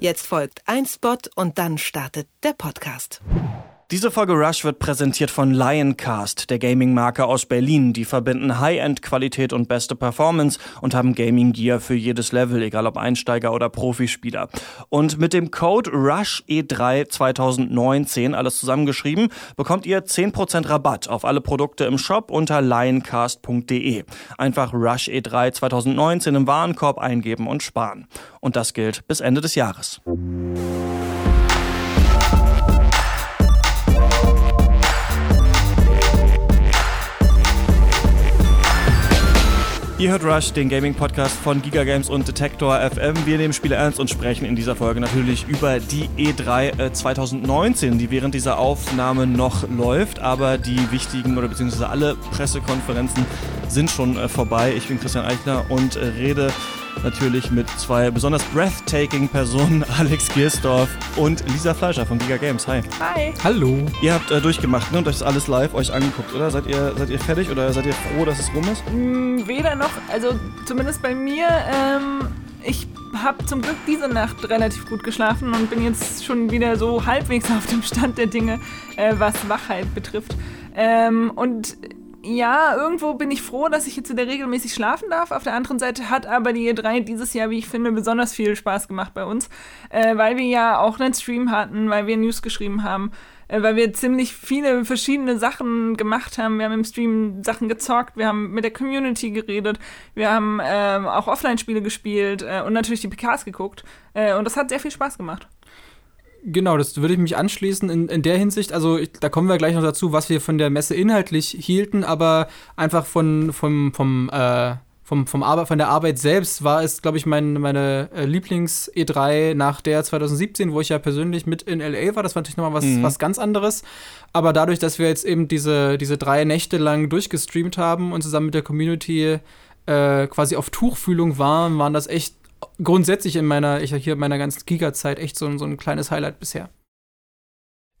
Jetzt folgt ein Spot und dann startet der Podcast. Diese Folge Rush wird präsentiert von Lioncast, der Gaming-Marke aus Berlin. Die verbinden High-End-Qualität und beste Performance und haben Gaming-Gear für jedes Level, egal ob Einsteiger oder Profispieler. Und mit dem Code RUSH-E3 2019, alles zusammengeschrieben, bekommt ihr 10% Rabatt auf alle Produkte im Shop unter lioncast.de. Einfach RUSH-E3 2019 im Warenkorb eingeben und sparen. Und das gilt bis Ende des Jahres. Ihr hört Rush, den Gaming-Podcast von Giga Games und Detector FM. Wir nehmen Spiele ernst und sprechen in dieser Folge natürlich über die E3 2019, die während dieser Aufnahme noch läuft. Aber die wichtigen oder beziehungsweise alle Pressekonferenzen sind schon äh, vorbei. Ich bin Christian Eichner und äh, rede natürlich mit zwei besonders breathtaking Personen, Alex Giersdorf und Lisa Fleischer von Giga Games. Hi. Hi. Hallo. Ihr habt äh, durchgemacht ne, und euch das alles live euch angeguckt, oder? Seid ihr, seid ihr fertig oder seid ihr froh, dass es rum ist? Mm, weder noch, also zumindest bei mir. Ähm, ich habe zum Glück diese Nacht relativ gut geschlafen und bin jetzt schon wieder so halbwegs auf dem Stand der Dinge, äh, was Wachheit betrifft. Ähm, und ja, irgendwo bin ich froh, dass ich jetzt wieder regelmäßig schlafen darf. Auf der anderen Seite hat aber die E3 dieses Jahr, wie ich finde, besonders viel Spaß gemacht bei uns, äh, weil wir ja auch einen Stream hatten, weil wir News geschrieben haben, äh, weil wir ziemlich viele verschiedene Sachen gemacht haben. Wir haben im Stream Sachen gezockt, wir haben mit der Community geredet, wir haben äh, auch Offline-Spiele gespielt äh, und natürlich die PKs geguckt. Äh, und das hat sehr viel Spaß gemacht. Genau, das würde ich mich anschließen in, in der Hinsicht. Also ich, da kommen wir gleich noch dazu, was wir von der Messe inhaltlich hielten, aber einfach von, vom, vom, äh, vom, vom Arbe von der Arbeit selbst war es, glaube ich, mein, meine äh, Lieblings-E3 nach der 2017, wo ich ja persönlich mit in LA war. Das war natürlich nochmal was, mhm. was ganz anderes. Aber dadurch, dass wir jetzt eben diese, diese drei Nächte lang durchgestreamt haben und zusammen mit der Community äh, quasi auf Tuchfühlung waren, waren das echt grundsätzlich in meiner, ich hier in meiner ganzen Giga-Zeit echt so, so ein kleines Highlight bisher.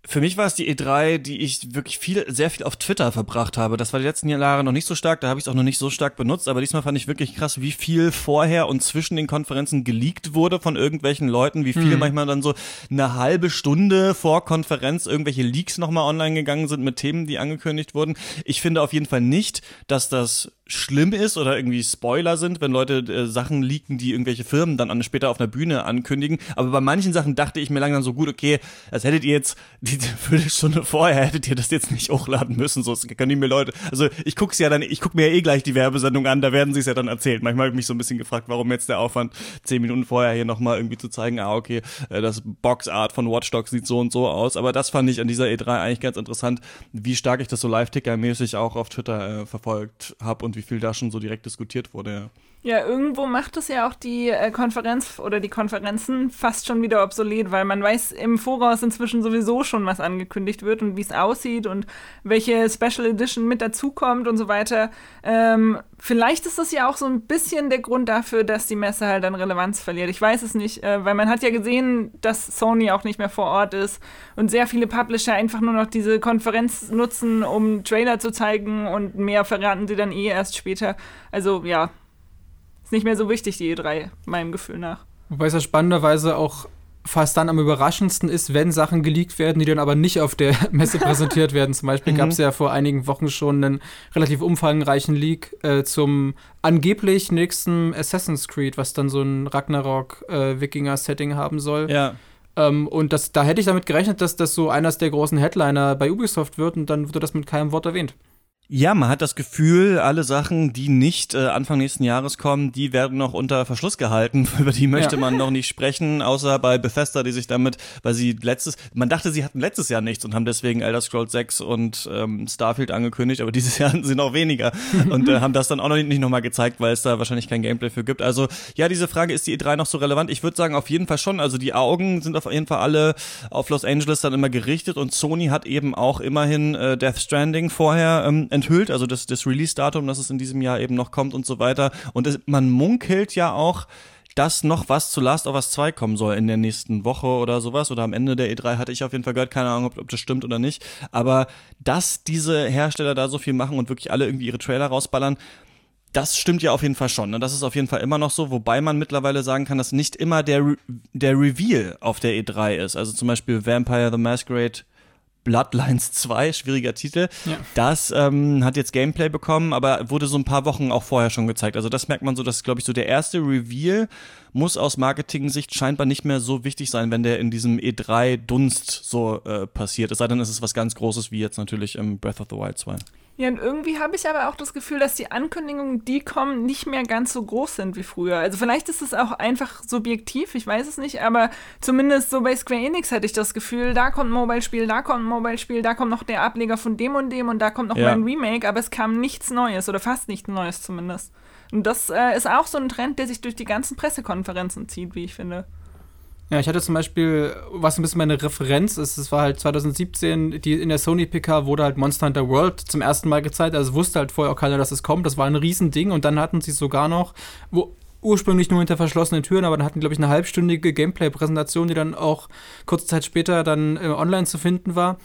Für mich war es die E3, die ich wirklich viel, sehr viel auf Twitter verbracht habe. Das war die letzten Jahre noch nicht so stark, da habe ich es auch noch nicht so stark benutzt, aber diesmal fand ich wirklich krass, wie viel vorher und zwischen den Konferenzen geleakt wurde von irgendwelchen Leuten, wie viel hm. manchmal dann so eine halbe Stunde vor Konferenz irgendwelche Leaks nochmal online gegangen sind mit Themen, die angekündigt wurden. Ich finde auf jeden Fall nicht, dass das schlimm ist oder irgendwie Spoiler sind, wenn Leute äh, Sachen leaken, die irgendwelche Firmen dann an, später auf einer Bühne ankündigen. Aber bei manchen Sachen dachte ich mir langsam so gut, okay, das hättet ihr jetzt die Viertelstunde vorher hättet ihr das jetzt nicht hochladen müssen. So können die mir Leute. Also ich guck's ja dann, ich guck mir ja eh gleich die Werbesendung an, da werden sie es ja dann erzählt. Manchmal habe ich mich so ein bisschen gefragt, warum jetzt der Aufwand, zehn Minuten vorher hier nochmal irgendwie zu zeigen, ah, okay, äh, das Boxart von Watch Dogs sieht so und so aus. Aber das fand ich an dieser E3 eigentlich ganz interessant, wie stark ich das so live-ticker-mäßig auch auf Twitter äh, verfolgt habe und wie viel da schon so direkt diskutiert wurde. Ja. Irgendwo macht es ja auch die äh, Konferenz oder die Konferenzen fast schon wieder obsolet, weil man weiß im Voraus inzwischen sowieso schon, was angekündigt wird und wie es aussieht und welche Special Edition mit dazukommt und so weiter. Ähm, vielleicht ist das ja auch so ein bisschen der Grund dafür, dass die Messe halt an Relevanz verliert. Ich weiß es nicht, äh, weil man hat ja gesehen, dass Sony auch nicht mehr vor Ort ist und sehr viele Publisher einfach nur noch diese Konferenz nutzen, um Trailer zu zeigen und mehr verraten sie dann eh erst später. Also ja, ist nicht mehr so wichtig, die E3, meinem Gefühl nach. Wobei es ja spannenderweise auch fast dann am überraschendsten ist, wenn Sachen geleakt werden, die dann aber nicht auf der Messe präsentiert werden. Zum Beispiel mhm. gab es ja vor einigen Wochen schon einen relativ umfangreichen Leak äh, zum angeblich nächsten Assassin's Creed, was dann so ein Ragnarok-Wikinger-Setting äh, haben soll. Ja. Ähm, und das, da hätte ich damit gerechnet, dass das so eines der großen Headliner bei Ubisoft wird und dann wird das mit keinem Wort erwähnt. Ja, man hat das Gefühl, alle Sachen, die nicht äh, Anfang nächsten Jahres kommen, die werden noch unter Verschluss gehalten. Über die möchte ja. man noch nicht sprechen, außer bei Bethesda, die sich damit, weil sie letztes, man dachte, sie hatten letztes Jahr nichts und haben deswegen Elder Scrolls 6 und ähm, Starfield angekündigt, aber dieses Jahr hatten sie noch weniger und äh, haben das dann auch noch nicht, nicht nochmal gezeigt, weil es da wahrscheinlich kein Gameplay für gibt. Also ja, diese Frage, ist die E3 noch so relevant? Ich würde sagen, auf jeden Fall schon. Also die Augen sind auf jeden Fall alle auf Los Angeles dann immer gerichtet und Sony hat eben auch immerhin äh, Death Stranding vorher ähm, enthüllt, also das, das Release-Datum, dass es in diesem Jahr eben noch kommt und so weiter. Und es, man munkelt ja auch, dass noch was zu Last of Us 2 kommen soll in der nächsten Woche oder sowas. Oder am Ende der E3 hatte ich auf jeden Fall gehört, keine Ahnung, ob, ob, das stimmt oder nicht. Aber dass diese Hersteller da so viel machen und wirklich alle irgendwie ihre Trailer rausballern, Das stimmt ja auf jeden Fall schon. Ne? Das ist auf jeden Fall immer noch so, wobei man mittlerweile sagen kann, dass nicht immer der, Re der Reveal auf der E3 ist. Also zum Beispiel Vampire the Masquerade Bloodlines 2, schwieriger Titel. Ja. Das ähm, hat jetzt Gameplay bekommen, aber wurde so ein paar Wochen auch vorher schon gezeigt. Also das merkt man so, dass, glaube ich, so der erste Reveal muss aus Marketing-Sicht scheinbar nicht mehr so wichtig sein, wenn der in diesem E3-Dunst so äh, passiert. Es sei denn, es ist was ganz Großes, wie jetzt natürlich im Breath of the Wild 2. Ja, und irgendwie habe ich aber auch das Gefühl, dass die Ankündigungen, die kommen, nicht mehr ganz so groß sind wie früher. Also vielleicht ist es auch einfach subjektiv, ich weiß es nicht, aber zumindest so bei Square Enix hatte ich das Gefühl, da kommt ein Mobile-Spiel, da kommt ein Mobile-Spiel, da kommt noch der Ableger von dem und dem und da kommt noch ja. mal ein Remake, aber es kam nichts Neues oder fast nichts Neues zumindest. Und das äh, ist auch so ein Trend, der sich durch die ganzen Pressekonferenzen zieht, wie ich finde. Ja, ich hatte zum Beispiel, was ein bisschen meine Referenz ist, es war halt 2017, die, in der Sony PK wurde halt Monster Hunter World zum ersten Mal gezeigt, also wusste halt vorher auch keiner, dass es kommt, das war ein Riesending und dann hatten sie sogar noch, wo ursprünglich nur hinter verschlossenen Türen, aber dann hatten, glaube ich, eine halbstündige Gameplay-Präsentation, die dann auch kurze Zeit später dann äh, online zu finden war.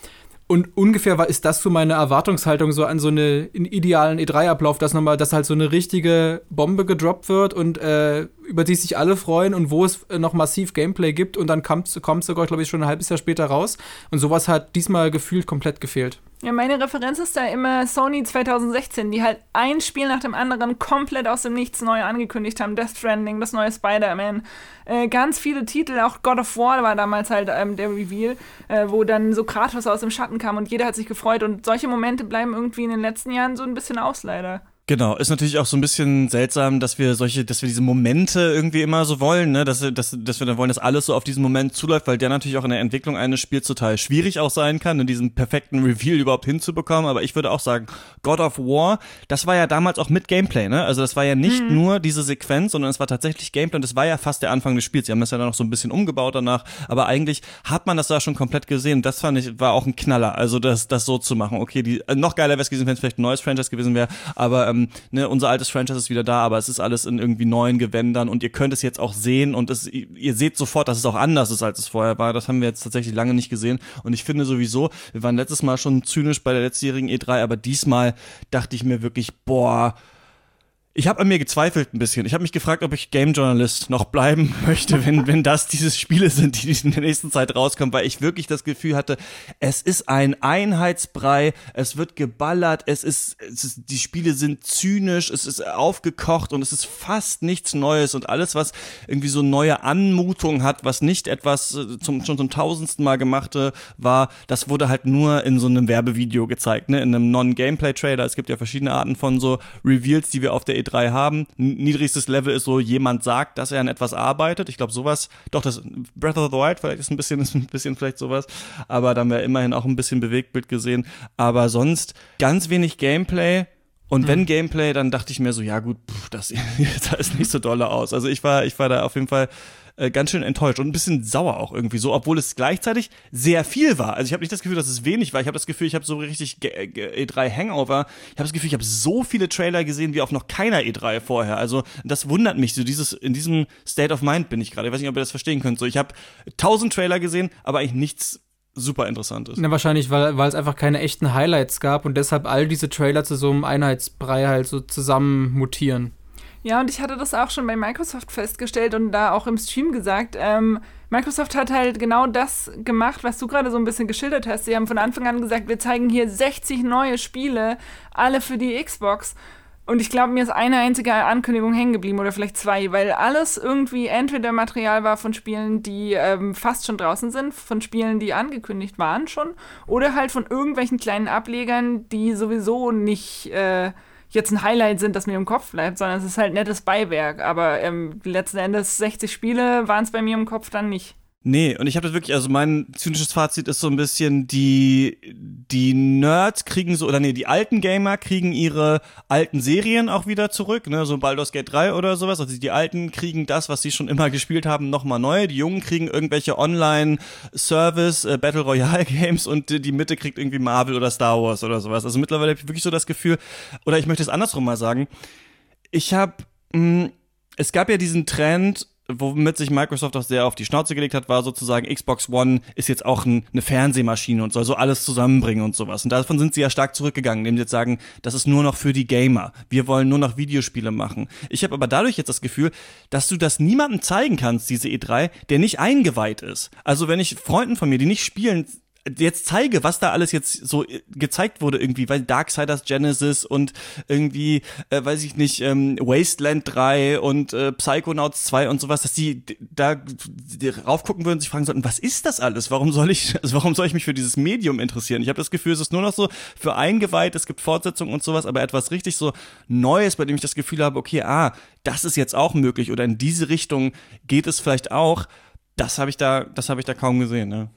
Und ungefähr war, ist das so meine Erwartungshaltung so an so einen idealen E3-Ablauf, dass nochmal, dass halt so eine richtige Bombe gedroppt wird und äh, über die sich alle freuen und wo es äh, noch massiv Gameplay gibt und dann kommt es sogar, glaube ich, schon ein halbes Jahr später raus. Und sowas hat diesmal gefühlt komplett gefehlt. Ja, meine Referenz ist da immer Sony 2016, die halt ein Spiel nach dem anderen komplett aus dem Nichts neu angekündigt haben. Death Stranding, das neue Spider-Man, äh, ganz viele Titel, auch God of War war damals halt ähm, der Reveal, äh, wo dann so Kratos aus dem Schatten kam und jeder hat sich gefreut. Und solche Momente bleiben irgendwie in den letzten Jahren so ein bisschen aus, leider. Genau, ist natürlich auch so ein bisschen seltsam, dass wir solche, dass wir diese Momente irgendwie immer so wollen, ne, dass, dass, dass wir dann wollen, dass alles so auf diesen Moment zuläuft, weil der natürlich auch in der Entwicklung eines Spiels total schwierig auch sein kann, in diesen perfekten Reveal überhaupt hinzubekommen. Aber ich würde auch sagen, God of War, das war ja damals auch mit Gameplay, ne? Also das war ja nicht mhm. nur diese Sequenz, sondern es war tatsächlich Gameplay und das war ja fast der Anfang des Spiels. Sie haben das ja dann noch so ein bisschen umgebaut danach, aber eigentlich hat man das da schon komplett gesehen. Das fand ich, war auch ein Knaller, also das, das so zu machen. Okay, die, noch geiler wäre es gewesen, wenn es vielleicht ein neues Franchise gewesen wäre, aber ähm, ne, unser altes Franchise ist wieder da, aber es ist alles in irgendwie neuen Gewändern und ihr könnt es jetzt auch sehen und es, ihr seht sofort, dass es auch anders ist, als es vorher war. Das haben wir jetzt tatsächlich lange nicht gesehen und ich finde sowieso, wir waren letztes Mal schon zynisch bei der letztjährigen E3, aber diesmal dachte ich mir wirklich, boah, ich habe an mir gezweifelt ein bisschen. Ich habe mich gefragt, ob ich Game Journalist noch bleiben möchte, wenn, wenn das diese Spiele sind, die in der nächsten Zeit rauskommen, weil ich wirklich das Gefühl hatte, es ist ein Einheitsbrei, es wird geballert, es ist, es ist die Spiele sind zynisch, es ist aufgekocht und es ist fast nichts Neues und alles, was irgendwie so neue Anmutung hat, was nicht etwas äh, zum, schon zum tausendsten Mal gemachte war, das wurde halt nur in so einem Werbevideo gezeigt, ne, in einem Non-Gameplay-Trailer. Es gibt ja verschiedene Arten von so Reveals, die wir auf der E3 haben. Niedrigstes Level ist so, jemand sagt, dass er an etwas arbeitet. Ich glaube, sowas, doch, das Breath of the Wild vielleicht ist ein bisschen, ist ein bisschen vielleicht sowas. Aber da haben wir immerhin auch ein bisschen Bewegtbild gesehen. Aber sonst ganz wenig Gameplay. Und wenn mhm. Gameplay, dann dachte ich mir so, ja gut, pff, das sah ist nicht so dolle aus. Also ich war, ich war da auf jeden Fall äh, ganz schön enttäuscht und ein bisschen sauer auch irgendwie so, obwohl es gleichzeitig sehr viel war. Also ich habe nicht das Gefühl, dass es wenig war. Ich habe das Gefühl, ich habe so richtig E3 Hangover. Ich habe das Gefühl, ich habe so viele Trailer gesehen wie auf noch keiner E3 vorher. Also das wundert mich. So dieses in diesem State of Mind bin ich gerade. Ich weiß nicht, ob ihr das verstehen könnt. So ich habe tausend Trailer gesehen, aber eigentlich nichts super interessant ist. Na, wahrscheinlich, weil, weil es einfach keine echten Highlights gab und deshalb all diese Trailer zu so einem Einheitsbrei halt so zusammen mutieren. Ja, und ich hatte das auch schon bei Microsoft festgestellt und da auch im Stream gesagt. Ähm, Microsoft hat halt genau das gemacht, was du gerade so ein bisschen geschildert hast. Sie haben von Anfang an gesagt, wir zeigen hier 60 neue Spiele, alle für die Xbox. Und ich glaube, mir ist eine einzige Ankündigung hängen geblieben oder vielleicht zwei, weil alles irgendwie entweder Material war von Spielen, die ähm, fast schon draußen sind, von Spielen, die angekündigt waren schon, oder halt von irgendwelchen kleinen Ablegern, die sowieso nicht äh, jetzt ein Highlight sind, das mir im Kopf bleibt, sondern es ist halt nettes Beiwerk. Aber ähm, letzten Endes 60 Spiele waren es bei mir im Kopf dann nicht. Nee, und ich habe das wirklich, also mein zynisches Fazit ist so ein bisschen, die, die Nerds kriegen so, oder nee, die alten Gamer kriegen ihre alten Serien auch wieder zurück, ne, so Baldur's Gate 3 oder sowas. Also die alten kriegen das, was sie schon immer gespielt haben, nochmal neu. Die Jungen kriegen irgendwelche Online-Service, äh, Battle Royale Games und die Mitte kriegt irgendwie Marvel oder Star Wars oder sowas. Also mittlerweile habe ich wirklich so das Gefühl, oder ich möchte es andersrum mal sagen, ich habe, es gab ja diesen Trend, womit sich Microsoft auch sehr auf die Schnauze gelegt hat, war sozusagen, Xbox One ist jetzt auch ein, eine Fernsehmaschine und soll so alles zusammenbringen und sowas. Und davon sind sie ja stark zurückgegangen, indem sie jetzt sagen, das ist nur noch für die Gamer. Wir wollen nur noch Videospiele machen. Ich habe aber dadurch jetzt das Gefühl, dass du das niemandem zeigen kannst, diese E3, der nicht eingeweiht ist. Also wenn ich Freunden von mir, die nicht spielen, jetzt zeige, was da alles jetzt so äh, gezeigt wurde irgendwie, weil Darksiders Genesis und irgendwie, äh, weiß ich nicht, ähm, Wasteland 3 und äh, Psychonauts 2 und sowas, dass die da raufgucken würden sich fragen sollten, was ist das alles? Warum soll ich, also warum soll ich mich für dieses Medium interessieren? Ich habe das Gefühl, es ist nur noch so für eingeweiht, es gibt Fortsetzungen und sowas, aber etwas richtig so Neues, bei dem ich das Gefühl habe, okay, ah, das ist jetzt auch möglich oder in diese Richtung geht es vielleicht auch. Das habe ich da, das habe ich da kaum gesehen, ne?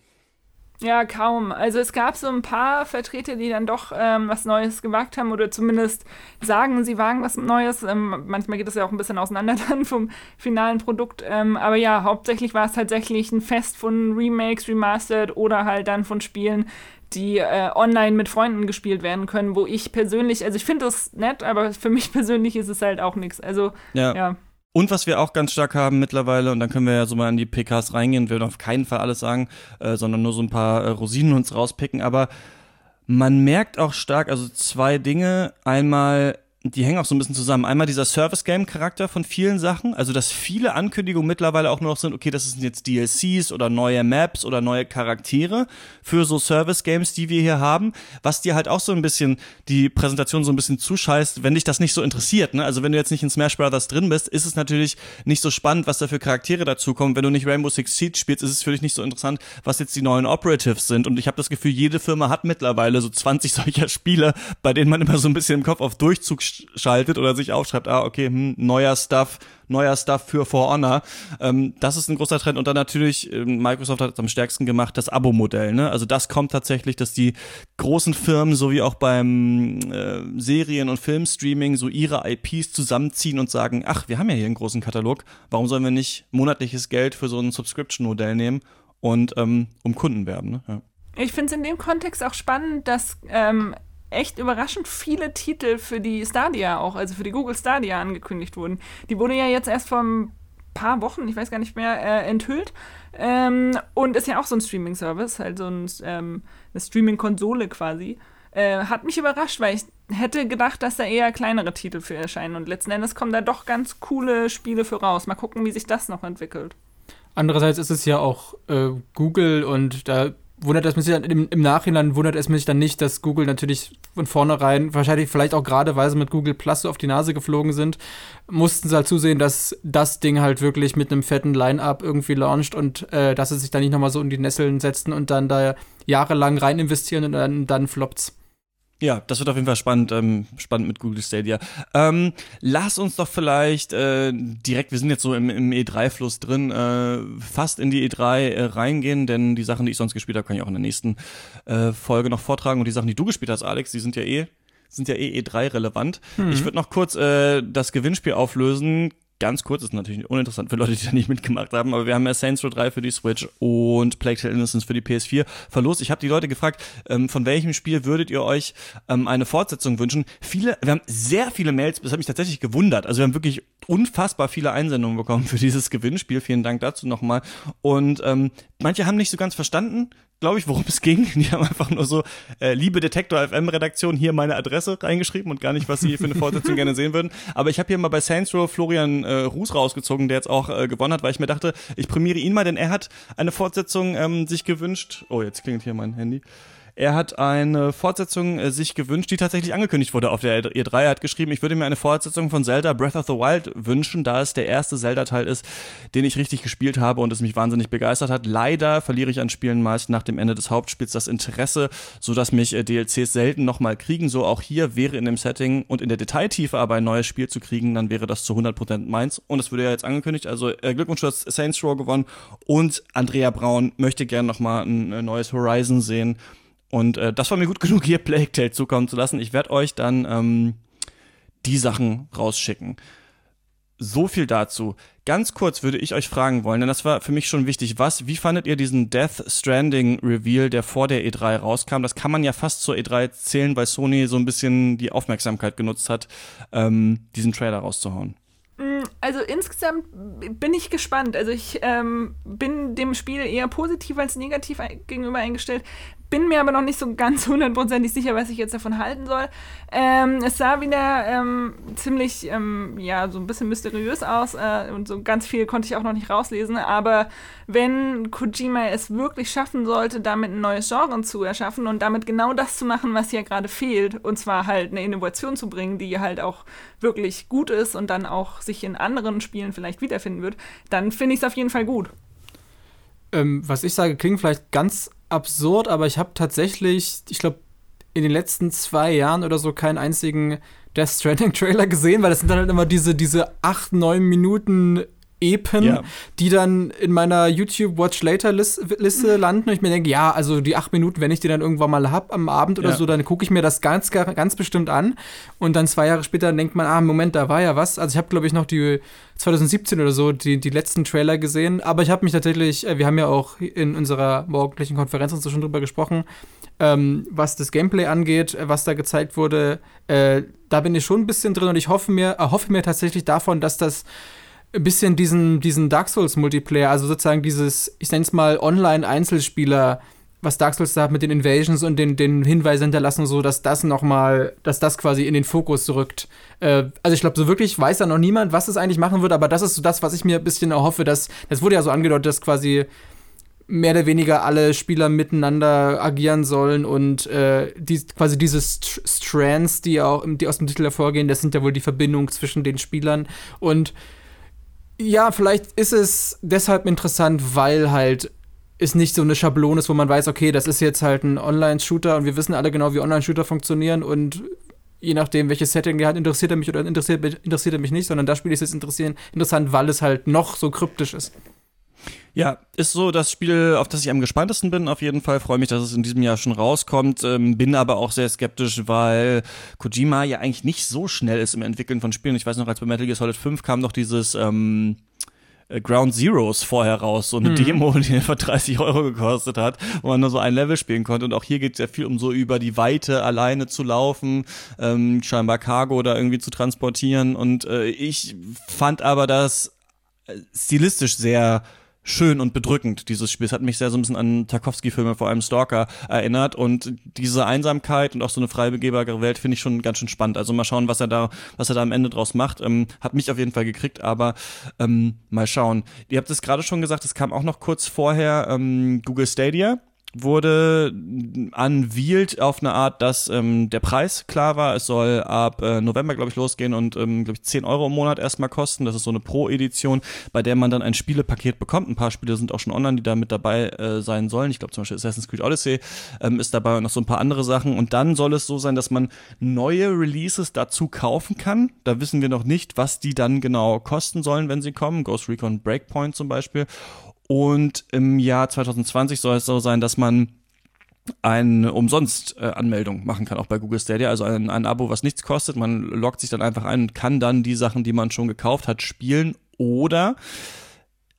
Ja, kaum. Also es gab so ein paar Vertreter, die dann doch ähm, was Neues gewagt haben oder zumindest sagen, sie wagen was Neues. Ähm, manchmal geht es ja auch ein bisschen auseinander dann vom finalen Produkt. Ähm, aber ja, hauptsächlich war es tatsächlich ein Fest von Remakes, Remastered oder halt dann von Spielen, die äh, online mit Freunden gespielt werden können, wo ich persönlich, also ich finde das nett, aber für mich persönlich ist es halt auch nichts. Also ja. ja. Und was wir auch ganz stark haben mittlerweile, und dann können wir ja so mal in die PKs reingehen, wir auf keinen Fall alles sagen, äh, sondern nur so ein paar äh, Rosinen uns rauspicken, aber man merkt auch stark, also zwei Dinge. Einmal die hängen auch so ein bisschen zusammen. Einmal dieser Service-Game-Charakter von vielen Sachen, also dass viele Ankündigungen mittlerweile auch nur noch sind, okay, das sind jetzt DLCs oder neue Maps oder neue Charaktere für so Service-Games, die wir hier haben, was dir halt auch so ein bisschen die Präsentation so ein bisschen zuscheißt, wenn dich das nicht so interessiert. Ne? Also wenn du jetzt nicht in Smash Brothers drin bist, ist es natürlich nicht so spannend, was da für Charaktere dazukommen. Wenn du nicht Rainbow Six Siege spielst, ist es für dich nicht so interessant, was jetzt die neuen Operatives sind. Und ich habe das Gefühl, jede Firma hat mittlerweile so 20 solcher Spiele, bei denen man immer so ein bisschen im Kopf auf Durchzug schaltet oder sich aufschreibt, ah, okay, hm, neuer Stuff, neuer Stuff für For Honor. Ähm, das ist ein großer Trend. Und dann natürlich, ähm, Microsoft hat es am stärksten gemacht, das Abo-Modell. Ne? Also das kommt tatsächlich, dass die großen Firmen, so wie auch beim äh, Serien- und Filmstreaming, so ihre IPs zusammenziehen und sagen, ach, wir haben ja hier einen großen Katalog, warum sollen wir nicht monatliches Geld für so ein Subscription-Modell nehmen und ähm, um Kunden werben? Ne? Ja. Ich finde es in dem Kontext auch spannend, dass ähm, echt überraschend viele Titel für die Stadia auch, also für die Google Stadia angekündigt wurden. Die wurde ja jetzt erst vor ein paar Wochen, ich weiß gar nicht mehr, äh, enthüllt. Ähm, und ist ja auch so ein Streaming-Service, halt so ein, ähm, eine Streaming-Konsole quasi. Äh, hat mich überrascht, weil ich hätte gedacht, dass da eher kleinere Titel für erscheinen. Und letzten Endes kommen da doch ganz coole Spiele für raus. Mal gucken, wie sich das noch entwickelt. Andererseits ist es ja auch äh, Google und da wundert es mich dann im, im, Nachhinein wundert es mich dann nicht, dass Google natürlich von vornherein, wahrscheinlich vielleicht auch gerade, weil sie mit Google Plus so auf die Nase geflogen sind, mussten sie halt zusehen, dass das Ding halt wirklich mit einem fetten Line-Up irgendwie launcht und äh, dass sie sich da nicht nochmal so in die Nesseln setzen und dann da jahrelang rein investieren und dann, dann floppt's. Ja, das wird auf jeden Fall spannend, ähm, spannend mit Google Stadia. Ähm, lass uns doch vielleicht äh, direkt, wir sind jetzt so im, im E3-Fluss drin, äh, fast in die E3 äh, reingehen, denn die Sachen, die ich sonst gespielt habe, kann ich auch in der nächsten äh, Folge noch vortragen. Und die Sachen, die du gespielt hast, Alex, die sind ja eh sind ja eh E3 relevant. Mhm. Ich würde noch kurz äh, das Gewinnspiel auflösen ganz kurz, ist natürlich uninteressant für Leute, die da nicht mitgemacht haben, aber wir haben ja Saints Row 3 für die Switch und Plague Tale Innocence für die PS4 verlost. Ich habe die Leute gefragt, ähm, von welchem Spiel würdet ihr euch ähm, eine Fortsetzung wünschen? Viele, wir haben sehr viele Mails, das hat mich tatsächlich gewundert. Also wir haben wirklich unfassbar viele Einsendungen bekommen für dieses Gewinnspiel. Vielen Dank dazu nochmal. Und ähm, manche haben nicht so ganz verstanden, glaube ich, worum es ging. Die haben einfach nur so, äh, liebe Detektor FM Redaktion, hier meine Adresse reingeschrieben und gar nicht, was sie für eine Fortsetzung gerne sehen würden. Aber ich habe hier mal bei Saints Row Florian äh, Ruß rausgezogen, der jetzt auch äh, gewonnen hat, weil ich mir dachte, ich prämiere ihn mal, denn er hat eine Fortsetzung ähm, sich gewünscht. Oh, jetzt klingelt hier mein Handy. Er hat eine Fortsetzung äh, sich gewünscht, die tatsächlich angekündigt wurde auf der E3. Er hat geschrieben, ich würde mir eine Fortsetzung von Zelda Breath of the Wild wünschen, da es der erste Zelda-Teil ist, den ich richtig gespielt habe und es mich wahnsinnig begeistert hat. Leider verliere ich an Spielen meist nach dem Ende des Hauptspiels das Interesse, sodass mich äh, DLCs selten nochmal kriegen. So auch hier wäre in dem Setting und in der Detailtiefe aber ein neues Spiel zu kriegen, dann wäre das zu 100% meins. Und es wurde ja jetzt angekündigt, also äh, Glückwunsch, du hast Saints Row gewonnen und Andrea Braun möchte gerne nochmal ein äh, neues Horizon sehen. Und äh, das war mir gut genug, hier Plague Tale zukommen zu lassen. Ich werde euch dann ähm, die Sachen rausschicken. So viel dazu. Ganz kurz würde ich euch fragen wollen, denn das war für mich schon wichtig. Was, wie fandet ihr diesen Death Stranding Reveal, der vor der E3 rauskam? Das kann man ja fast zur E3 zählen, weil Sony so ein bisschen die Aufmerksamkeit genutzt hat, ähm, diesen Trailer rauszuhauen. Also insgesamt bin ich gespannt. Also ich ähm, bin dem Spiel eher positiv als negativ gegenüber eingestellt bin mir aber noch nicht so ganz hundertprozentig sicher, was ich jetzt davon halten soll. Ähm, es sah wieder ähm, ziemlich, ähm, ja, so ein bisschen mysteriös aus äh, und so ganz viel konnte ich auch noch nicht rauslesen. Aber wenn Kojima es wirklich schaffen sollte, damit ein neues Genre zu erschaffen und damit genau das zu machen, was hier gerade fehlt, und zwar halt eine Innovation zu bringen, die halt auch wirklich gut ist und dann auch sich in anderen Spielen vielleicht wiederfinden wird, dann finde ich es auf jeden Fall gut. Ähm, was ich sage, klingt vielleicht ganz absurd, aber ich habe tatsächlich, ich glaube, in den letzten zwei Jahren oder so keinen einzigen Death Stranding Trailer gesehen, weil das sind dann halt immer diese, diese acht, neun Minuten Epen, ja. die dann in meiner YouTube Watch Later Liste landen und ich mir denke, ja, also die acht Minuten, wenn ich die dann irgendwann mal hab am Abend oder ja. so, dann gucke ich mir das ganz, ganz bestimmt an und dann zwei Jahre später denkt man, ah, Moment, da war ja was. Also ich habe, glaube ich, noch die 2017 oder so die, die letzten Trailer gesehen, aber ich habe mich tatsächlich, äh, wir haben ja auch in unserer morgendlichen Konferenz uns so schon drüber gesprochen, ähm, was das Gameplay angeht, äh, was da gezeigt wurde, äh, da bin ich schon ein bisschen drin und ich hoffe mir, erhoffe mir tatsächlich davon, dass das ein bisschen diesen, diesen Dark Souls-Multiplayer, also sozusagen dieses, ich nenne es mal Online-Einzelspieler, was Dark Souls da hat mit den Invasions und den, den Hinweisen hinterlassen, so dass das nochmal, dass das quasi in den Fokus rückt. Äh, also ich glaube, so wirklich weiß da noch niemand, was es eigentlich machen wird, aber das ist so das, was ich mir ein bisschen erhoffe, dass, das wurde ja so angedeutet, dass quasi mehr oder weniger alle Spieler miteinander agieren sollen und äh, die, quasi diese St Strands, die auch die aus dem Titel hervorgehen, das sind ja wohl die Verbindungen zwischen den Spielern und ja, vielleicht ist es deshalb interessant, weil halt es nicht so eine Schablone ist, wo man weiß, okay, das ist jetzt halt ein Online-Shooter und wir wissen alle genau, wie Online-Shooter funktionieren und je nachdem, welches Setting der hat, interessiert er mich oder interessiert, interessiert er mich nicht, sondern das Spiel ist jetzt interessant, weil es halt noch so kryptisch ist. Ja, ist so das Spiel, auf das ich am gespanntesten bin. Auf jeden Fall freue mich, dass es in diesem Jahr schon rauskommt. Ähm, bin aber auch sehr skeptisch, weil Kojima ja eigentlich nicht so schnell ist im Entwickeln von Spielen. Ich weiß noch, als bei Metal Gear Solid 5 kam noch dieses ähm, äh, Ground Zeroes vorher raus, so eine mhm. Demo, die etwa 30 Euro gekostet hat, wo man nur so ein Level spielen konnte. Und auch hier geht es ja viel um so über die Weite alleine zu laufen, ähm, scheinbar Cargo da irgendwie zu transportieren. Und äh, ich fand aber das äh, stilistisch sehr schön und bedrückend, dieses Spiel. Es hat mich sehr so ein bisschen an Tarkovsky-Filme, vor allem Stalker, erinnert. Und diese Einsamkeit und auch so eine freibegeberbare Welt finde ich schon ganz schön spannend. Also mal schauen, was er da, was er da am Ende draus macht. Ähm, hat mich auf jeden Fall gekriegt, aber ähm, mal schauen. Ihr habt es gerade schon gesagt, es kam auch noch kurz vorher ähm, Google Stadia wurde unveiled auf eine Art, dass ähm, der Preis klar war. Es soll ab äh, November, glaube ich, losgehen und, ähm, glaube ich, 10 Euro im Monat erstmal kosten. Das ist so eine Pro-Edition, bei der man dann ein Spielepaket bekommt. Ein paar Spiele sind auch schon online, die da mit dabei äh, sein sollen. Ich glaube zum Beispiel Assassin's Creed Odyssey ähm, ist dabei und noch so ein paar andere Sachen. Und dann soll es so sein, dass man neue Releases dazu kaufen kann. Da wissen wir noch nicht, was die dann genau kosten sollen, wenn sie kommen. Ghost Recon Breakpoint zum Beispiel. Und im Jahr 2020 soll es so sein, dass man eine umsonst Anmeldung machen kann, auch bei Google Stadia, also ein, ein Abo, was nichts kostet. Man loggt sich dann einfach ein und kann dann die Sachen, die man schon gekauft hat, spielen. Oder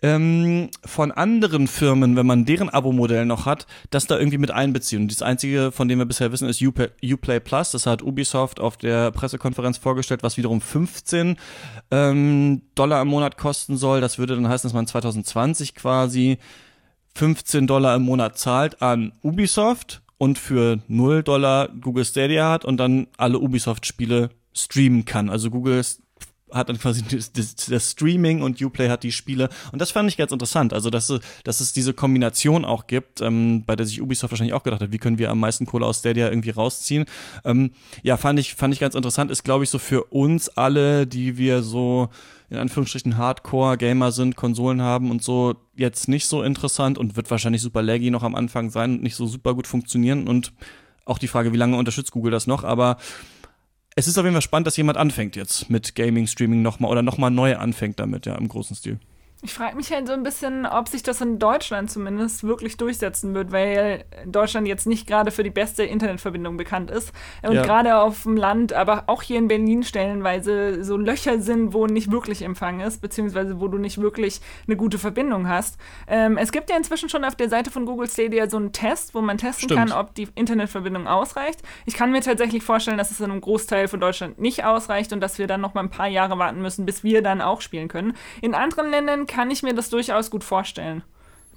ähm, von anderen Firmen, wenn man deren Abo-Modell noch hat, das da irgendwie mit einbeziehen. Und das einzige, von dem wir bisher wissen, ist Uplay, Uplay Plus. Das hat Ubisoft auf der Pressekonferenz vorgestellt, was wiederum 15 ähm, Dollar im Monat kosten soll. Das würde dann heißen, dass man 2020 quasi 15 Dollar im Monat zahlt an Ubisoft und für 0 Dollar Google Stadia hat und dann alle Ubisoft-Spiele streamen kann. Also Google hat dann quasi das, Streaming und Uplay hat die Spiele. Und das fand ich ganz interessant. Also, dass, dass es diese Kombination auch gibt, ähm, bei der sich Ubisoft wahrscheinlich auch gedacht hat, wie können wir am meisten Kohle aus Stadia irgendwie rausziehen. Ähm, ja, fand ich, fand ich ganz interessant. Ist, glaube ich, so für uns alle, die wir so in Anführungsstrichen Hardcore-Gamer sind, Konsolen haben und so, jetzt nicht so interessant und wird wahrscheinlich super laggy noch am Anfang sein und nicht so super gut funktionieren. Und auch die Frage, wie lange unterstützt Google das noch, aber es ist auf jeden Fall spannend, dass jemand anfängt jetzt mit Gaming, Streaming nochmal oder nochmal neu anfängt damit, ja, im großen Stil. Ich frage mich halt so ein bisschen, ob sich das in Deutschland zumindest wirklich durchsetzen wird, weil Deutschland jetzt nicht gerade für die beste Internetverbindung bekannt ist. Und Ja. gerade auf dem Land, aber auch hier in Berlin stellenweise so Löcher sind, wo nicht wirklich Empfang ist, beziehungsweise wo du nicht wirklich eine gute Verbindung hast. Ähm, es gibt ja inzwischen schon auf der Seite von Google Stadia so einen Test, wo man testen Stimmt. kann, ob die Internetverbindung ausreicht. Ich kann mir tatsächlich vorstellen, dass es in einem Großteil von Deutschland nicht ausreicht und dass wir dann noch mal ein paar Jahre warten müssen, bis wir dann auch spielen können. In anderen Ländern kann ich mir das durchaus gut vorstellen.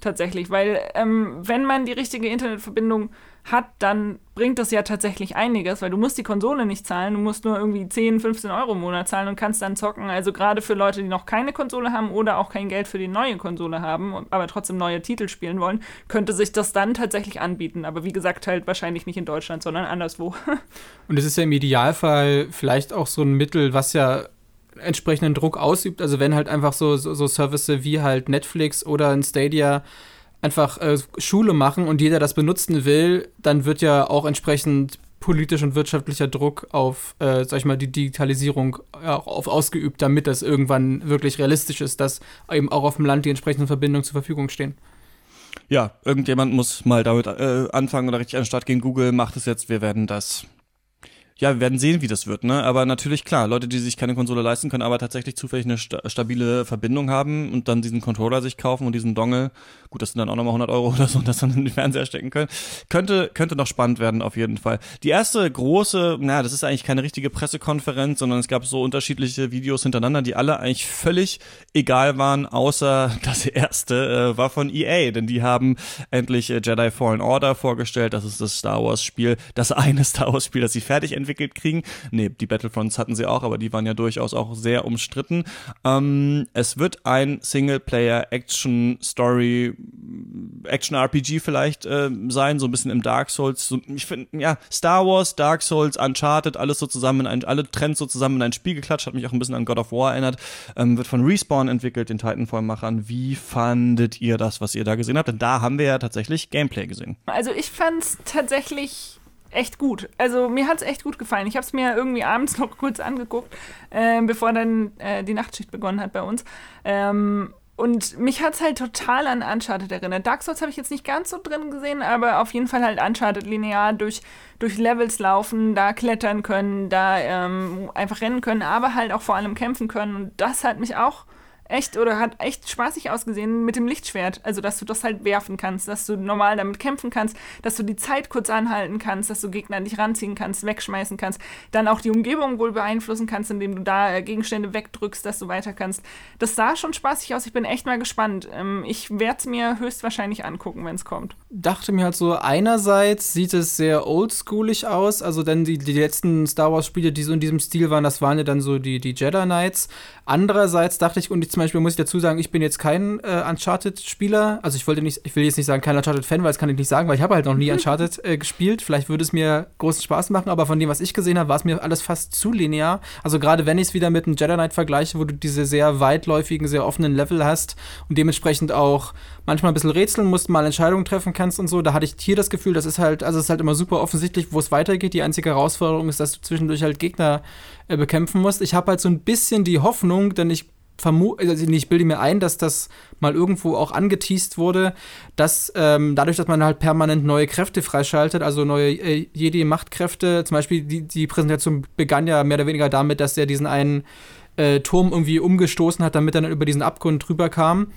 Tatsächlich, weil ähm, wenn man die richtige Internetverbindung hat, dann bringt das ja tatsächlich einiges, weil du musst die Konsole nicht zahlen, du musst nur irgendwie 10, 15 Euro im Monat zahlen und kannst dann zocken. Also gerade für Leute, die noch keine Konsole haben oder auch kein Geld für die neue Konsole haben, aber trotzdem neue Titel spielen wollen, könnte sich das dann tatsächlich anbieten. Aber wie gesagt, halt wahrscheinlich nicht in Deutschland, sondern anderswo. Und es ist ja im Idealfall vielleicht auch so ein Mittel, was ja entsprechenden Druck ausübt. Also wenn halt einfach so, so, so Services wie halt Netflix oder ein Stadia einfach äh, Schule machen und jeder das benutzen will, dann wird ja auch entsprechend politisch und wirtschaftlicher Druck auf, äh, sag ich mal, die Digitalisierung äh, auch auf ausgeübt, damit das irgendwann wirklich realistisch ist, dass eben auch auf dem Land die entsprechenden Verbindungen zur Verfügung stehen. Ja, irgendjemand muss mal damit äh, anfangen oder richtig an den Start gehen. Google macht es jetzt, wir werden das. Ja, wir werden sehen, wie das wird, ne? Aber natürlich, klar, Leute, die sich keine Konsole leisten können, aber tatsächlich zufällig eine sta stabile Verbindung haben und dann diesen Controller sich kaufen und diesen Dongle, gut, das sind dann auch nochmal 100 Euro oder so, und das dann in den Fernseher stecken können, könnte, könnte noch spannend werden, auf jeden Fall. Die erste große, naja, das ist eigentlich keine richtige Pressekonferenz, sondern es gab so unterschiedliche Videos hintereinander, die alle eigentlich völlig egal waren, außer das erste äh, war von EA, denn die haben endlich äh, Jedi Fallen Order vorgestellt. Das ist das Star Wars Spiel, das eine Star Wars Spiel, das sie fertig entwickelt kriegen. Nee, die Battlefronts hatten sie auch, aber die waren ja durchaus auch sehr umstritten. Ähm, es wird ein Singleplayer Action Story Action RPG vielleicht äh, sein, so ein bisschen im Dark Souls. So, ich finde, ja, Star Wars, Dark Souls, Uncharted, alles so zusammen in ein, alle Trends so zusammen in ein Spiel geklatscht, hat mich auch ein bisschen an God of War erinnert. Ähm, wird von Respawn entwickelt, den Titanfall-Machern. Wie fandet ihr das, was ihr da gesehen habt? Denn da haben wir ja tatsächlich Gameplay gesehen. Also ich fand's tatsächlich echt gut. Also mir hat's echt gut gefallen. Ich habe es mir irgendwie abends noch kurz angeguckt, äh, bevor dann äh, die Nachtschicht begonnen hat bei uns. Ähm, und mich hat's halt total an Uncharted erinnert. Dark Souls habe ich jetzt nicht ganz so drin gesehen, aber auf jeden Fall halt Uncharted linear durch, durch Levels laufen, da klettern können, da ähm, einfach rennen können, aber halt auch vor allem kämpfen können. Und das hat mich auch echt oder hat echt spaßig ausgesehen mit dem Lichtschwert. Also, dass du das halt werfen kannst, dass du normal damit kämpfen kannst, dass du die Zeit kurz anhalten kannst, dass du Gegner an dich ranziehen kannst, wegschmeißen kannst, dann auch die Umgebung wohl beeinflussen kannst, indem du da äh, Gegenstände wegdrückst, dass du weiter kannst. Das sah schon spaßig aus. Ich bin echt mal gespannt. Ähm, ich werde es mir höchstwahrscheinlich angucken, wenn es kommt. dachte mir halt so, einerseits sieht es sehr oldschoolig aus, also denn die, die letzten Star Wars Spiele, die so in diesem Stil waren, das waren ja dann so die, die Jedi Knights. Andererseits dachte ich, und ich, zum Beispiel muss ich dazu sagen, ich bin jetzt kein äh, Uncharted-Spieler, also ich wollte nicht, ich will jetzt nicht sagen kein Uncharted-Fan, weil das kann ich nicht sagen, weil ich habe halt noch nie Uncharted äh, gespielt. Vielleicht würde es mir großen Spaß machen, aber von dem, was ich gesehen habe, war es mir alles fast zu linear. Also gerade wenn ich es wieder mit einem Jedi Knight vergleiche, wo du diese sehr weitläufigen, sehr offenen Level hast und dementsprechend auch manchmal ein bisschen rätseln musst, mal Entscheidungen treffen kannst und so. Da hatte ich hier das Gefühl, das ist halt, also es ist halt immer super offensichtlich, wo es weitergeht. Die einzige Herausforderung ist, dass du zwischendurch halt Gegner äh, bekämpfen musst. Ich habe halt so ein bisschen die Hoffnung, denn ich vermute, also ich bilde mir ein, dass das mal irgendwo auch angeteased wurde, dass ähm, dadurch, dass man halt permanent neue Kräfte freischaltet, also neue äh, Jedi-Machtkräfte, zum Beispiel die, die Präsentation begann ja mehr oder weniger damit, dass er diesen einen äh, Turm irgendwie umgestoßen hat, damit er dann über diesen Abgrund drüber kam.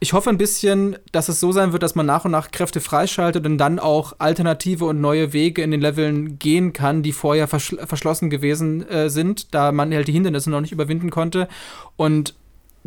Ich hoffe ein bisschen, dass es so sein wird, dass man nach und nach Kräfte freischaltet und dann auch alternative und neue Wege in den Leveln gehen kann, die vorher verschl verschlossen gewesen äh, sind, da man halt die Hindernisse noch nicht überwinden konnte. Und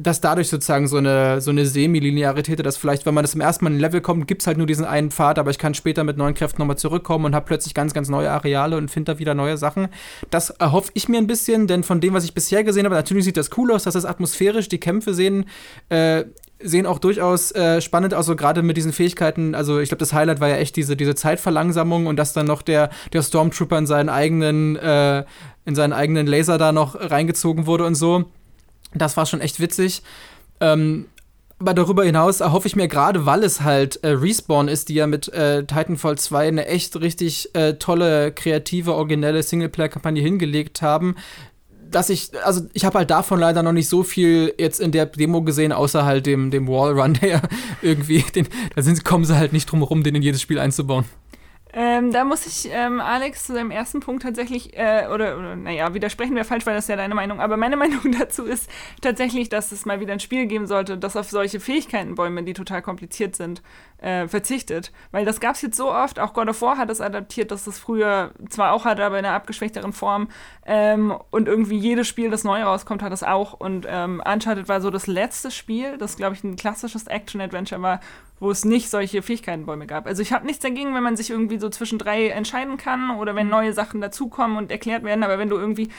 dass dadurch sozusagen so eine, so eine Semi-Linearität, dass vielleicht, wenn man das im ersten Mal in ein Level kommt, gibt es halt nur diesen einen Pfad, aber ich kann später mit neuen Kräften nochmal zurückkommen und habe plötzlich ganz, ganz neue Areale und finde da wieder neue Sachen. Das erhoffe ich mir ein bisschen, denn von dem, was ich bisher gesehen habe, natürlich sieht das cool aus, dass das atmosphärisch, die Kämpfe sehen, äh, sehen auch durchaus äh, spannend aus, so gerade mit diesen Fähigkeiten. Also ich glaube, das Highlight war ja echt diese, diese Zeitverlangsamung und dass dann noch der, der Stormtrooper in seinen eigenen, äh, in seinen eigenen Laser da noch reingezogen wurde und so. Das war schon echt witzig. Ähm, aber darüber hinaus erhoffe ich mir gerade, weil es halt äh, Respawn ist, die ja mit äh, Titanfall 2 eine echt richtig äh, tolle, kreative, originelle Singleplayer-Kampagne hingelegt haben, dass ich, also ich habe halt davon leider noch nicht so viel jetzt in der Demo gesehen, außer halt dem, dem Wallrun, der irgendwie, den, da sind, kommen sie halt nicht drum herum, den in jedes Spiel einzubauen. Ähm, da muss ich ähm, Alex zu seinem ersten Punkt tatsächlich, äh, oder, oder naja, widersprechen wäre falsch, weil das ist ja deine Meinung, aber meine Meinung dazu ist tatsächlich, dass es mal wieder ein Spiel geben sollte, das auf solche Fähigkeitenbäume, die total kompliziert sind, äh, verzichtet. Weil das gab es jetzt so oft, auch God of War hat es adaptiert, dass es früher zwar auch hatte, aber in einer abgeschwächteren Form. Ähm, und irgendwie jedes Spiel, das neu rauskommt, hat es auch. Und ähm, Uncharted war so das letzte Spiel, das, glaube ich, ein klassisches Action-Adventure war, wo es nicht solche Fähigkeitenbäume gab. Also ich habe nichts dagegen, wenn man sich irgendwie so zwischen drei entscheiden kann oder wenn neue Sachen dazukommen und erklärt werden, aber wenn du irgendwie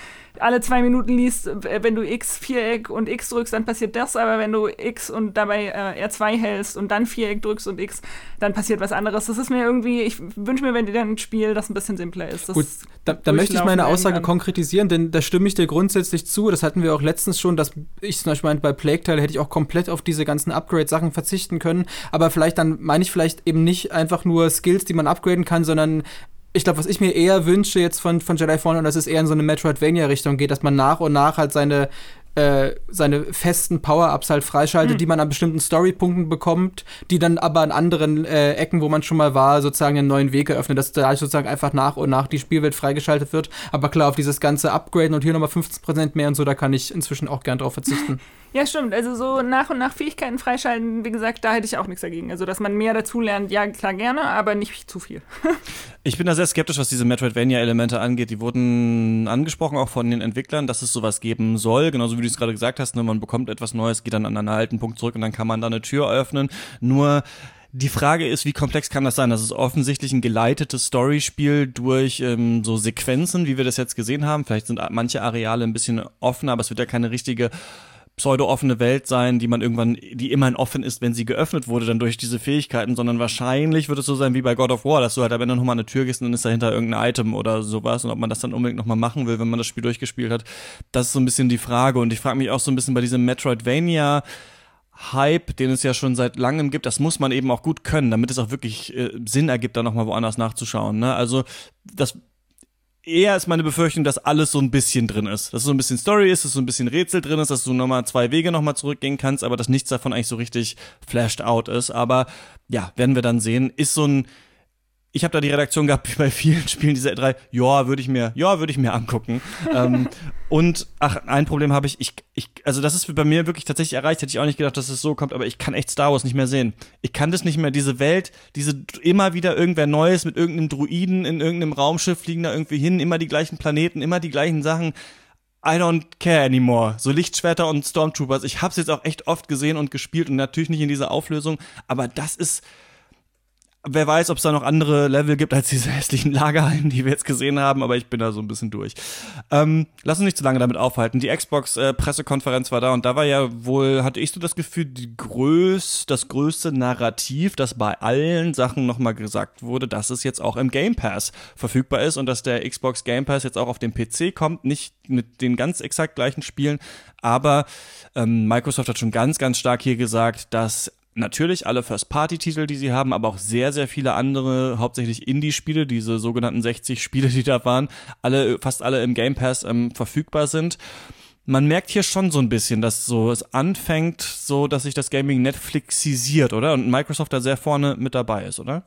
alle zwei Minuten liest, äh, wenn du X, Viereck und X drückst, dann passiert das, aber wenn du X und dabei äh, R2 hältst und dann Viereck drückst und X, dann passiert was anderes. Das ist mir irgendwie, ich wünsche mir, wenn dir dann ein Spiel, das ein bisschen simpler ist. Gut, da, da möchte ich meine Aussage konkretisieren, denn da stimme ich dir grundsätzlich zu. Das hatten wir auch letztens schon, dass ich zum Beispiel bei Plague Tale hätte ich auch komplett auf diese ganzen Upgrade-Sachen verzichten können. Aber vielleicht dann meine ich vielleicht eben nicht einfach nur Skills, die man upgraden kann, sondern ich glaube, was ich mir eher wünsche jetzt von, von Jedi Fallen, und dass es eher in so eine Metroidvania-Richtung geht, dass man nach und nach halt seine äh, seine festen Power-Ups halt freischaltet, mhm. die man an bestimmten Storypunkten bekommt, die dann aber an anderen äh, Ecken, wo man schon mal war, sozusagen einen neuen Weg eröffnen, dass da sozusagen einfach nach und nach die Spielwelt freigeschaltet wird. Aber klar, auf dieses ganze Upgraden und hier nochmal 15% mehr und so, da kann ich inzwischen auch gern drauf verzichten. Ja, stimmt. Also so nach und nach Fähigkeiten freischalten, wie gesagt, da hätte ich auch nichts dagegen. Also, dass man mehr dazu lernt, ja, klar, gerne, aber nicht zu viel. ich bin da sehr skeptisch, was diese Metroidvania-Elemente angeht. Die wurden angesprochen auch von den Entwicklern, dass es sowas geben soll. Genauso wie du es gerade gesagt hast, ne, man bekommt etwas Neues, geht dann an einen alten Punkt zurück und dann kann man da eine Tür öffnen. Nur die Frage ist, wie komplex kann das sein? Das ist offensichtlich ein geleitetes Storyspiel durch ähm, so Sequenzen, wie wir das jetzt gesehen haben. Vielleicht sind manche Areale ein bisschen offener, aber es wird ja keine richtige pseudo-offene Welt sein, die man irgendwann, die immerhin offen ist, wenn sie geöffnet wurde, dann durch diese Fähigkeiten, sondern wahrscheinlich wird es so sein wie bei God of War, dass du halt am Ende nochmal eine Tür gehst und dann ist dahinter irgendein Item oder sowas und ob man das dann unbedingt nochmal machen will, wenn man das Spiel durchgespielt hat, das ist so ein bisschen die Frage und ich frage mich auch so ein bisschen bei diesem Metroidvania Hype, den es ja schon seit langem gibt, das muss man eben auch gut können, damit es auch wirklich äh, Sinn ergibt, da nochmal woanders nachzuschauen. Ne? Also das eher ist meine Befürchtung, dass alles so ein bisschen drin ist. Dass so ein bisschen Story ist, dass so ein bisschen Rätsel drin ist, dass du nochmal zwei Wege nochmal zurückgehen kannst, aber dass nichts davon eigentlich so richtig flashed out ist. Aber ja, werden wir dann sehen. Ist so ein ich habe da die Redaktion gehabt, wie bei vielen Spielen dieser drei, ja, würde ich mir, ja, würde ich mir angucken. ähm, und ach, ein Problem habe ich, ich, ich, also das ist bei mir wirklich tatsächlich erreicht, hätte ich auch nicht gedacht, dass es so kommt, aber ich kann echt Star Wars nicht mehr sehen. Ich kann das nicht mehr, diese Welt, diese immer wieder irgendwer Neues mit irgendeinem Druiden in irgendeinem Raumschiff fliegen da irgendwie hin, immer die gleichen Planeten, immer die gleichen Sachen. I don't care anymore. So Lichtschwerter und Stormtroopers. Ich hab's jetzt auch echt oft gesehen und gespielt und natürlich nicht in dieser Auflösung, aber das ist, Wer weiß, ob es da noch andere Level gibt als diese hässlichen Lagerhallen, die wir jetzt gesehen haben, aber ich bin da so ein bisschen durch. Ähm, lass uns nicht zu lange damit aufhalten. Die Xbox-Pressekonferenz äh, war da und da war ja wohl, hatte ich so das Gefühl, die größ, das größte Narrativ, das bei allen Sachen nochmal gesagt wurde, dass es jetzt auch im Game Pass verfügbar ist und dass der Xbox Game Pass jetzt auch auf den PC kommt, nicht mit den ganz exakt gleichen Spielen, aber ähm, Microsoft hat schon ganz, ganz stark hier gesagt, dass natürlich alle First-Party-Titel, die sie haben, aber auch sehr, sehr viele andere, hauptsächlich Indie-Spiele, diese sogenannten 60 Spiele, die da waren, alle, fast alle im Game Pass ähm, verfügbar sind. Man merkt hier schon so ein bisschen, dass so es anfängt, so dass sich das Gaming Netflixisiert, oder? Und Microsoft da sehr vorne mit dabei ist, oder?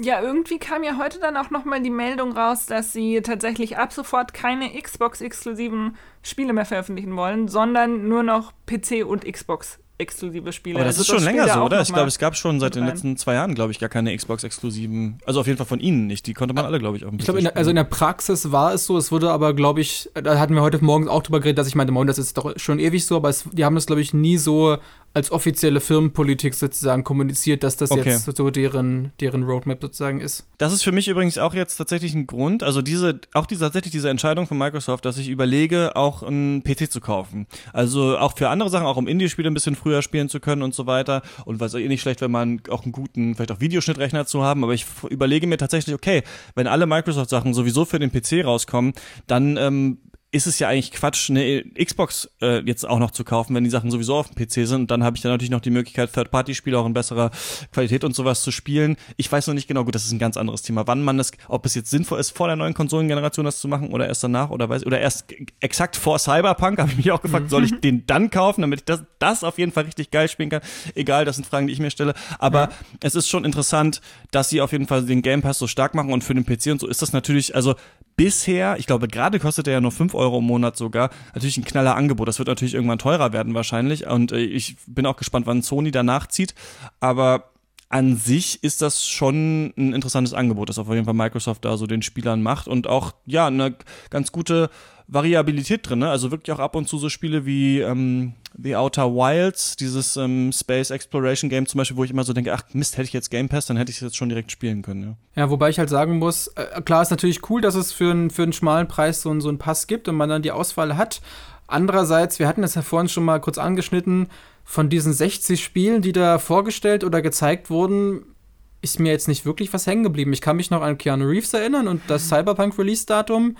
Ja, irgendwie kam ja heute dann auch nochmal die Meldung raus, dass sie tatsächlich ab sofort keine Xbox-exklusiven Spiele mehr veröffentlichen wollen, sondern nur noch PC und Xbox exklusive Spiele. Aber das also ist schon länger so, oder? Ich glaube, es gab schon seit den letzten zwei Jahren, glaube ich, gar keine Xbox-exklusiven. Also auf jeden Fall von Ihnen nicht. Die konnte man alle, glaube ich, auch Ich glaube, also in der Praxis war es so. Es wurde aber, glaube ich, da hatten wir heute Morgen auch drüber geredet, dass ich meinte, das ist doch schon ewig so, aber es, die haben das, glaube ich, nie so als offizielle Firmenpolitik sozusagen kommuniziert, dass das okay. jetzt so deren, deren Roadmap sozusagen ist. Das ist für mich übrigens auch jetzt tatsächlich ein Grund, also diese, auch diese, tatsächlich diese Entscheidung von Microsoft, dass ich überlege, auch einen PC zu kaufen. Also auch für andere Sachen, auch um Indie-Spiele ein bisschen früher spielen zu können und so weiter. Und was eh nicht schlecht, wenn man auch einen guten, vielleicht auch Videoschnittrechner zu haben, aber ich überlege mir tatsächlich, okay, wenn alle Microsoft-Sachen sowieso für den PC rauskommen, dann ähm, ist es ja eigentlich Quatsch, eine Xbox äh, jetzt auch noch zu kaufen, wenn die Sachen sowieso auf dem PC sind. Und dann habe ich dann natürlich noch die Möglichkeit, Third-Party-Spiele auch in besserer Qualität und sowas zu spielen. Ich weiß noch nicht genau, gut, das ist ein ganz anderes Thema. Wann man das, ob es jetzt sinnvoll ist, vor der neuen Konsolengeneration das zu machen oder erst danach oder weiß oder erst exakt vor Cyberpunk, habe ich mich auch gefragt, mhm. soll ich den dann kaufen, damit ich das, das auf jeden Fall richtig geil spielen kann. Egal, das sind Fragen, die ich mir stelle. Aber ja. es ist schon interessant, dass sie auf jeden Fall den Game Pass so stark machen und für den PC und so ist das natürlich, also bisher, ich glaube, gerade kostet er ja nur 5 Euro im Monat sogar, natürlich ein knaller Angebot. Das wird natürlich irgendwann teurer werden wahrscheinlich. Und äh, ich bin auch gespannt, wann Sony danach zieht. Aber an sich ist das schon ein interessantes Angebot, das auf jeden Fall Microsoft da so den Spielern macht und auch, ja, eine ganz gute Variabilität drin, ne? Also wirklich auch ab und zu so Spiele wie ähm, The Outer Wilds, dieses ähm, Space Exploration Game zum Beispiel, wo ich immer so denke, ach Mist, hätte ich jetzt Game Pass, dann hätte ich es jetzt schon direkt spielen können, ja. Ja, wobei ich halt sagen muss, äh, klar ist natürlich cool, dass es für, ein, für einen schmalen Preis so, so einen Pass gibt und man dann die Auswahl hat. Andererseits, wir hatten das ja vorhin schon mal kurz angeschnitten, von diesen 60 Spielen, die da vorgestellt oder gezeigt wurden, ist mir jetzt nicht wirklich was hängen geblieben. Ich kann mich noch an Keanu Reeves erinnern und das Cyberpunk-Release-Datum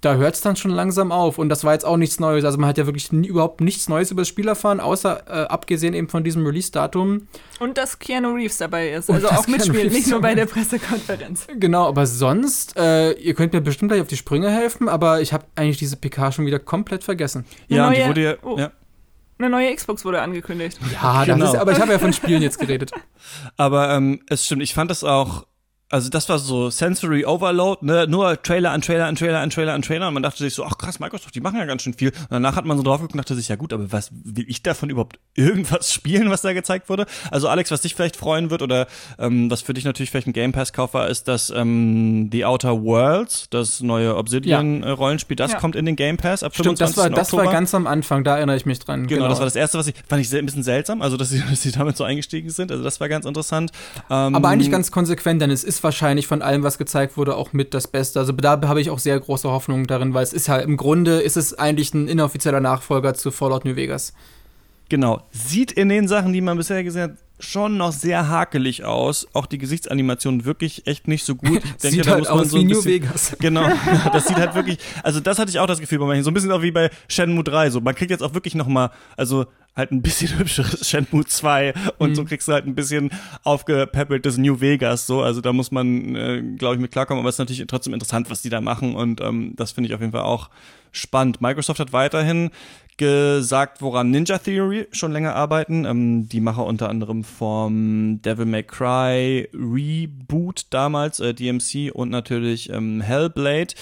da hört es dann schon langsam auf. Und das war jetzt auch nichts Neues. Also man hat ja wirklich nie, überhaupt nichts Neues über das Spiel erfahren, außer äh, abgesehen eben von diesem Release-Datum. Und dass Keanu Reeves dabei ist. Also auch mitspielt, nicht nur bei der Pressekonferenz. Genau, aber sonst, äh, ihr könnt mir bestimmt gleich auf die Sprünge helfen, aber ich habe eigentlich diese PK schon wieder komplett vergessen. Ja, neue, die wurde ja, oh. ja. Eine neue Xbox wurde angekündigt. Ja, genau. ist, aber ich habe ja von Spielen jetzt geredet. Aber ähm, es stimmt, ich fand das auch also das war so Sensory Overload, ne? Nur Trailer an Trailer an Trailer an Trailer an Trailer. Und man dachte sich so, ach krass, Microsoft, die machen ja ganz schön viel. Und danach hat man so drauf geguckt und dachte sich, ja gut, aber was will ich davon überhaupt irgendwas spielen, was da gezeigt wurde? Also Alex, was dich vielleicht freuen wird oder ähm, was für dich natürlich vielleicht ein Game Pass-Kauf war, ist das ähm, The Outer Worlds, das neue Obsidian-Rollenspiel. Das ja. kommt in den Game Pass ab Stimmt, 25. das war, das war ganz am Anfang, da erinnere ich mich dran. Genau, genau, das war das erste, was ich, fand ich ein bisschen seltsam, also dass sie, dass sie damit so eingestiegen sind. Also das war ganz interessant. Ähm, aber eigentlich ganz konsequent, denn es ist wahrscheinlich von allem, was gezeigt wurde, auch mit das Beste. Also da habe ich auch sehr große Hoffnungen darin, weil es ist halt im Grunde ist es eigentlich ein inoffizieller Nachfolger zu Fallout New Vegas. Genau. Sieht in den Sachen, die man bisher gesehen hat, schon noch sehr hakelig aus. Auch die Gesichtsanimation wirklich echt nicht so gut. Ich denke, sieht da halt muss man aus so wie New Vegas. Genau, das sieht halt wirklich, also das hatte ich auch das Gefühl bei manchen, so ein bisschen auch wie bei Shenmue 3, so man kriegt jetzt auch wirklich noch mal, also halt ein bisschen hübscheres Shenmue 2 und mhm. so kriegst du halt ein bisschen aufgepäppeltes New Vegas, so, also da muss man, äh, glaube ich, mit klarkommen, aber es ist natürlich trotzdem interessant, was die da machen und ähm, das finde ich auf jeden Fall auch spannend. Microsoft hat weiterhin gesagt, woran Ninja Theory schon länger arbeiten. Ähm, die Macher unter anderem vom Devil May Cry Reboot damals, äh, DMC und natürlich ähm, Hellblade,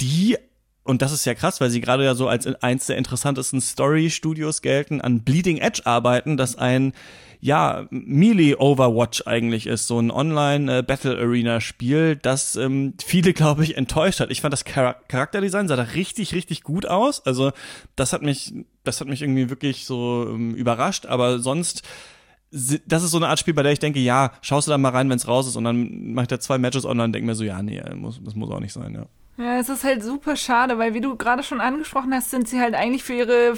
die und das ist ja krass, weil sie gerade ja so als eins der interessantesten Story-Studios gelten, an Bleeding Edge arbeiten, das ein ja, Melee Overwatch eigentlich ist, so ein Online-Battle-Arena-Spiel, das ähm, viele, glaube ich, enttäuscht hat. Ich fand das Char Charakterdesign sah da richtig, richtig gut aus. Also, das hat mich, das hat mich irgendwie wirklich so ähm, überrascht, aber sonst das ist so eine Art Spiel, bei der ich denke, ja, schaust du da mal rein, wenn es raus ist und dann mache ich da zwei Matches online und denke mir so, ja, nee, muss, das muss auch nicht sein, ja. Ja, es ist halt super schade, weil wie du gerade schon angesprochen hast, sind sie halt eigentlich für ihre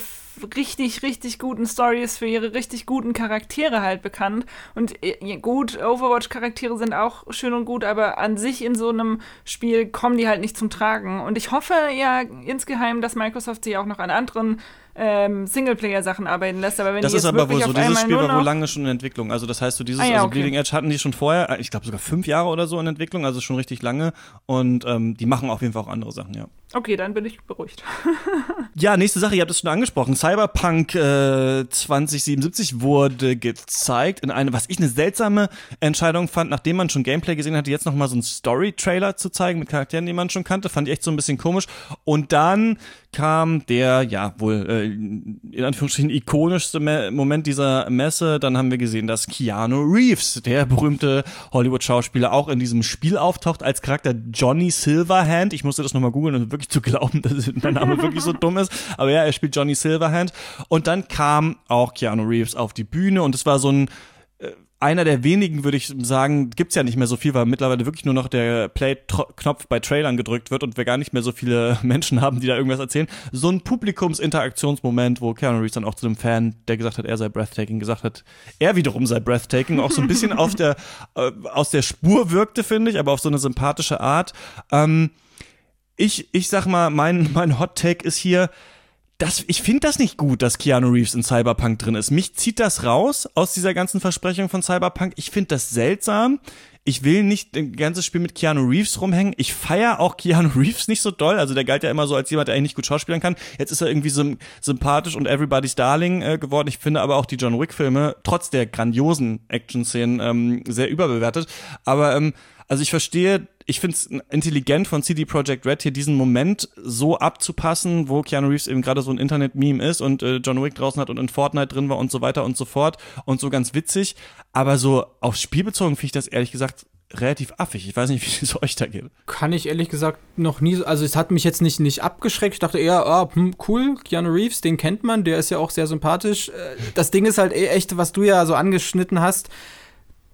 richtig, richtig guten Stories, für ihre richtig guten Charaktere halt bekannt. Und äh, gut, Overwatch-Charaktere sind auch schön und gut, aber an sich in so einem Spiel kommen die halt nicht zum Tragen. Und ich hoffe ja insgeheim, dass Microsoft sich auch noch an anderen ähm, Singleplayer-Sachen arbeiten lässt. Aber wenn das ist aber wohl so. Dieses Spiel war wohl lange schon in Entwicklung. Also das heißt, so dieses, ah, ja, also okay. Bleeding Edge hatten die schon vorher, äh, ich glaube sogar fünf Jahre oder so in Entwicklung, also schon richtig lange. Und ähm, die machen auf jeden Fall auch andere Sachen, ja. Okay, dann bin ich beruhigt. ja, nächste Sache, ihr habt es schon angesprochen. Cyberpunk äh, 2077 wurde gezeigt in eine, was ich eine seltsame Entscheidung fand, nachdem man schon Gameplay gesehen hatte, jetzt nochmal so einen Story-Trailer zu zeigen mit Charakteren, die man schon kannte, fand ich echt so ein bisschen komisch. Und dann kam der, ja, wohl äh, in Anführungsstrichen ikonischste Me Moment dieser Messe. Dann haben wir gesehen, dass Keanu Reeves, der berühmte Hollywood-Schauspieler, auch in diesem Spiel auftaucht als Charakter Johnny Silverhand. Ich musste das nochmal googeln und wirklich zu glauben, dass mein Name wirklich so dumm ist. Aber ja, er spielt Johnny Silverhand. Und dann kam auch Keanu Reeves auf die Bühne und es war so ein einer der wenigen, würde ich sagen, gibt's ja nicht mehr so viel, weil mittlerweile wirklich nur noch der Play-Knopf bei Trailern gedrückt wird und wir gar nicht mehr so viele Menschen haben, die da irgendwas erzählen. So ein Publikumsinteraktionsmoment, wo Keanu Reeves dann auch zu einem Fan, der gesagt hat, er sei breathtaking, gesagt hat, er wiederum sei breathtaking, auch so ein bisschen auf der, äh, aus der Spur wirkte, finde ich, aber auf so eine sympathische Art. Ähm, ich, ich sag mal, mein, mein Hot Take ist hier, das, ich finde das nicht gut, dass Keanu Reeves in Cyberpunk drin ist. Mich zieht das raus aus dieser ganzen Versprechung von Cyberpunk. Ich finde das seltsam. Ich will nicht ein ganzes Spiel mit Keanu Reeves rumhängen. Ich feiere auch Keanu Reeves nicht so doll. Also der galt ja immer so als jemand, der eigentlich nicht gut schauspielen kann. Jetzt ist er irgendwie so sympathisch und Everybody's Darling äh, geworden. Ich finde aber auch die John Wick-Filme, trotz der grandiosen Action-Szenen, ähm, sehr überbewertet. Aber ähm, also ich verstehe, ich finde es intelligent von CD Projekt Red hier diesen Moment so abzupassen, wo Keanu Reeves eben gerade so ein Internet-Meme ist und äh, John Wick draußen hat und in Fortnite drin war und so weiter und so fort und so ganz witzig. Aber so aufs Spiel bezogen finde ich das ehrlich gesagt relativ affig. Ich weiß nicht, wie es euch da geht. Kann ich ehrlich gesagt noch nie, also es hat mich jetzt nicht, nicht abgeschreckt. Ich dachte eher, oh, hm, cool, Keanu Reeves, den kennt man, der ist ja auch sehr sympathisch. Äh, das Ding ist halt eh echt, was du ja so angeschnitten hast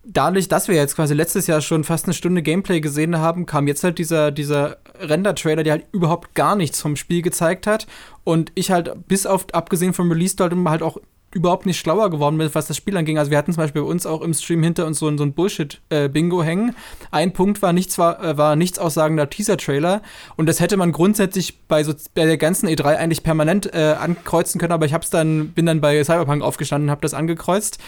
dadurch, dass wir jetzt quasi letztes Jahr schon fast eine Stunde Gameplay gesehen haben, kam jetzt halt dieser, dieser Render-Trailer, der halt überhaupt gar nichts vom Spiel gezeigt hat. Und ich halt, bis auf, abgesehen vom Release-Datum, halt auch überhaupt nicht schlauer geworden bin, was das Spiel anging. Also wir hatten zum Beispiel bei uns auch im Stream hinter uns so, so ein Bullshit-Bingo hängen. Ein Punkt war nichts, war, äh, war nichts aussagender Teaser-Trailer und das hätte man grundsätzlich bei, so, bei der ganzen E3 eigentlich permanent äh, ankreuzen können, aber ich hab's dann, bin dann bei Cyberpunk aufgestanden und habe das angekreuzt.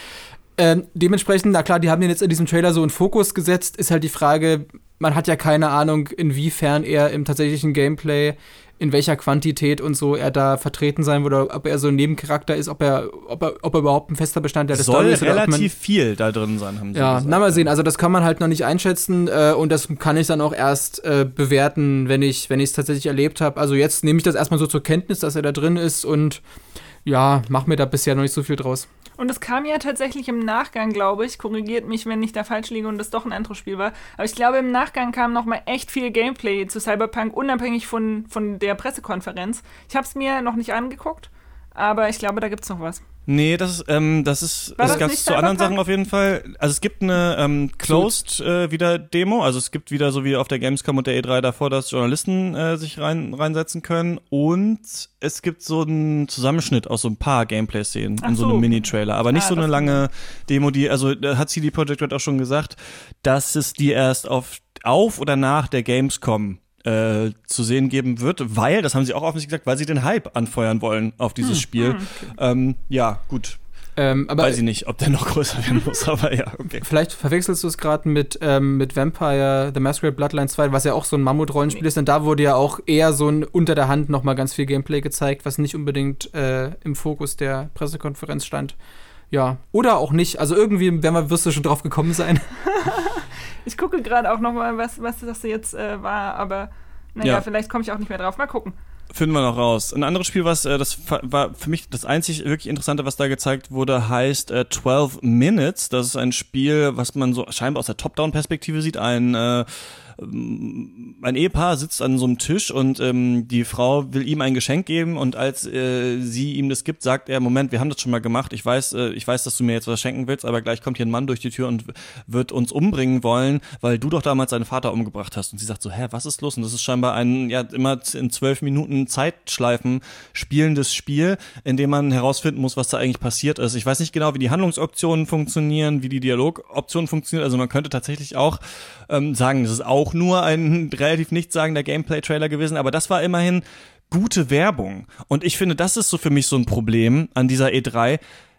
Ähm, dementsprechend, na klar, die haben den jetzt in diesem Trailer so in Fokus gesetzt, ist halt die Frage, man hat ja keine Ahnung, inwiefern er im tatsächlichen Gameplay, in welcher Quantität und so er da vertreten sein wird, oder ob er so ein Nebencharakter ist, ob er, ob er, ob er überhaupt ein fester Bestandteil des Soll ist. Soll relativ viel da drin sein, haben sie Ja, gesagt. na mal sehen, also das kann man halt noch nicht einschätzen äh, und das kann ich dann auch erst äh, bewerten, wenn ich wenn es tatsächlich erlebt habe. Also jetzt nehme ich das erstmal so zur Kenntnis, dass er da drin ist und ja, mach mir da bisher noch nicht so viel draus. Und es kam ja tatsächlich im Nachgang, glaube ich, korrigiert mich, wenn ich da falsch liege und das doch ein anderes Spiel war. Aber ich glaube, im Nachgang kam noch mal echt viel Gameplay zu Cyberpunk, unabhängig von, von der Pressekonferenz. Ich habe es mir noch nicht angeguckt, aber ich glaube, da gibt es noch was. Nee, das ist, ähm, das ist, War das, gab es zu anderen Sachen auf jeden Fall. Also es gibt eine ähm, Closed äh, wieder Demo, also es gibt wieder so wie auf der Gamescom und der E3 davor, dass Journalisten äh, sich rein, reinsetzen können. Und es gibt so einen Zusammenschnitt aus so ein paar Gameplay-Szenen in so, so. einem Mini-Trailer, aber nicht ah, so eine lange Demo, die, also da hat CD Projekt Red auch schon gesagt, dass es die erst auf, auf oder nach der Gamescom äh, zu sehen geben wird, weil, das haben sie auch offensichtlich gesagt, weil sie den Hype anfeuern wollen auf dieses hm, Spiel. Hm, okay. ähm, ja, gut. Ähm, aber Weiß ich nicht, ob der noch größer werden muss, aber ja, okay. Vielleicht verwechselst du es gerade mit, ähm, mit Vampire The Masquerade Bloodline 2, was ja auch so ein Mammut-Rollenspiel ist, denn da wurde ja auch eher so ein unter der Hand nochmal ganz viel Gameplay gezeigt, was nicht unbedingt äh, im Fokus der Pressekonferenz stand. Ja, oder auch nicht. Also irgendwie wirst du schon drauf gekommen sein. Ich gucke gerade auch noch mal, was, was das jetzt äh, war, aber naja, ja. vielleicht komme ich auch nicht mehr drauf. Mal gucken. Finden wir noch raus. Ein anderes Spiel, was äh, das war für mich das einzig wirklich Interessante, was da gezeigt wurde, heißt äh, 12 Minutes. Das ist ein Spiel, was man so scheinbar aus der Top-Down-Perspektive sieht. Ein äh, ein Ehepaar sitzt an so einem Tisch und ähm, die Frau will ihm ein Geschenk geben und als äh, sie ihm das gibt, sagt er, Moment, wir haben das schon mal gemacht. Ich weiß, äh, ich weiß, dass du mir jetzt was schenken willst, aber gleich kommt hier ein Mann durch die Tür und wird uns umbringen wollen, weil du doch damals deinen Vater umgebracht hast. Und sie sagt so, hä, was ist los? Und das ist scheinbar ein, ja, immer in zwölf Minuten Zeitschleifen spielendes Spiel, in dem man herausfinden muss, was da eigentlich passiert ist. Ich weiß nicht genau, wie die Handlungsoptionen funktionieren, wie die Dialogoptionen funktionieren. Also man könnte tatsächlich auch ähm, sagen, es ist auch nur ein relativ nichtssagender Gameplay-Trailer gewesen, aber das war immerhin gute Werbung. Und ich finde, das ist so für mich so ein Problem an dieser E3.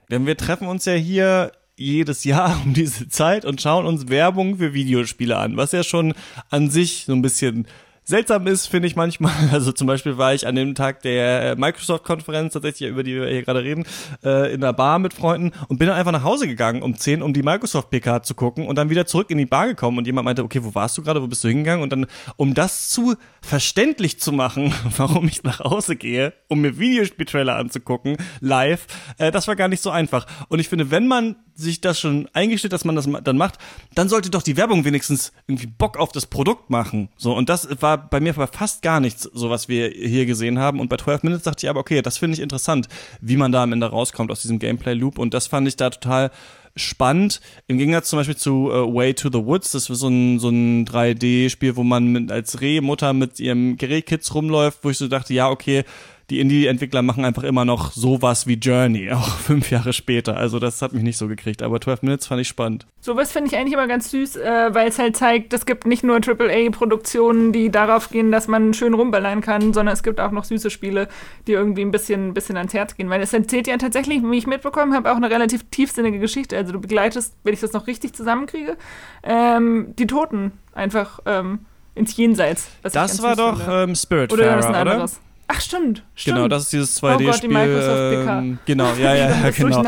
Denn wir treffen uns ja hier jedes Jahr um diese Zeit und schauen uns Werbung für Videospiele an, was ja schon an sich so ein bisschen seltsam ist, finde ich manchmal. Also zum Beispiel war ich an dem Tag der Microsoft-Konferenz, tatsächlich über die wir hier gerade reden, äh, in der Bar mit Freunden und bin dann einfach nach Hause gegangen um 10, um die Microsoft-PK zu gucken und dann wieder zurück in die Bar gekommen und jemand meinte, okay, wo warst du gerade, wo bist du hingegangen? Und dann, um das zu verständlich zu machen, warum ich nach Hause gehe, um mir Videospieltrailer anzugucken, live, äh, das war gar nicht so einfach. Und ich finde, wenn man sich das schon eingesteht, dass man das dann macht, dann sollte doch die Werbung wenigstens irgendwie Bock auf das Produkt machen. So, und das war bei mir fast gar nichts, so was wir hier gesehen haben. Und bei 12 Minutes dachte ich aber, okay, das finde ich interessant, wie man da am Ende rauskommt aus diesem Gameplay-Loop. Und das fand ich da total spannend. Im Gegensatz zum Beispiel zu uh, Way to the Woods, das ist so ein, so ein 3D-Spiel, wo man mit, als Rehmutter mit ihrem Gerätkids rumläuft, wo ich so dachte, ja, okay, die Indie-Entwickler machen einfach immer noch sowas wie Journey, auch fünf Jahre später. Also das hat mich nicht so gekriegt, aber 12 Minutes fand ich spannend. Sowas finde ich eigentlich immer ganz süß, äh, weil es halt zeigt, es gibt nicht nur AAA-Produktionen, die darauf gehen, dass man schön rumballern kann, sondern es gibt auch noch süße Spiele, die irgendwie ein bisschen, ein bisschen ans Herz gehen. Weil es erzählt ja tatsächlich, wie ich mitbekommen habe, auch eine relativ tiefsinnige Geschichte. Also du begleitest, wenn ich das noch richtig zusammenkriege, ähm, die Toten einfach ähm, ins Jenseits. das war doch ähm, Spiritfarer, oder? oder? Ach, stimmt, stimmt. Genau, das ist dieses 2D-Spiel. Oh ähm, genau, ja, ja, ja genau.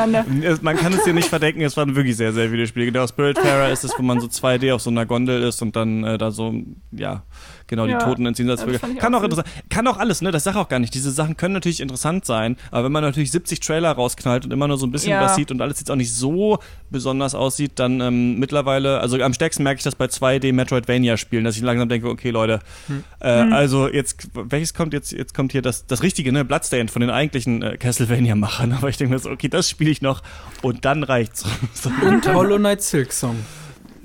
Man kann es dir nicht verdenken, es waren wirklich sehr, sehr viele Spiele. Genau, Spiritfarer ist es, wo man so 2D auf so einer Gondel ist und dann äh, da so, ja, Genau, ja. die Toten ins Jenseits. Ja, kann auch, interessant. Kann auch alles, ne? Das sage auch gar nicht. Diese Sachen können natürlich interessant sein, aber wenn man natürlich 70 Trailer rausknallt und immer nur so ein bisschen ja. was sieht und alles jetzt auch nicht so besonders aussieht, dann ähm, mittlerweile, also am stärksten merke ich das bei 2D Metroidvania-Spielen, dass ich langsam denke, okay, Leute, hm. Äh, hm. also jetzt, welches kommt jetzt, jetzt kommt hier das, das Richtige, ne? Bloodstained von den eigentlichen äh, Castlevania-Machern, aber ich denke mir so, okay, das spiele ich noch und dann reicht's. und Hollow Knight Silk Song.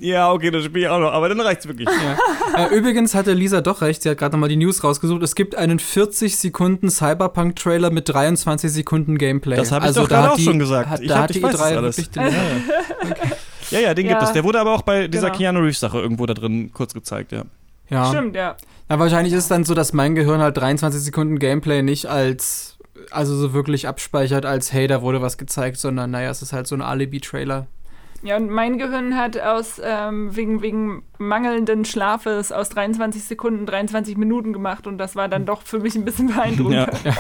Ja, okay, das spiele ich auch noch, aber dann reicht's wirklich. Ja. Äh, übrigens hatte Lisa doch recht, sie hat gerade nochmal die News rausgesucht. Es gibt einen 40 Sekunden Cyberpunk-Trailer mit 23 Sekunden Gameplay. Das habe ich also doch gerade auch die, schon gesagt. Hat, ich da hat die E3 alles. wirklich den, ja. Okay. ja, ja, den ja. gibt es. Der wurde aber auch bei dieser genau. Keanu Reeves-Sache irgendwo da drin kurz gezeigt, ja. Ja. Stimmt, ja. Na, wahrscheinlich ist es dann so, dass mein Gehirn halt 23 Sekunden Gameplay nicht als also so wirklich abspeichert als, hey, da wurde was gezeigt, sondern naja, es ist halt so ein Alibi-Trailer. Ja, und mein Gehirn hat aus ähm, wegen, wegen mangelnden Schlafes aus 23 Sekunden 23 Minuten gemacht und das war dann doch für mich ein bisschen beeindruckend. Ja. ja.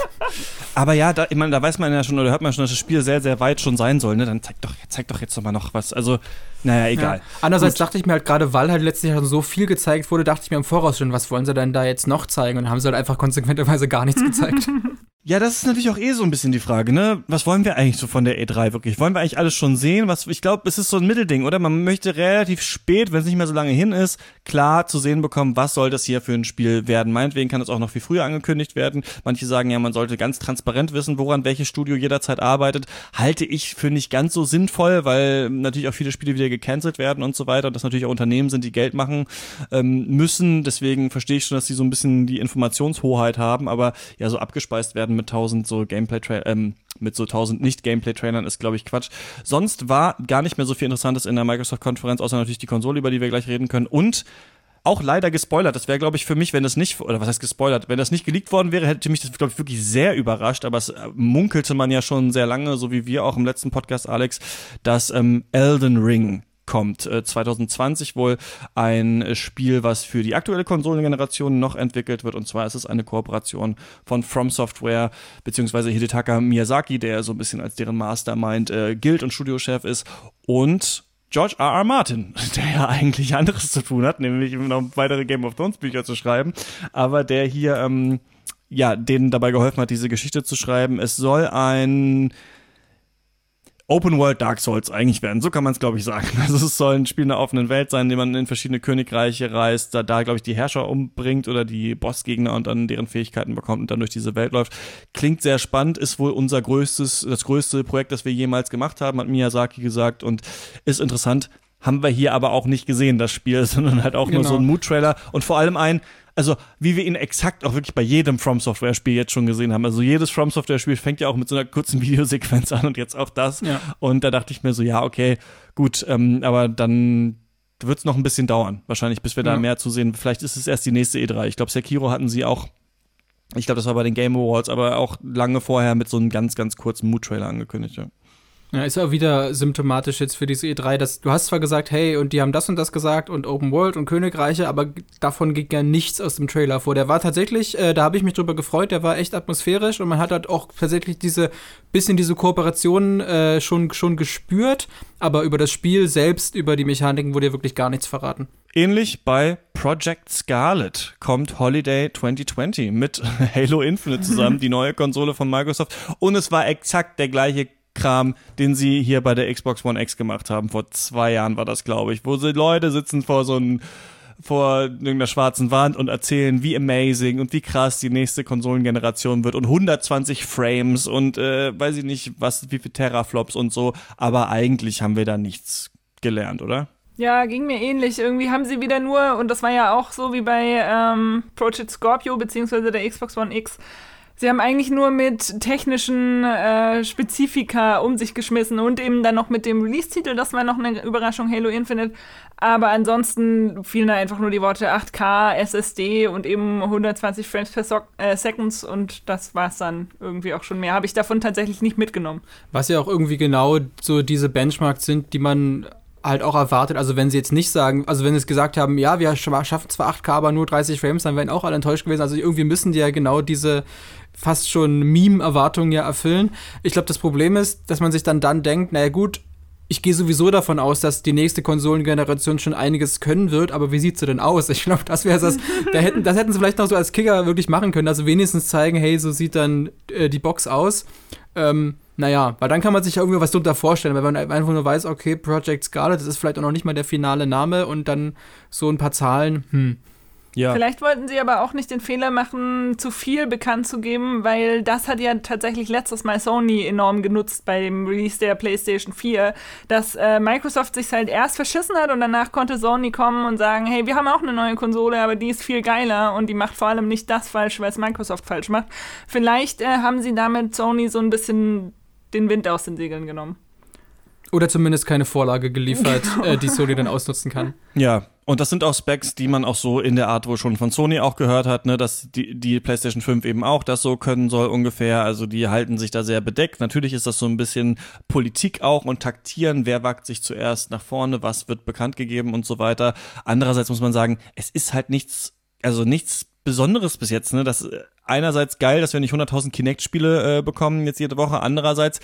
Aber ja, da, ich meine, da weiß man ja schon oder hört man schon, dass das Spiel sehr, sehr weit schon sein soll. Ne? Dann zeig doch, zeig doch jetzt noch mal noch was. Also, naja, egal. Ja. Andererseits Gut. dachte ich mir halt gerade, weil halt letztlich schon so viel gezeigt wurde, dachte ich mir im Voraus schon, was wollen sie denn da jetzt noch zeigen? Und haben sie halt einfach konsequenterweise gar nichts gezeigt. Ja, das ist natürlich auch eh so ein bisschen die Frage, ne? Was wollen wir eigentlich so von der E3 wirklich? Wollen wir eigentlich alles schon sehen? Was, ich glaube, es ist so ein Mittelding, oder? Man möchte relativ spät, wenn es nicht mehr so lange hin ist, klar zu sehen bekommen, was soll das hier für ein Spiel werden. Meinetwegen kann es auch noch viel früher angekündigt werden. Manche sagen ja, man sollte ganz transparent wissen, woran welches Studio jederzeit arbeitet. Halte ich für nicht ganz so sinnvoll, weil natürlich auch viele Spiele wieder gecancelt werden und so weiter und das natürlich auch Unternehmen sind, die Geld machen ähm, müssen. Deswegen verstehe ich schon, dass sie so ein bisschen die Informationshoheit haben, aber ja, so abgespeist werden mit 1000 so Gameplay ähm, mit so 1000 nicht Gameplay Trailern ist glaube ich Quatsch. Sonst war gar nicht mehr so viel interessantes in der Microsoft Konferenz außer natürlich die Konsole, über die wir gleich reden können und auch leider gespoilert. Das wäre, glaube ich, für mich, wenn das nicht, oder was heißt gespoilert, wenn das nicht geleakt worden wäre, hätte mich das, glaube ich, wirklich sehr überrascht. Aber es äh, munkelte man ja schon sehr lange, so wie wir auch im letzten Podcast, Alex, dass ähm, Elden Ring kommt. 2020 äh, wohl ein äh, Spiel, was für die aktuelle Konsolengeneration noch entwickelt wird. Und zwar ist es eine Kooperation von From Software beziehungsweise Hidetaka Miyazaki, der so ein bisschen als deren Mastermind äh, gilt und Studiochef ist. Und George R. R. Martin, der ja eigentlich anderes zu tun hat, nämlich noch weitere Game of Thrones Bücher zu schreiben, aber der hier ähm, ja denen dabei geholfen hat, diese Geschichte zu schreiben. Es soll ein Open World Dark Souls eigentlich werden. So kann man es, glaube ich, sagen. Also es soll ein Spiel in der offenen Welt sein, in dem man in verschiedene Königreiche reist, da, da glaube ich, die Herrscher umbringt oder die Bossgegner und dann deren Fähigkeiten bekommt und dann durch diese Welt läuft. Klingt sehr spannend, ist wohl unser größtes, das größte Projekt, das wir jemals gemacht haben, hat Miyazaki gesagt und ist interessant. Haben wir hier aber auch nicht gesehen, das Spiel, sondern halt auch genau. nur so ein Mood-Trailer und vor allem ein, also wie wir ihn exakt auch wirklich bei jedem From Software Spiel jetzt schon gesehen haben. Also jedes From Software Spiel fängt ja auch mit so einer kurzen Videosequenz an und jetzt auch das. Ja. Und da dachte ich mir so, ja, okay, gut, ähm, aber dann wird es noch ein bisschen dauern, wahrscheinlich, bis wir da ja. mehr zu sehen. Vielleicht ist es erst die nächste E3. Ich glaube, Sekiro hatten sie auch ich glaube, das war bei den Game Awards, aber auch lange vorher mit so einem ganz, ganz kurzen Mood-Trailer angekündigt. Ja. Ja, ist auch wieder symptomatisch jetzt für diese E3, dass du hast zwar gesagt, hey, und die haben das und das gesagt und Open World und Königreiche, aber davon ging ja nichts aus dem Trailer vor. Der war tatsächlich, äh, da habe ich mich drüber gefreut, der war echt atmosphärisch und man hat halt auch tatsächlich diese bisschen diese Kooperation äh, schon, schon gespürt, aber über das Spiel selbst, über die Mechaniken wurde ja wirklich gar nichts verraten. Ähnlich bei Project Scarlet kommt Holiday 2020 mit Halo Infinite zusammen, die neue Konsole von Microsoft. Und es war exakt der gleiche Kram, den sie hier bei der Xbox One X gemacht haben. Vor zwei Jahren war das, glaube ich, wo sie Leute sitzen vor so einem vor irgendeiner schwarzen Wand und erzählen, wie amazing und wie krass die nächste Konsolengeneration wird und 120 Frames und äh, weiß ich nicht, was, wie viele Teraflops und so. Aber eigentlich haben wir da nichts gelernt, oder? Ja, ging mir ähnlich. Irgendwie haben sie wieder nur, und das war ja auch so wie bei ähm, Project Scorpio beziehungsweise der Xbox One X, Sie haben eigentlich nur mit technischen äh, Spezifika um sich geschmissen und eben dann noch mit dem Release-Titel, das war noch eine Überraschung, Halo Infinite. Aber ansonsten fielen da einfach nur die Worte 8K, SSD und eben 120 Frames per so äh, Seconds und das war es dann irgendwie auch schon mehr. Habe ich davon tatsächlich nicht mitgenommen. Was ja auch irgendwie genau so diese Benchmarks sind, die man halt auch erwartet. Also wenn sie jetzt nicht sagen, also wenn sie es gesagt haben, ja, wir schaffen zwar 8K, aber nur 30 Frames, dann wären auch alle enttäuscht gewesen. Also irgendwie müssen die ja genau diese fast schon Meme-Erwartungen ja erfüllen. Ich glaube, das Problem ist, dass man sich dann dann denkt, naja gut, ich gehe sowieso davon aus, dass die nächste Konsolengeneration schon einiges können wird, aber wie sieht sie denn aus? Ich glaube, das wäre das, da hätten, das hätten sie vielleicht noch so als Kicker wirklich machen können, also wenigstens zeigen, hey, so sieht dann äh, die Box aus. Ähm, naja, weil dann kann man sich ja irgendwie was drunter vorstellen, weil man einfach nur weiß, okay, Project Scarlet, das ist vielleicht auch noch nicht mal der finale Name und dann so ein paar Zahlen, hm. Ja. Vielleicht wollten sie aber auch nicht den Fehler machen, zu viel bekannt zu geben, weil das hat ja tatsächlich letztes Mal Sony enorm genutzt bei dem Release der PlayStation 4, dass äh, Microsoft sich halt erst verschissen hat und danach konnte Sony kommen und sagen, hey, wir haben auch eine neue Konsole, aber die ist viel geiler und die macht vor allem nicht das falsch, was Microsoft falsch macht. Vielleicht äh, haben sie damit Sony so ein bisschen den Wind aus den Segeln genommen. Oder zumindest keine Vorlage geliefert, genau. äh, die Sony dann ausnutzen kann. Ja, und das sind auch Specs, die man auch so in der Art wohl schon von Sony auch gehört hat, ne, dass die, die PlayStation 5 eben auch das so können soll ungefähr. Also die halten sich da sehr bedeckt. Natürlich ist das so ein bisschen Politik auch und taktieren, wer wagt sich zuerst nach vorne, was wird bekannt gegeben und so weiter. Andererseits muss man sagen, es ist halt nichts, also nichts Besonderes bis jetzt, ne? Das äh, einerseits geil, dass wir nicht 100.000 Kinect-Spiele äh, bekommen jetzt jede Woche. Andererseits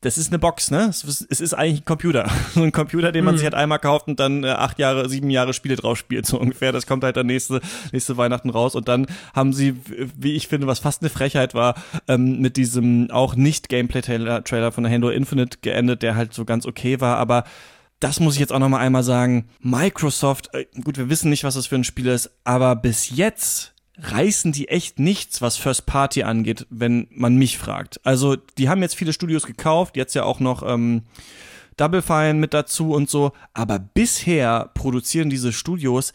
das ist eine Box, ne? Es ist, eigentlich ein Computer. So ein Computer, den man mhm. sich halt einmal kauft und dann äh, acht Jahre, sieben Jahre Spiele drauf spielt, so ungefähr. Das kommt halt dann nächste, nächste Weihnachten raus. Und dann haben sie, wie ich finde, was fast eine Frechheit war, ähm, mit diesem auch nicht Gameplay-Trailer von der Halo Infinite geendet, der halt so ganz okay war, aber das muss ich jetzt auch noch mal einmal sagen. Microsoft, äh, gut, wir wissen nicht, was das für ein Spiel ist, aber bis jetzt reißen die echt nichts, was First Party angeht, wenn man mich fragt. Also, die haben jetzt viele Studios gekauft, jetzt ja auch noch ähm, Double Fine mit dazu und so, aber bisher produzieren diese Studios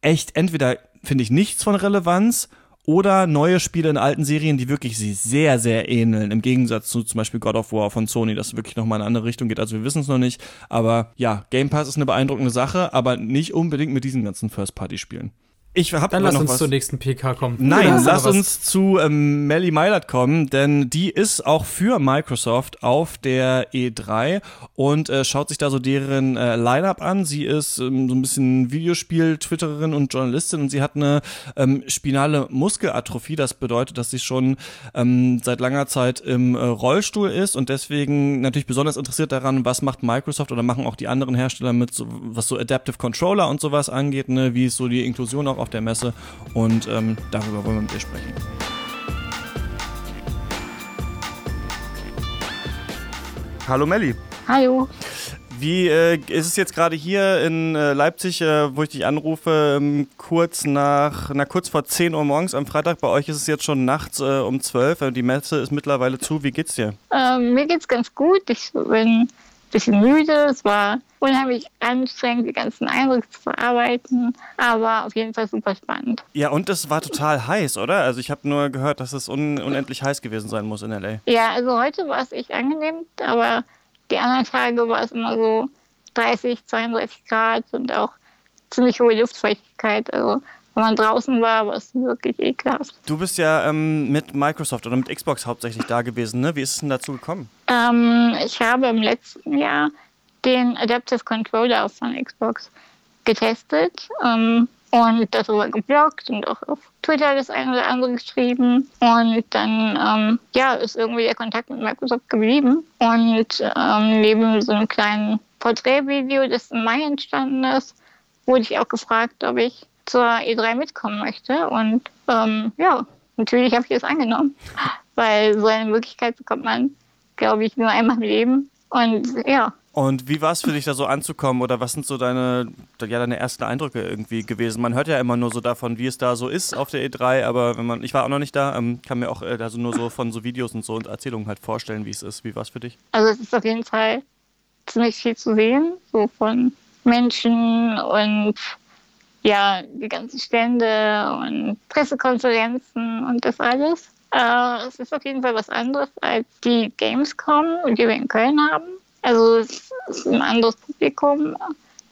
echt entweder, finde ich, nichts von Relevanz oder neue Spiele in alten Serien, die wirklich sie sehr, sehr ähneln, im Gegensatz zu zum Beispiel God of War von Sony, das wirklich nochmal in eine andere Richtung geht. Also wir wissen es noch nicht, aber ja, Game Pass ist eine beeindruckende Sache, aber nicht unbedingt mit diesen ganzen First-Party-Spielen. Ich hab Dann lass uns was. zur nächsten PK kommen. Nein, lass uns zu ähm, Melly Meilert kommen, denn die ist auch für Microsoft auf der E3 und äh, schaut sich da so deren äh, Line-Up an. Sie ist ähm, so ein bisschen Videospiel-Twitterin und Journalistin und sie hat eine ähm, spinale Muskelatrophie. Das bedeutet, dass sie schon ähm, seit langer Zeit im äh, Rollstuhl ist und deswegen natürlich besonders interessiert daran, was macht Microsoft oder machen auch die anderen Hersteller mit, so, was so Adaptive Controller und sowas angeht, ne? wie ist so die Inklusion auch auf der Messe und ähm, darüber wollen wir mit ihr sprechen. Hallo Melli. Hallo. Wie äh, ist es jetzt gerade hier in äh, Leipzig, äh, wo ich dich anrufe, ähm, kurz nach, na, kurz vor 10 Uhr morgens am Freitag? Bei euch ist es jetzt schon nachts äh, um 12. Äh, die Messe ist mittlerweile zu. Wie geht's dir? Ähm, mir geht's ganz gut. Ich bin bisschen müde. Es war unheimlich anstrengend, die ganzen Eindrücke zu verarbeiten, aber auf jeden Fall super spannend. Ja, und es war total heiß, oder? Also ich habe nur gehört, dass es un unendlich heiß gewesen sein muss in LA. Ja, also heute war es echt angenehm, aber die anderen Tage war es immer so 30, 32 Grad und auch ziemlich hohe Luftfeuchtigkeit. Also wenn man draußen war, war es wirklich ekelhaft. Du bist ja ähm, mit Microsoft oder mit Xbox hauptsächlich da gewesen, ne? Wie ist es denn dazu gekommen? Ähm, ich habe im letzten Jahr den Adaptive Controller von Xbox getestet ähm, und darüber gebloggt und auch auf Twitter das eine oder andere geschrieben. Und dann ähm, ja, ist irgendwie der Kontakt mit Microsoft geblieben. Und ähm, neben so einem kleinen Porträtvideo, das im Mai entstanden ist, wurde ich auch gefragt, ob ich zur E3 mitkommen möchte. Und ähm, ja, natürlich habe ich das angenommen, weil so eine Möglichkeit bekommt man, glaube ich, nur einmal im Leben. Und ja. Und wie war es für dich, da so anzukommen? Oder was sind so deine, ja, deine ersten Eindrücke irgendwie gewesen? Man hört ja immer nur so davon, wie es da so ist auf der E3, aber wenn man, ich war auch noch nicht da, ähm, kann mir auch äh, also nur so von so Videos und so und Erzählungen halt vorstellen, wie es ist. Wie war es für dich? Also es ist auf jeden Fall ziemlich viel zu sehen, so von Menschen und ja, die ganzen Stände und Pressekonferenzen und das alles. Äh, es ist auf jeden Fall was anderes als die Gamescom, die wir in Köln haben. Also es ist ein anderes Publikum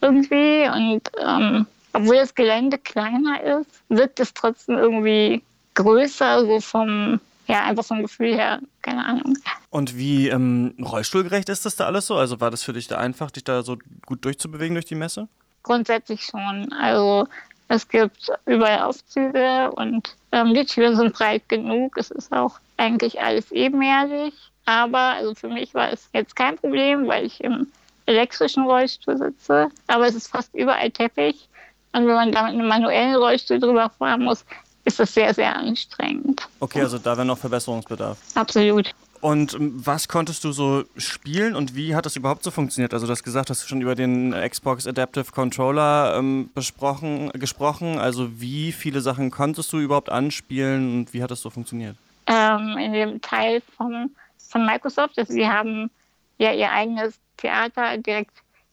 irgendwie und ähm, obwohl das Gelände kleiner ist, wirkt es trotzdem irgendwie größer, so vom, ja, einfach vom Gefühl her, keine Ahnung. Und wie ähm, rollstuhlgerecht ist das da alles so? Also war das für dich da einfach, dich da so gut durchzubewegen durch die Messe? Grundsätzlich schon. Also es gibt überall Aufzüge und ähm, die Türen sind breit genug. Es ist auch eigentlich alles ebenerdig. Aber also für mich war es jetzt kein Problem, weil ich im elektrischen Rollstuhl sitze. Aber es ist fast überall Teppich. Und wenn man da mit einem manuellen Rollstuhl drüber fahren muss, ist das sehr, sehr anstrengend. Okay, also da wäre noch Verbesserungsbedarf. Absolut. Und ähm, was konntest du so spielen und wie hat das überhaupt so funktioniert? Also du hast gesagt, hast du schon über den Xbox Adaptive Controller ähm, besprochen, gesprochen. Also wie viele Sachen konntest du überhaupt anspielen und wie hat das so funktioniert? Ähm, in dem Teil von, von Microsoft, also sie haben ja ihr eigenes Theater direkt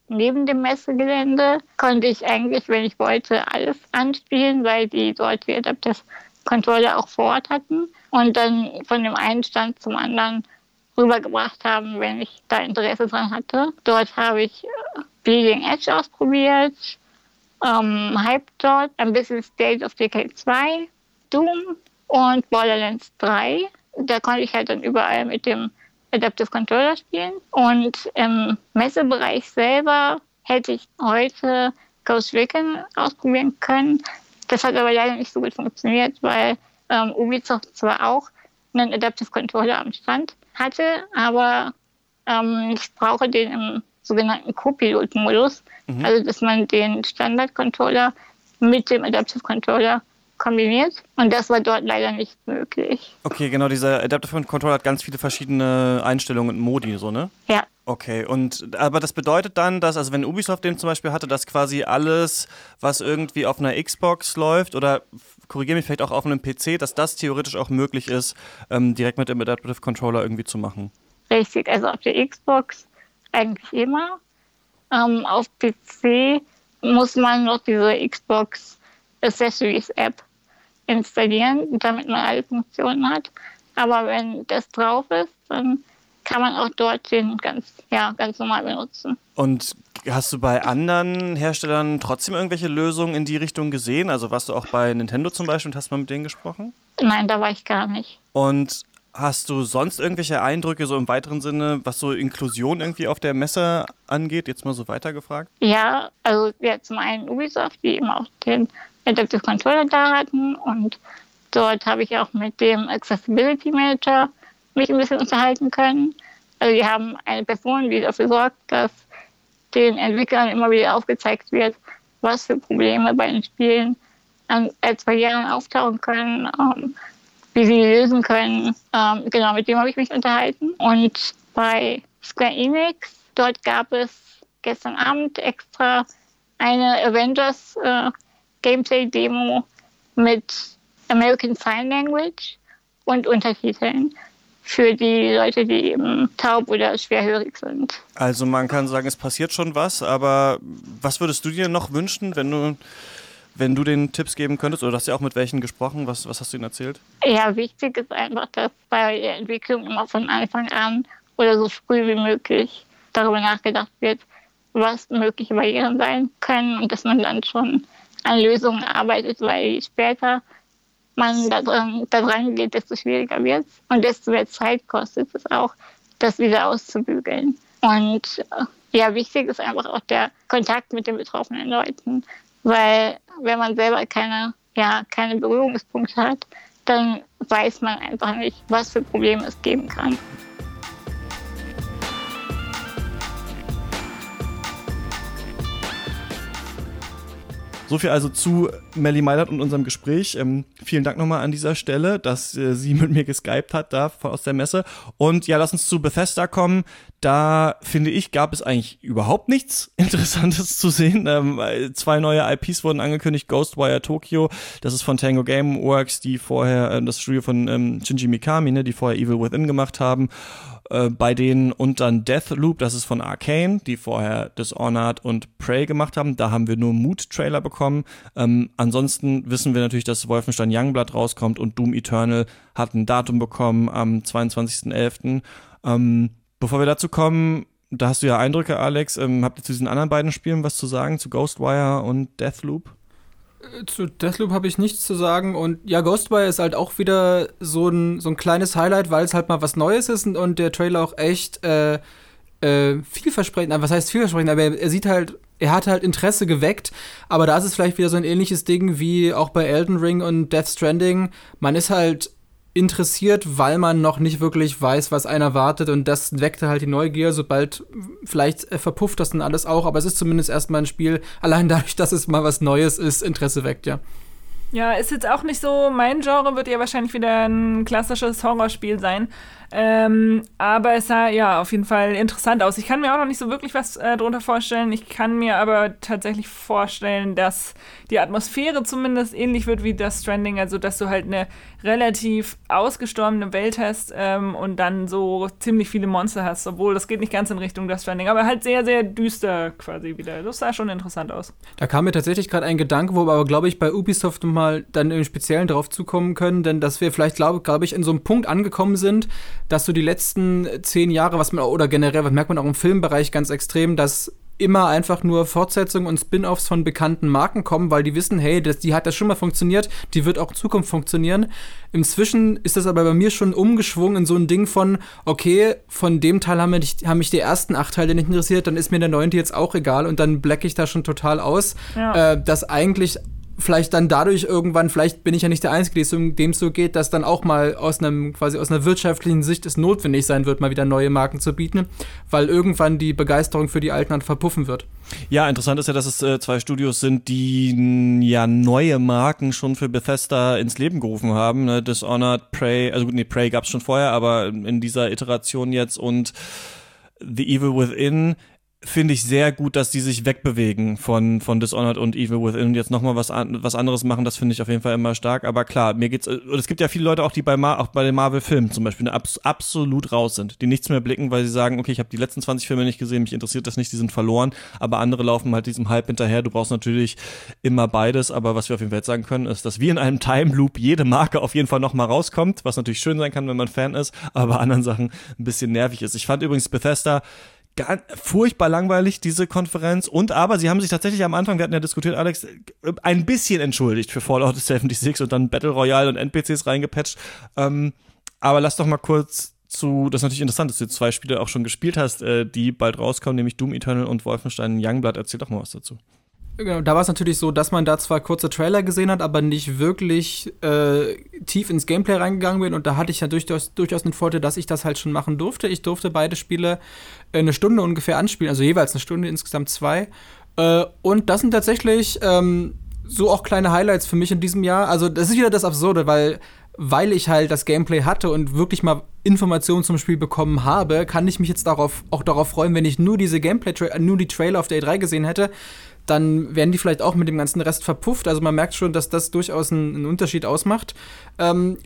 neben dem Messegelände, konnte ich eigentlich, wenn ich wollte, alles anspielen, weil die dort die Adaptive Controller auch vor Ort hatten und dann von dem einen Stand zum anderen rübergebracht haben, wenn ich da Interesse dran hatte. Dort habe ich äh, Bleeding Edge ausprobiert, ähm, Hype dort, ein bisschen State of Decay 2, Doom und Borderlands 3. Da konnte ich halt dann überall mit dem Adaptive Controller spielen. Und im Messebereich selber hätte ich heute Ghost Recon ausprobieren können. Das hat aber leider nicht so gut funktioniert, weil ähm, Ubisoft zwar auch einen Adaptive Controller am Stand hatte, aber ähm, ich brauche den im sogenannten Co-Pilot-Modus, mhm. also dass man den Standard-Controller mit dem Adaptive Controller kombiniert und das war dort leider nicht möglich. Okay, genau, dieser Adaptive Controller hat ganz viele verschiedene Einstellungen und Modi, so, ne? Ja. Okay, und aber das bedeutet dann, dass, also wenn Ubisoft den zum Beispiel hatte, dass quasi alles, was irgendwie auf einer Xbox läuft oder korrigiere mich vielleicht auch auf einem PC, dass das theoretisch auch möglich ist, ähm, direkt mit dem Adaptive Controller irgendwie zu machen. Richtig, also auf der Xbox eigentlich immer. Ähm, auf PC muss man noch diese Xbox Accessories App installieren, damit man alle Funktionen hat. Aber wenn das drauf ist, dann kann man auch dort den ganz, ja, ganz normal benutzen. Und hast du bei anderen Herstellern trotzdem irgendwelche Lösungen in die Richtung gesehen? Also warst du auch bei Nintendo zum Beispiel und hast mal mit denen gesprochen? Nein, da war ich gar nicht. Und hast du sonst irgendwelche Eindrücke so im weiteren Sinne, was so Inklusion irgendwie auf der Messe angeht? Jetzt mal so weitergefragt. Ja, also ja, zum einen Ubisoft, die eben auch den Adaptive Controller da hatten und dort habe ich auch mit dem Accessibility Manager mich ein bisschen unterhalten können. Also wir haben eine Person, die dafür sorgt, dass den Entwicklern immer wieder aufgezeigt wird, was für Probleme bei den Spielen als Barrieren auftauchen können, ähm, wie sie lösen können. Ähm, genau, mit dem habe ich mich unterhalten. Und bei Square Enix, dort gab es gestern Abend extra eine Avengers äh, Gameplay-Demo mit American Sign Language und Untertiteln für die Leute, die eben taub oder schwerhörig sind. Also man kann sagen, es passiert schon was, aber was würdest du dir noch wünschen, wenn du, wenn du den Tipps geben könntest? Oder hast du auch mit welchen gesprochen? Was, was hast du ihnen erzählt? Ja, wichtig ist einfach, dass bei der Entwicklung immer von Anfang an oder so früh wie möglich darüber nachgedacht wird, was mögliche Barrieren sein können und dass man dann schon an Lösungen arbeitet, weil später man da dran, geht, desto schwieriger wird es und desto mehr Zeit kostet es auch, das wieder auszubügeln. Und äh, ja, wichtig ist einfach auch der Kontakt mit den betroffenen Leuten, weil wenn man selber keine, ja, keine Berührungspunkte hat, dann weiß man einfach nicht, was für Probleme es geben kann. So viel also zu Melly Meilert und unserem Gespräch. Ähm, vielen Dank nochmal an dieser Stelle, dass äh, sie mit mir geskypt hat da aus der Messe. Und ja, lass uns zu Bethesda kommen. Da finde ich, gab es eigentlich überhaupt nichts Interessantes zu sehen. Ähm, zwei neue IPs wurden angekündigt. Ghostwire Tokyo, das ist von Tango Gameworks, die vorher äh, das Studio von ähm, Shinji Mikami, ne, die vorher Evil Within gemacht haben. Äh, bei denen und dann Deathloop, das ist von Arcane, die vorher Dishonored und Prey gemacht haben. Da haben wir nur Mood-Trailer bekommen. Ähm, ansonsten wissen wir natürlich, dass Wolfenstein Youngblood rauskommt und Doom Eternal hat ein Datum bekommen am 22.11. Ähm, bevor wir dazu kommen, da hast du ja Eindrücke, Alex. Ähm, habt ihr zu diesen anderen beiden Spielen was zu sagen, zu Ghostwire und Deathloop? Zu Deathloop habe ich nichts zu sagen und ja, Ghostwire ist halt auch wieder so ein, so ein kleines Highlight, weil es halt mal was Neues ist und, und der Trailer auch echt äh, äh, vielversprechend, was heißt vielversprechend, aber er, er, sieht halt, er hat halt Interesse geweckt, aber da ist es vielleicht wieder so ein ähnliches Ding wie auch bei Elden Ring und Death Stranding. Man ist halt interessiert, weil man noch nicht wirklich weiß, was einer wartet und das weckte halt die Neugier, sobald vielleicht äh, verpufft das dann alles auch, aber es ist zumindest erstmal ein Spiel, allein dadurch, dass es mal was Neues ist, Interesse weckt, ja. Ja, ist jetzt auch nicht so mein Genre, wird ja wahrscheinlich wieder ein klassisches Horrorspiel sein. Ähm, aber es sah ja auf jeden Fall interessant aus. Ich kann mir auch noch nicht so wirklich was äh, darunter vorstellen. Ich kann mir aber tatsächlich vorstellen, dass die Atmosphäre zumindest ähnlich wird wie das Stranding. Also, dass du halt eine relativ ausgestorbene Welt hast ähm, und dann so ziemlich viele Monster hast. Obwohl das geht nicht ganz in Richtung das Stranding, aber halt sehr, sehr düster quasi wieder. Das sah schon interessant aus. Da kam mir tatsächlich gerade ein Gedanke, wo wir aber, glaube ich, bei Ubisoft mal dann im Speziellen drauf zukommen können, denn dass wir vielleicht, glaube glaub ich, in so einem Punkt angekommen sind, dass so die letzten zehn Jahre, was man, oder generell, was merkt man auch im Filmbereich ganz extrem, dass immer einfach nur Fortsetzungen und Spin-offs von bekannten Marken kommen, weil die wissen, hey, das, die hat das schon mal funktioniert, die wird auch in Zukunft funktionieren. Inzwischen ist das aber bei mir schon umgeschwungen in so ein Ding von, okay, von dem Teil haben mich, haben mich die ersten acht Teile nicht interessiert, dann ist mir der neunte jetzt auch egal und dann blacke ich da schon total aus, ja. äh, dass eigentlich vielleicht dann dadurch irgendwann, vielleicht bin ich ja nicht der Einzige, dem es so geht, dass dann auch mal aus einem, quasi aus einer wirtschaftlichen Sicht es notwendig sein wird, mal wieder neue Marken zu bieten, weil irgendwann die Begeisterung für die alten dann verpuffen wird. Ja, interessant ist ja, dass es äh, zwei Studios sind, die ja neue Marken schon für Bethesda ins Leben gerufen haben. Ne? Dishonored, Prey, also nee, Prey gab es schon vorher, aber in dieser Iteration jetzt und The Evil Within finde ich sehr gut, dass die sich wegbewegen von, von Dishonored und Evil Within und jetzt nochmal was, an, was anderes machen. Das finde ich auf jeden Fall immer stark. Aber klar, mir geht's, und es gibt ja viele Leute auch, die bei, Mar auch bei den Marvel-Filmen zum Beispiel abs absolut raus sind, die nichts mehr blicken, weil sie sagen, okay, ich habe die letzten 20 Filme nicht gesehen, mich interessiert das nicht, die sind verloren. Aber andere laufen halt diesem Hype hinterher. Du brauchst natürlich immer beides. Aber was wir auf jeden Fall jetzt sagen können, ist, dass wie in einem Time Loop jede Marke auf jeden Fall nochmal rauskommt, was natürlich schön sein kann, wenn man Fan ist, aber bei anderen Sachen ein bisschen nervig ist. Ich fand übrigens Bethesda Gar, furchtbar langweilig, diese Konferenz. Und aber sie haben sich tatsächlich am Anfang, wir hatten ja diskutiert, Alex, ein bisschen entschuldigt für Fallout 76 und dann Battle Royale und NPCs reingepatcht. Ähm, aber lass doch mal kurz zu, das ist natürlich interessant, dass du zwei Spiele auch schon gespielt hast, äh, die bald rauskommen, nämlich Doom Eternal und Wolfenstein Youngblood. Erzähl doch mal was dazu. Genau, da war es natürlich so, dass man da zwar kurze Trailer gesehen hat, aber nicht wirklich äh, tief ins Gameplay reingegangen bin. Und da hatte ich ja durchaus, durchaus einen Vorteil, dass ich das halt schon machen durfte. Ich durfte beide Spiele eine Stunde ungefähr anspielen, also jeweils eine Stunde, insgesamt zwei. Äh, und das sind tatsächlich ähm, so auch kleine Highlights für mich in diesem Jahr. Also, das ist wieder das Absurde, weil weil ich halt das Gameplay hatte und wirklich mal Informationen zum Spiel bekommen habe, kann ich mich jetzt darauf, auch darauf freuen, wenn ich nur diese Gameplay, nur die Trailer auf der E3 gesehen hätte, dann werden die vielleicht auch mit dem ganzen Rest verpufft. Also man merkt schon, dass das durchaus einen, einen Unterschied ausmacht. Ähm,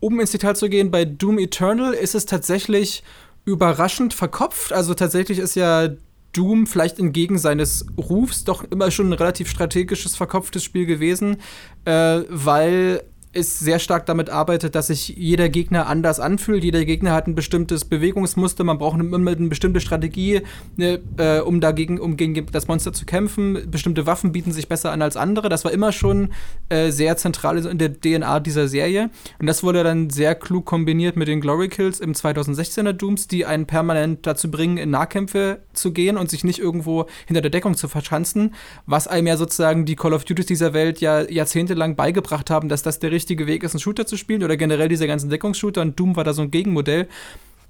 um ins Detail zu gehen, bei Doom Eternal ist es tatsächlich überraschend verkopft. Also tatsächlich ist ja Doom vielleicht entgegen seines Rufs doch immer schon ein relativ strategisches, verkopftes Spiel gewesen, äh, weil ist sehr stark damit arbeitet, dass sich jeder Gegner anders anfühlt. Jeder Gegner hat ein bestimmtes Bewegungsmuster. Man braucht immer eine bestimmte Strategie, ne, äh, um dagegen, um gegen das Monster zu kämpfen. Bestimmte Waffen bieten sich besser an als andere. Das war immer schon äh, sehr zentral in der DNA dieser Serie. Und das wurde dann sehr klug kombiniert mit den Glory Kills im 2016er Dooms, die einen permanent dazu bringen, in Nahkämpfe zu gehen und sich nicht irgendwo hinter der Deckung zu verschanzen, was einem ja sozusagen die Call of Duties dieser Welt ja jahrzehntelang beigebracht haben, dass das der richtige Weg ist, einen Shooter zu spielen oder generell diese ganzen Deckungsshooter und Doom war da so ein Gegenmodell.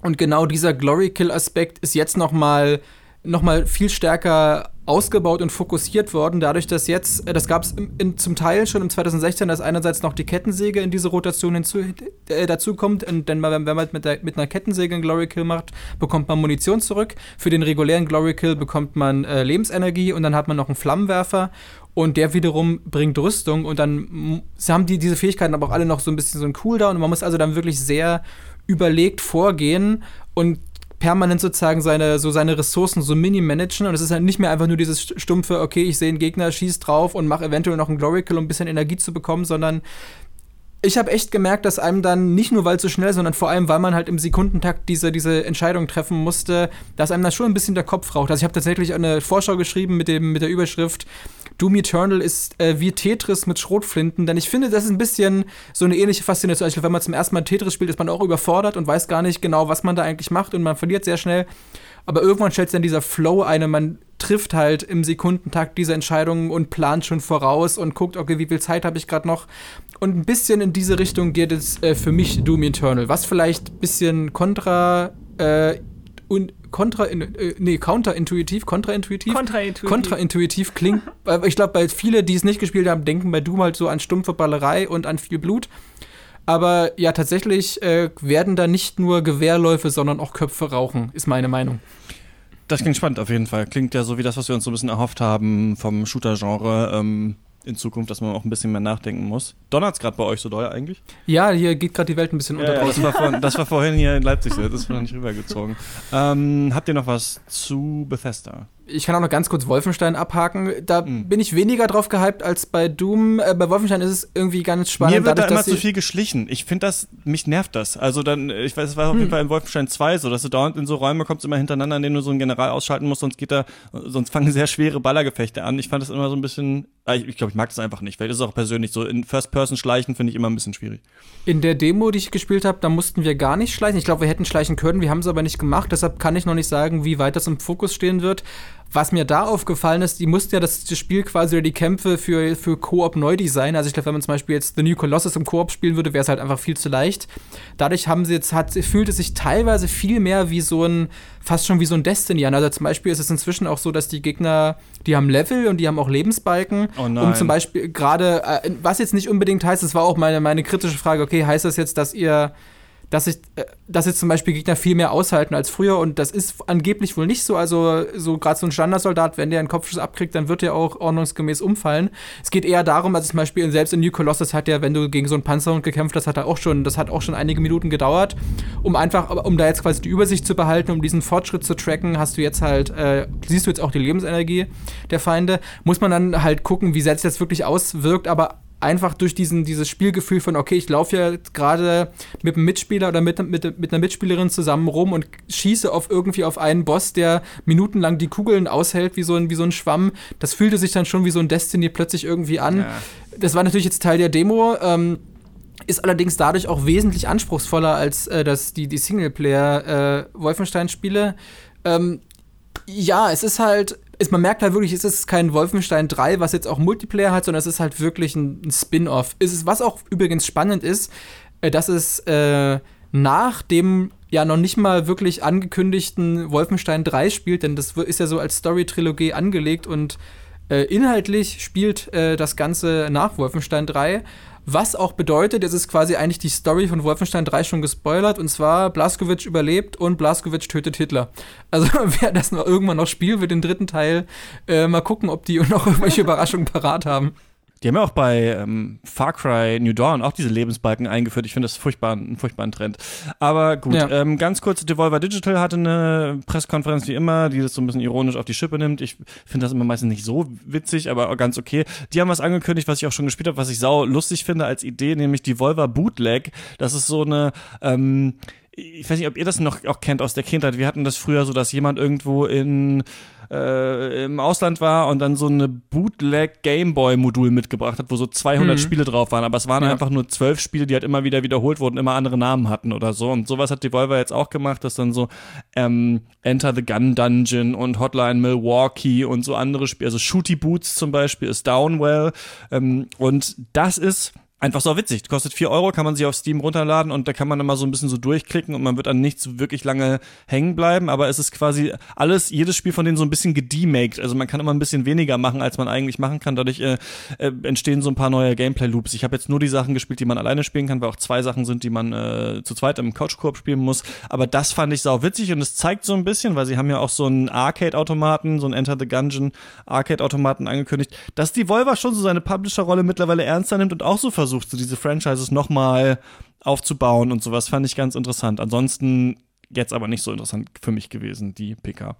Und genau dieser Glory-Kill-Aspekt ist jetzt noch mal, noch mal viel stärker ausgebaut und fokussiert worden, dadurch, dass jetzt, äh, das gab es zum Teil schon im 2016, dass einerseits noch die Kettensäge in diese Rotation hinzu, äh, dazukommt, denn wenn man mit, der, mit einer Kettensäge einen Glory Kill macht, bekommt man Munition zurück. Für den regulären Glory Kill bekommt man äh, Lebensenergie und dann hat man noch einen Flammenwerfer und der wiederum bringt Rüstung und dann haben die diese Fähigkeiten aber auch alle noch so ein bisschen so einen Cooldown und man muss also dann wirklich sehr überlegt vorgehen und permanent sozusagen seine, so seine Ressourcen so mini-managen. Und es ist halt nicht mehr einfach nur dieses stumpfe, okay, ich sehe einen Gegner, schieß drauf und mache eventuell noch einen Glory Kill, um ein bisschen Energie zu bekommen, sondern ich habe echt gemerkt, dass einem dann nicht nur, weil es so schnell, sondern vor allem, weil man halt im Sekundentakt diese, diese Entscheidung treffen musste, dass einem da schon ein bisschen der Kopf raucht. Also ich habe tatsächlich eine Vorschau geschrieben mit, dem, mit der Überschrift Doom Eternal ist äh, wie Tetris mit Schrotflinten, denn ich finde, das ist ein bisschen so eine ähnliche Faszination. Also wenn man zum ersten Mal Tetris spielt, ist man auch überfordert und weiß gar nicht genau, was man da eigentlich macht und man verliert sehr schnell. Aber irgendwann stellt sich dann dieser Flow ein man trifft halt im Sekundentakt diese Entscheidungen und plant schon voraus und guckt, okay, wie viel Zeit habe ich gerade noch. Und ein bisschen in diese Richtung geht es äh, für mich Doom Eternal, was vielleicht ein bisschen kontra äh, und kontra, äh, nee, counterintuitiv, kontraintuitiv, Kontraintuitiv. kontraintuitiv klingt. Ich glaube, bei viele, die es nicht gespielt haben, denken bei Doom halt so an stumpfe Ballerei und an viel Blut. Aber ja, tatsächlich äh, werden da nicht nur Gewehrläufe, sondern auch Köpfe rauchen, ist meine Meinung. Das klingt spannend auf jeden Fall. Klingt ja so wie das, was wir uns so ein bisschen erhofft haben vom Shooter-Genre ähm, in Zukunft, dass man auch ein bisschen mehr nachdenken muss. Donnert's gerade bei euch so doll eigentlich? Ja, hier geht gerade die Welt ein bisschen unter Ja, das, war vor, das war vorhin hier in Leipzig, so, das ist noch nicht rübergezogen. Ähm, habt ihr noch was zu Bethesda? Ich kann auch noch ganz kurz Wolfenstein abhaken. Da Mhm. bin ich weniger drauf gehypt als bei Doom. Äh, bei Wolfenstein ist es irgendwie ganz spannend. Mir wird da dadurch, immer dass zu viel geschlichen. Ich finde das, mich nervt das. Also dann, ich weiß, es war auf Hm. jeden Fall in Wolfenstein 2 so, dass du dauernd in so Räume kommst, immer hintereinander, in denen du so einen General ausschalten musst, sonst geht da, sonst fangen sehr schwere Ballergefechte an. Ich fand das immer so ein bisschen, ah, ich, ich glaube, ich mag das einfach nicht. Vielleicht ist es auch persönlich so. In First-Person schleichen finde ich immer ein bisschen schwierig. In der Demo, die ich gespielt habe, da mussten wir gar nicht schleichen. Ich glaube, wir hätten schleichen können, wir haben es aber nicht gemacht. Deshalb kann ich noch nicht sagen, wie weit das im Fokus stehen wird. Was mir da aufgefallen ist, die mussten ja das, das Spiel quasi oder die Kämpfe für, für Koop neu designen. Also ich glaube, wenn man zum Beispiel jetzt The New Colossus im Koop spielen würde, wäre es halt einfach viel zu leicht. Dadurch haben sie jetzt, hat, fühlt es sich teilweise viel mehr wie so ein, fast schon wie so ein Destiny an. Also zum Beispiel ist es inzwischen auch so, dass die Gegner, die haben Level und die haben auch Lebensbalken. Oh um nein. zum Beispiel gerade, äh, was jetzt nicht unbedingt heißt, das war auch meine, meine kritische Frage, okay, heißt das jetzt, dass ihr, dass ich, äh, dass jetzt zum Beispiel Gegner viel mehr aushalten als früher und das ist angeblich wohl nicht so. Also, so gerade so ein Standardsoldat, wenn der einen Kopfschuss abkriegt, dann wird der auch ordnungsgemäß umfallen. Es geht eher darum, also zum Beispiel selbst in New Colossus hat ja, wenn du gegen so einen Panzerhund gekämpft hast, hat er auch schon, das hat auch schon einige Minuten gedauert, um einfach, um da jetzt quasi die Übersicht zu behalten, um diesen Fortschritt zu tracken, hast du jetzt halt, äh, siehst du jetzt auch die Lebensenergie der Feinde, muss man dann halt gucken, wie sehr sich das wirklich auswirkt, aber einfach durch diesen, dieses Spielgefühl von, okay, ich laufe ja gerade mit einem Mitspieler oder mit, mit, mit einer Mitspielerin zusammen rum und schieße auf irgendwie auf einen Boss, der minutenlang die Kugeln aushält wie so ein, wie so ein Schwamm. Das fühlte sich dann schon wie so ein Destiny plötzlich irgendwie an. Das war natürlich jetzt Teil der Demo. Ähm, ist allerdings dadurch auch wesentlich anspruchsvoller als äh, das, die, die Singleplayer-Wolfenstein-Spiele. ähm, ja, es ist halt, es, man merkt halt wirklich, es ist kein Wolfenstein 3, was jetzt auch Multiplayer hat, sondern es ist halt wirklich ein, ein Spin-off. Ist, was auch übrigens spannend ist, äh, dass es äh, nach dem ja noch nicht mal wirklich angekündigten Wolfenstein 3 spielt, denn das ist ja so als Story-Trilogie angelegt und äh, inhaltlich spielt äh, das Ganze nach Wolfenstein 3. Was auch bedeutet, es ist quasi eigentlich die Story von Wolfenstein 3 schon gespoilert. Und zwar, Blaskowitz überlebt und Blaskowitz tötet Hitler. Also, wer das noch irgendwann noch spielt, wird den dritten Teil äh, mal gucken, ob die noch irgendwelche Überraschungen parat haben. Die haben ja auch bei ähm, Far Cry New Dawn auch diese Lebensbalken eingeführt. Ich finde das furchtbar, einen furchtbaren Trend. Aber gut, Ja. ähm, ganz kurz, Devolver Digital hatte eine Pressekonferenz wie immer, die das so ein bisschen ironisch auf die Schippe nimmt. Ich finde das immer meistens nicht so witzig, aber ganz okay. Die haben was angekündigt, was ich auch schon gespielt habe, was ich sau lustig finde als Idee, nämlich Devolver Bootleg. Das ist so eine ähm, ich weiß nicht, ob ihr das noch auch kennt aus der Kindheit. Wir hatten das früher so, dass jemand irgendwo in äh, im Ausland war und dann so eine Bootleg Gameboy Modul mitgebracht hat, wo so 200 Mhm. Spiele drauf waren, aber es waren Ja. einfach nur zwölf Spiele, die halt immer wieder wiederholt wurden, immer andere Namen hatten oder so. Und sowas hat Devolver jetzt auch gemacht, dass dann so ähm, Enter the Gun Dungeon und Hotline Milwaukee und so andere Spiele, also Shooty Boots zum Beispiel ist Downwell ähm, und das ist Einfach so witzig. Kostet 4 Euro, kann man sich auf Steam runterladen und da kann man dann so ein bisschen so durchklicken und man wird an nichts wirklich lange hängen bleiben, aber es ist quasi alles, jedes Spiel von denen so ein bisschen gedemaked. Also man kann immer ein bisschen weniger machen, als man eigentlich machen kann. Dadurch äh, äh, entstehen so ein paar neue Gameplay-Loops. Ich habe jetzt nur die Sachen gespielt, die man alleine spielen kann, weil auch zwei Sachen sind, die man äh, zu zweit im Couch-Koop spielen muss. Aber das fand ich sau witzig und es zeigt so ein bisschen, weil sie haben ja auch so einen Arcade-Automaten, so einen Enter the Gungeon Arcade-Automaten angekündigt, dass die Volver schon so seine Publisher-Rolle mittlerweile ernster nimmt und auch so versucht, so diese Franchises nochmal aufzubauen und sowas fand ich ganz interessant. Ansonsten jetzt aber nicht so interessant für mich gewesen, die PK.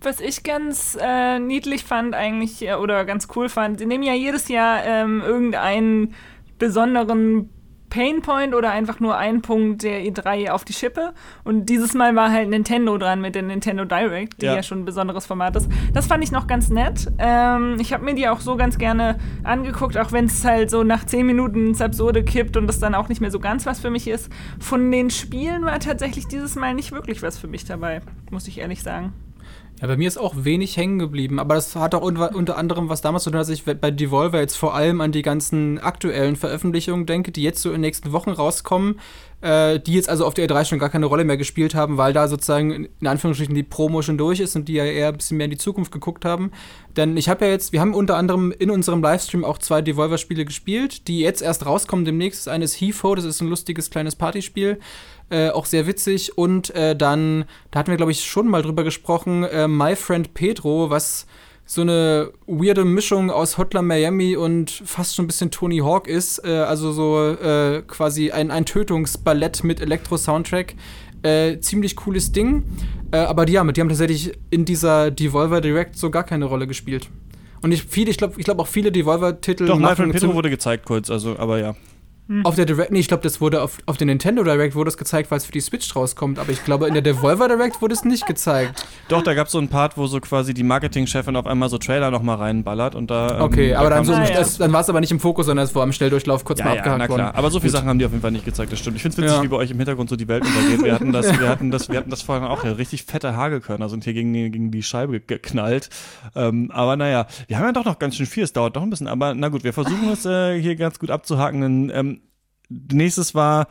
Was ich ganz äh, niedlich fand eigentlich äh, oder ganz cool fand, sie nehmen ja jedes Jahr ähm, irgendeinen besonderen Painpoint oder einfach nur einen Punkt der E3 auf die Schippe. Und dieses Mal war halt Nintendo dran mit der Nintendo Direct, die ja, ja schon ein besonderes Format ist. Das fand ich noch ganz nett. Ähm, ich habe mir die auch so ganz gerne angeguckt, auch wenn es halt so nach zehn Minuten ins Absurde kippt und das dann auch nicht mehr so ganz was für mich ist. Von den Spielen war tatsächlich dieses Mal nicht wirklich was für mich dabei, muss ich ehrlich sagen. Ja, bei mir ist auch wenig hängen geblieben, aber das hat auch unter, unter anderem was damals zu tun, dass ich bei Devolver jetzt vor allem an die ganzen aktuellen Veröffentlichungen denke, die jetzt so in den nächsten Wochen rauskommen, äh, die jetzt also auf der E3 schon gar keine Rolle mehr gespielt haben, weil da sozusagen in Anführungsstrichen die Promo schon durch ist und die ja eher ein bisschen mehr in die Zukunft geguckt haben. Denn ich habe ja jetzt, wir haben unter anderem in unserem Livestream auch zwei Devolver-Spiele gespielt, die jetzt erst rauskommen demnächst. Das eine ist HeFo, das ist ein lustiges kleines Partyspiel äh, auch sehr witzig. Und äh, dann, da hatten wir, glaube ich, schon mal drüber gesprochen, äh, My Friend Pedro, was so eine weirde Mischung aus Hotline Miami und fast schon ein bisschen Tony Hawk ist. Äh, also so äh, quasi ein, ein Tötungsballett mit Elektro-Soundtrack. Äh, ziemlich cooles Ding. aber die, ja, die haben tatsächlich in dieser Devolver Direct so gar keine Rolle gespielt. Und ich, viele, ich glaube ich glaub auch viele Devolver-Titel. Doch, My Friend Pedro wurde gezeigt kurz, also, aber ja. Hm. Auf der Direct, nee, ich glaube, das wurde auf, auf der Nintendo Direct wurde es gezeigt, weil es für die Switch rauskommt, aber ich glaube, in der Devolver Direct wurde es nicht gezeigt. Doch, da gab es so einen Part, wo so quasi die Marketingchefin auf einmal so Trailer nochmal reinballert und da. Ähm, okay, aber dann, so, ja. dann war es aber nicht im Fokus, sondern es war im Schnelldurchlauf kurz ja, mal abgehakt ja, na klar. worden. Aber so viele Sachen haben die auf jeden Fall nicht gezeigt, das stimmt. Ich finde es witzig, ja. wie bei euch im Hintergrund so die Welt untergeht. Wir hatten das, wir hatten das, wir hatten das vorher auch, ja, richtig fette Hagelkörner sind hier gegen die, gegen die Scheibe geknallt. Ähm, aber naja, wir haben ja doch noch ganz schön viel, es dauert doch ein bisschen, aber na gut, wir versuchen es äh, hier ganz gut abzuhaken. Ähm, nächstes war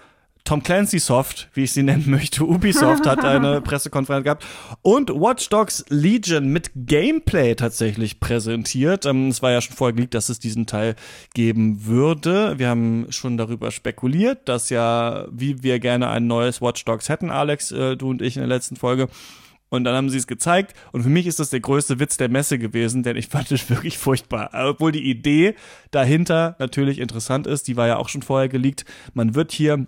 Tom Clancy Soft, wie ich sie nennen möchte. Ubisoft hat eine Pressekonferenz gehabt und Watch Dogs Legion mit Gameplay tatsächlich präsentiert. Ähm, es war ja schon vorher geleakt, dass es diesen Teil geben würde. Wir haben schon darüber spekuliert, dass ja, wie wir gerne ein neues Watch Dogs hätten, Alex, äh, du und ich in der letzten Folge. Und dann haben sie es gezeigt. Und für mich ist das der größte Witz der Messe gewesen, denn ich fand es wirklich furchtbar. Obwohl die Idee dahinter natürlich interessant ist, die war ja auch schon vorher geleakt. Man wird hier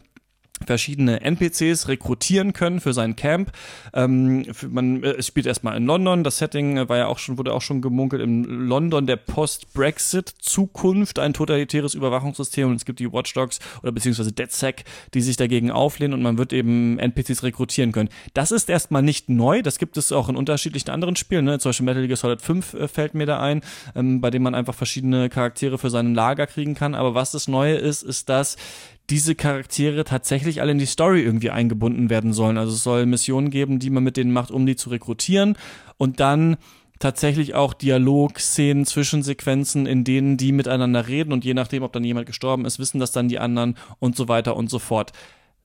verschiedene NPCs rekrutieren können für sein Camp. Ähm, man äh, spielt erstmal in London. Das Setting war ja auch schon, wurde auch schon gemunkelt in London der Post-Brexit-Zukunft, ein totalitäres Überwachungssystem und es gibt die Watchdogs oder beziehungsweise DedSec, die sich dagegen auflehnen und man wird eben NPCs rekrutieren können. Das ist erstmal nicht neu, das gibt es auch in unterschiedlichen anderen Spielen, ne? zum Beispiel Metal Gear Solid 5 äh, fällt mir da ein, ähm, bei dem man einfach verschiedene Charaktere für seinen Lager kriegen kann. Aber was das Neue ist, ist, dass diese Charaktere tatsächlich alle in die Story irgendwie eingebunden werden sollen. Also es soll Missionen geben, die man mit denen macht, um die zu rekrutieren und dann tatsächlich auch Dialogszenen, Zwischensequenzen, in denen die miteinander reden und je nachdem, ob dann jemand gestorben ist, wissen das dann die anderen und so weiter und so fort.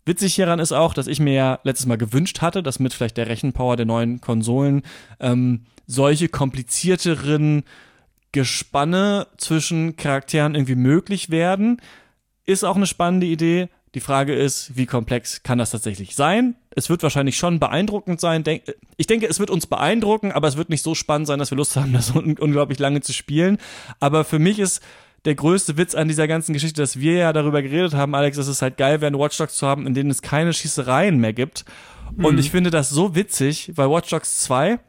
Witzig hieran ist auch, dass ich mir ja letztes Mal gewünscht hatte, dass mit vielleicht der Rechenpower der neuen Konsolen ähm, solche komplizierteren Gespanne zwischen Charakteren irgendwie möglich werden. Ist auch eine spannende Idee. Die Frage ist, wie komplex kann das tatsächlich sein? Es wird wahrscheinlich schon beeindruckend sein. Ich denke, es wird uns beeindrucken, aber es wird nicht so spannend sein, dass wir Lust haben, das unglaublich lange zu spielen. Aber für mich ist der größte Witz an dieser ganzen Geschichte, dass wir ja darüber geredet haben, Alex, dass es halt geil wäre, Watch Dogs zu haben, in denen es keine Schießereien mehr gibt. Mhm. Und ich finde das so witzig, weil Watch Dogs 2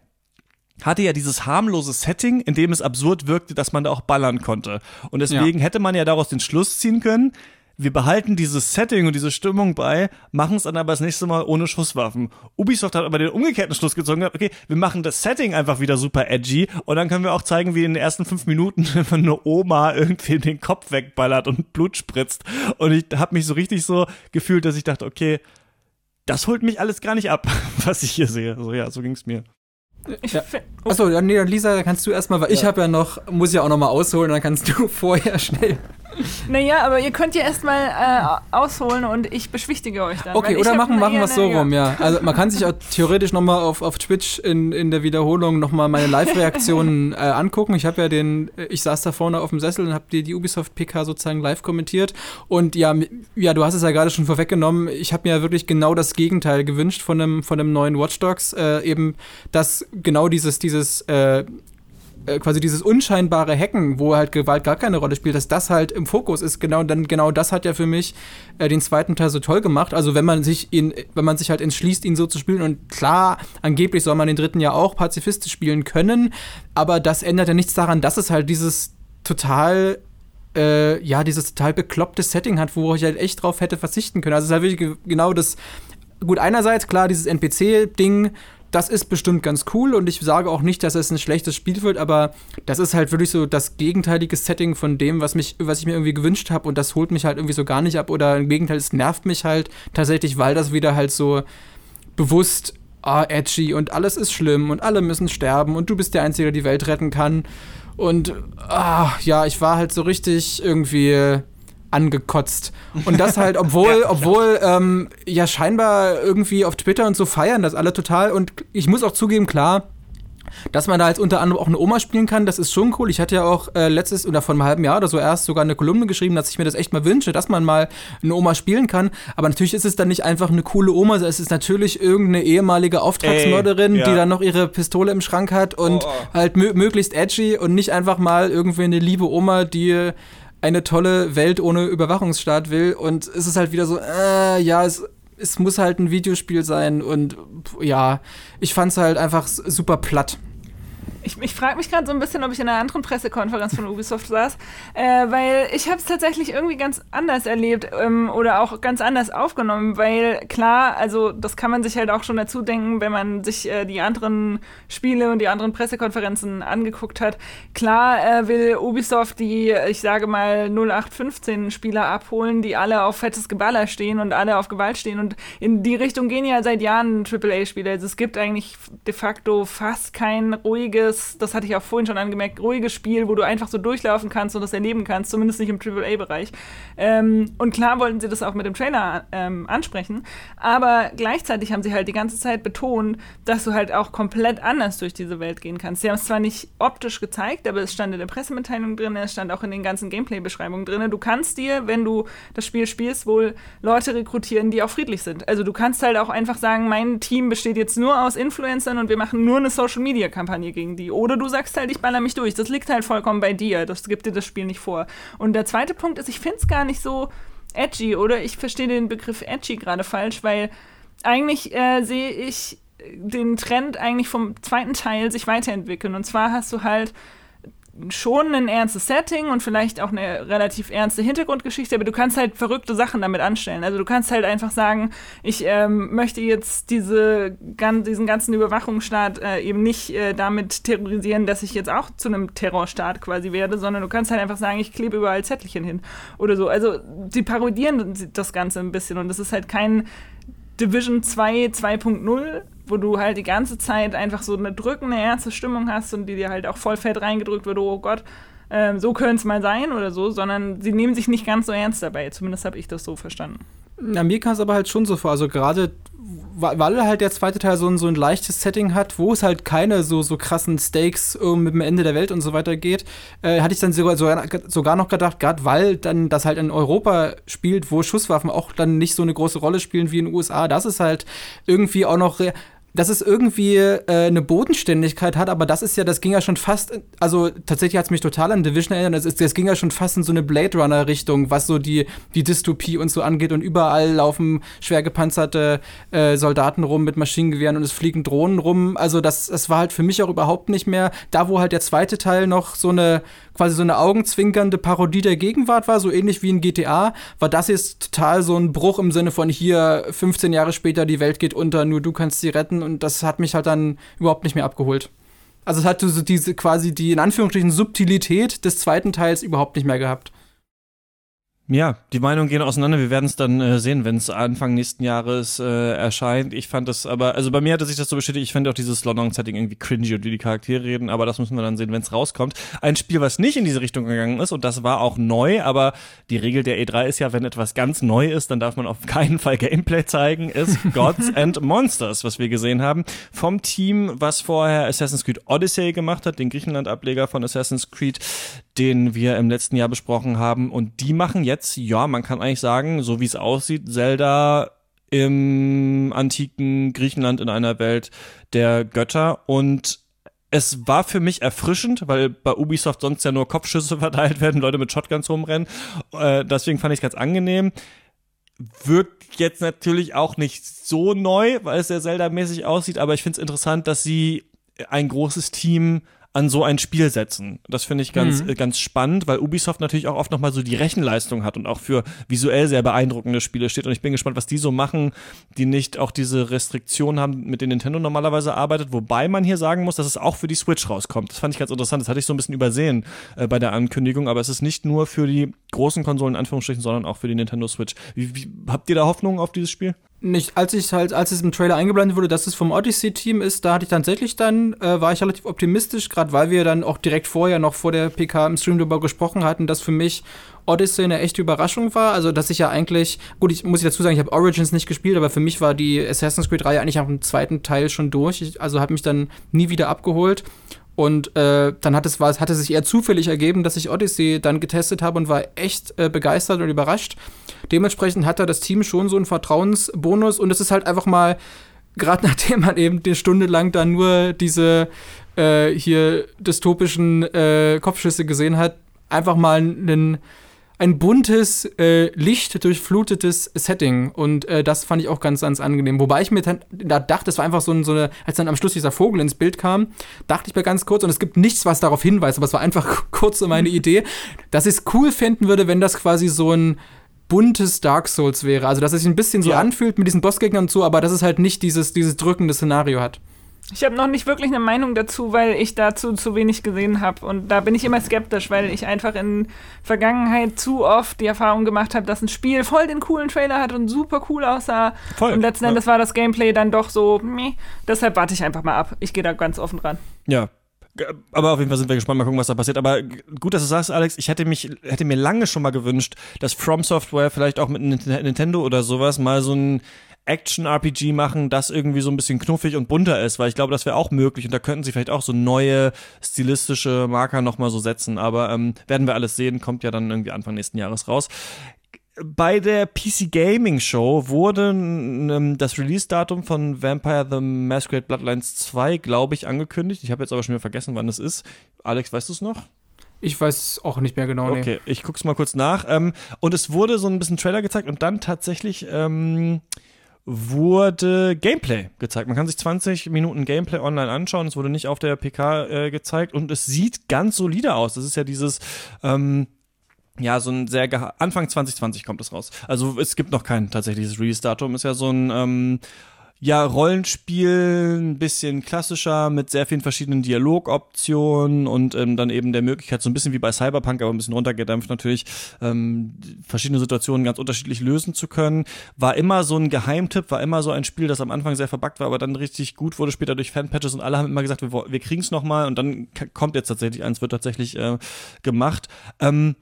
hatte ja dieses harmlose Setting, in dem es absurd wirkte, dass man da auch ballern konnte. Und deswegen ja. hätte man ja daraus den Schluss ziehen können, wir behalten dieses Setting und diese Stimmung bei, machen es dann aber das nächste Mal ohne Schusswaffen. Ubisoft hat aber den umgekehrten Schluss gezogen, okay, wir machen das Setting einfach wieder super edgy und dann können wir auch zeigen, wie in den ersten fünf Minuten eine Oma irgendwie den Kopf wegballert und Blut spritzt. Und ich habe mich so richtig so gefühlt, dass ich dachte, okay, das holt mich alles gar nicht ab, was ich hier sehe. So ja, so ging's mir. Ja. Achso, nee, Lisa, kannst du erstmal, weil ja. ich habe ja noch, muss ja auch noch mal ausholen, dann kannst du vorher schnell naja, aber ihr könnt ja erstmal äh, ausholen und ich beschwichtige euch dann. Okay, oder machen, machen wir es so rum, ja. Also man kann sich auch theoretisch nochmal auf, auf Twitch in, in der Wiederholung nochmal meine Live-Reaktionen äh, angucken. Ich habe ja den, ich saß da vorne auf dem Sessel und habe die, die Ubisoft-PK sozusagen live kommentiert. Und ja, ja, du hast es ja gerade schon vorweggenommen. Ich habe mir ja wirklich genau das Gegenteil gewünscht von einem, von einem neuen Watch Dogs. Äh, eben, dass genau dieses, dieses äh, quasi dieses unscheinbare Hacken, wo halt Gewalt gar keine Rolle spielt, dass das halt im Fokus ist. Genau, dann genau das hat ja für mich äh, den zweiten Teil so toll gemacht. Also wenn man sich ihn, wenn man sich halt entschließt, ihn so zu spielen und klar, angeblich soll man den dritten ja auch pazifistisch spielen können, aber das ändert ja nichts daran, dass es halt dieses total äh, ja, dieses total bekloppte Setting hat, wo ich halt echt drauf hätte verzichten können. Also es ist halt wirklich genau das. Gut, einerseits, klar, dieses NPC-Ding, das ist bestimmt ganz cool und ich sage auch nicht, dass es ein schlechtes Spiel wird, aber das ist halt wirklich so das gegenteilige Setting von dem, was, mich, was ich mir irgendwie gewünscht habe und das holt mich halt irgendwie so gar nicht ab oder im Gegenteil, es nervt mich halt tatsächlich, weil das wieder halt so bewusst ah, edgy und alles ist schlimm und alle müssen sterben und du bist der Einzige, der die Welt retten kann. Und ah, ja, ich war halt so richtig irgendwie angekotzt. Und das halt, obwohl, ja, obwohl ähm, ja scheinbar irgendwie auf Twitter und so feiern das alle total. Und ich muss auch zugeben, klar, dass man da jetzt unter anderem auch eine Oma spielen kann, das ist schon cool. Ich hatte ja auch äh, letztes oder vor einem halben Jahr oder so erst sogar eine Kolumne geschrieben, dass ich mir das echt mal wünsche, dass man mal eine Oma spielen kann. Aber natürlich ist es dann nicht einfach eine coole Oma, es ist natürlich irgendeine ehemalige Auftragsmörderin, ja. die dann noch ihre Pistole im Schrank hat und oh, oh. halt möglichst edgy und nicht einfach mal irgendwie eine liebe Oma, die eine tolle Welt ohne Überwachungsstaat will. Und es ist halt wieder so, äh, ja, es es muss halt ein Videospiel sein und ja, ich fand es halt einfach super platt. Ich, ich frage mich gerade so ein bisschen, ob ich in einer anderen Pressekonferenz von Ubisoft saß, äh, weil ich habe es tatsächlich irgendwie ganz anders erlebt ähm, oder auch ganz anders aufgenommen, weil klar, also das kann man sich halt auch schon dazu denken, wenn man sich äh, die anderen Spiele und die anderen Pressekonferenzen angeguckt hat. Klar äh, will Ubisoft die, ich sage mal, 0815 Spieler abholen, die alle auf fettes Geballer stehen und alle auf Gewalt stehen und in die Richtung gehen ja seit Jahren AAA-Spiele. Also es gibt eigentlich de facto fast kein ruhiges ruhiges, das hatte ich auch vorhin schon angemerkt, ruhiges Spiel, wo du einfach so durchlaufen kannst und das erleben kannst, zumindest nicht im AAA-Bereich. Ähm, und klar wollten sie das auch mit dem Trailer ähm, ansprechen, aber gleichzeitig haben sie halt die ganze Zeit betont, dass du halt auch komplett anders durch diese Welt gehen kannst. Sie haben es zwar nicht optisch gezeigt, aber es stand in der Pressemitteilung drin, es stand auch in den ganzen Gameplay-Beschreibungen drin. Du kannst dir, wenn du das Spiel spielst, wohl Leute rekrutieren, die auch friedlich sind. Also du kannst halt auch einfach sagen, mein Team besteht jetzt nur aus Influencern und wir machen nur eine Social-Media-Kampagne gegen die die. Oder du sagst halt, ich baller mich durch. Das liegt halt vollkommen bei dir. Das gibt dir das Spiel nicht vor. Und der zweite Punkt ist, ich finde es gar nicht so edgy, oder? Ich verstehe den Begriff edgy gerade falsch, weil eigentlich äh, sehe ich den Trend eigentlich vom zweiten Teil sich weiterentwickeln. Und zwar hast du halt schon ein ernstes Setting und vielleicht auch eine relativ ernste Hintergrundgeschichte, aber du kannst halt verrückte Sachen damit anstellen. Also du kannst halt einfach sagen, ich ähm, möchte jetzt diese, gan diesen ganzen Überwachungsstaat äh, eben nicht äh, damit terrorisieren, dass ich jetzt auch zu einem Terrorstaat quasi werde, sondern du kannst halt einfach sagen, ich klebe überall Zettelchen hin oder so. Also sie parodieren das Ganze ein bisschen und das ist halt kein Division 2 2.0 wo du halt die ganze Zeit einfach so eine drückende, ernste Stimmung hast und die dir halt auch voll fett reingedrückt wird, oh Gott, ähm, so könnte es mal sein oder so, sondern sie nehmen sich nicht ganz so ernst dabei. Zumindest habe ich das so verstanden. Na, mir kam es aber halt schon so vor. Also gerade weil halt der zweite Teil so ein, so ein leichtes Setting hat, wo es halt keine so, so krassen Stakes um, mit dem Ende der Welt und so weiter geht, äh, hatte ich dann sogar, sogar, noch gedacht, gerade weil dann das halt in Europa spielt, wo Schusswaffen auch dann nicht so eine große Rolle spielen wie in den USA, das ist halt irgendwie auch noch dass es irgendwie äh, eine Bodenständigkeit hat, aber das ist ja, das ging ja schon fast, also tatsächlich hat es mich total an Division erinnert, das, ist, das ging ja schon fast in so eine Blade Runner-Richtung, was so die, die Dystopie und so angeht und überall laufen schwer gepanzerte äh, Soldaten rum mit Maschinengewehren und es fliegen Drohnen rum. Also das, das war halt für mich auch überhaupt nicht mehr, da wo halt der zweite Teil noch so eine quasi so eine augenzwinkernde Parodie der Gegenwart war, so ähnlich wie in GTA, war das jetzt total so ein Bruch im Sinne von hier 15 Jahre später die Welt geht unter, nur du kannst sie retten und das hat mich halt dann überhaupt nicht mehr abgeholt. Also es hat so diese quasi die in Anführungsstrichen Subtilität des zweiten Teils überhaupt nicht mehr gehabt. Ja, die Meinungen gehen auseinander. Wir werden es dann äh, sehen, wenn es Anfang nächsten Jahres äh, erscheint. Ich fand das aber, also bei mir hatte sich das so bestätigt, ich fand auch dieses London-Setting irgendwie cringy und wie die Charaktere reden, aber das müssen wir dann sehen, wenn es rauskommt. Ein Spiel, was nicht in diese Richtung gegangen ist und das war auch neu, aber die Regel der E3 ist ja, wenn etwas ganz neu ist, dann darf man auf keinen Fall Gameplay zeigen, ist Gods and Monsters, was wir gesehen haben. Vom Team, was vorher Assassin's Creed Odyssey gemacht hat, den Griechenland-Ableger von Assassin's Creed, den wir im letzten Jahr besprochen haben und die machen jetzt ja, man kann eigentlich sagen, so wie es aussieht, Zelda im antiken Griechenland in einer Welt der Götter und es war für mich erfrischend, weil bei Ubisoft sonst ja nur Kopfschüsse verteilt werden, Leute mit Shotguns rumrennen. Äh, deswegen fand ich es ganz angenehm. Wirkt jetzt natürlich auch nicht so neu, weil es sehr Zelda-mäßig aussieht, aber ich finde es interessant, dass sie ein großes Team an so ein Spiel setzen. Das finde ich ganz, mhm. äh, ganz spannend, weil Ubisoft natürlich auch oft nochmal so die Rechenleistung hat und auch für visuell sehr beeindruckende Spiele steht. Und ich bin gespannt, was die so machen, die nicht auch diese Restriktionen haben, mit denen Nintendo normalerweise arbeitet. Wobei man hier sagen muss, dass es auch für die Switch rauskommt. Das fand ich ganz interessant. Das hatte ich so ein bisschen übersehen äh, bei der Ankündigung. Aber es ist nicht nur für die großen Konsolen in Anführungsstrichen, sondern auch für die Nintendo Switch. Wie, wie, habt ihr da Hoffnung auf dieses Spiel? Nicht, als ich halt, als es im Trailer eingeblendet wurde, dass es vom Odyssey-Team ist, da hatte ich tatsächlich dann, äh, war ich relativ optimistisch, gerade weil wir dann auch direkt vorher noch vor der PK im Stream darüber gesprochen hatten, dass für mich Odyssey eine echte Überraschung war. Also, dass ich ja eigentlich, gut, ich muss dazu sagen, ich habe Origins nicht gespielt, aber für mich war die Assassin's Creed-Reihe eigentlich im zweiten Teil schon durch. Ich, also habe mich dann nie wieder abgeholt. Und äh, dann hat es, war, hatte sich eher zufällig ergeben, dass ich Odyssey dann getestet habe und war echt äh, begeistert und überrascht. Dementsprechend hat da das Team schon so einen Vertrauensbonus und es ist halt einfach mal, gerade nachdem man eben eine Stunde lang da nur diese äh, hier dystopischen äh, Kopfschüsse gesehen hat, einfach mal einen ein buntes, äh, Licht durchflutetes Setting. Und äh, das fand ich auch ganz, ganz angenehm. Wobei ich mir dann da dachte, das war einfach so, ein, so eine, als dann am Schluss dieser Vogel ins Bild kam, dachte ich mir ganz kurz, und es gibt nichts, was darauf hinweist, aber es war einfach kurz so meine Idee, dass ich es cool finden würde, wenn das quasi so ein buntes Dark Souls wäre. Also, dass es sich ein bisschen so ja. anfühlt mit diesen Bossgegnern und so, aber dass es halt nicht dieses, dieses drückende Szenario hat. Ich habe noch nicht wirklich eine Meinung dazu, weil ich dazu zu wenig gesehen habe. Und da bin ich immer skeptisch, weil ich einfach in Vergangenheit zu oft die Erfahrung gemacht habe, dass ein Spiel voll den coolen Trailer hat und super cool aussah. Voll, und letzten ja. Endes war das Gameplay dann doch so, meh. Deshalb warte ich einfach mal ab. Ich gehe da ganz offen dran. Ja, aber auf jeden Fall sind wir gespannt, mal gucken, was da passiert. Aber gut, dass du sagst, Alex, ich hätte mich, hätte mir lange schon mal gewünscht, dass From Software vielleicht auch mit Nintendo oder sowas mal so ein Action-RPG machen, das irgendwie so ein bisschen knuffig und bunter ist, weil ich glaube, das wäre auch möglich und da könnten sie vielleicht auch so neue stilistische Marker nochmal so setzen. Aber ähm, werden wir alles sehen, kommt ja dann irgendwie Anfang nächsten Jahres raus. Bei der PC Gaming Show wurde ähm, das Release-Datum von Vampire the Masquerade Bloodlines 2, glaube ich, angekündigt. Ich habe jetzt aber schon wieder vergessen, wann es ist. Alex, weißt du es noch? Ich weiß auch nicht mehr genau. Okay, nee. ich guck's mal kurz nach. Ähm, und es wurde so ein bisschen Trailer gezeigt und dann tatsächlich ähm, wurde Gameplay gezeigt. Man kann sich 20 Minuten Gameplay online anschauen. Es wurde nicht auf der PK äh, gezeigt und es sieht ganz solide aus. Das ist ja dieses ähm, ja, so ein sehr Anfang 2020 kommt es raus. Also es gibt noch kein tatsächliches Release-Datum. Ist ja so ein ähm, ja, Rollenspiel ein bisschen klassischer mit sehr vielen verschiedenen Dialogoptionen und ähm, dann eben der Möglichkeit, so ein bisschen wie bei Cyberpunk, aber ein bisschen runtergedämpft natürlich, ähm, verschiedene Situationen ganz unterschiedlich lösen zu können. War immer so ein Geheimtipp, war immer so ein Spiel, das am Anfang sehr verbuggt war, aber dann richtig gut wurde später durch Fanpatches und alle haben immer gesagt, wir, wir kriegen es nochmal und dann kommt jetzt tatsächlich eins, wird tatsächlich äh, gemacht. Ähm,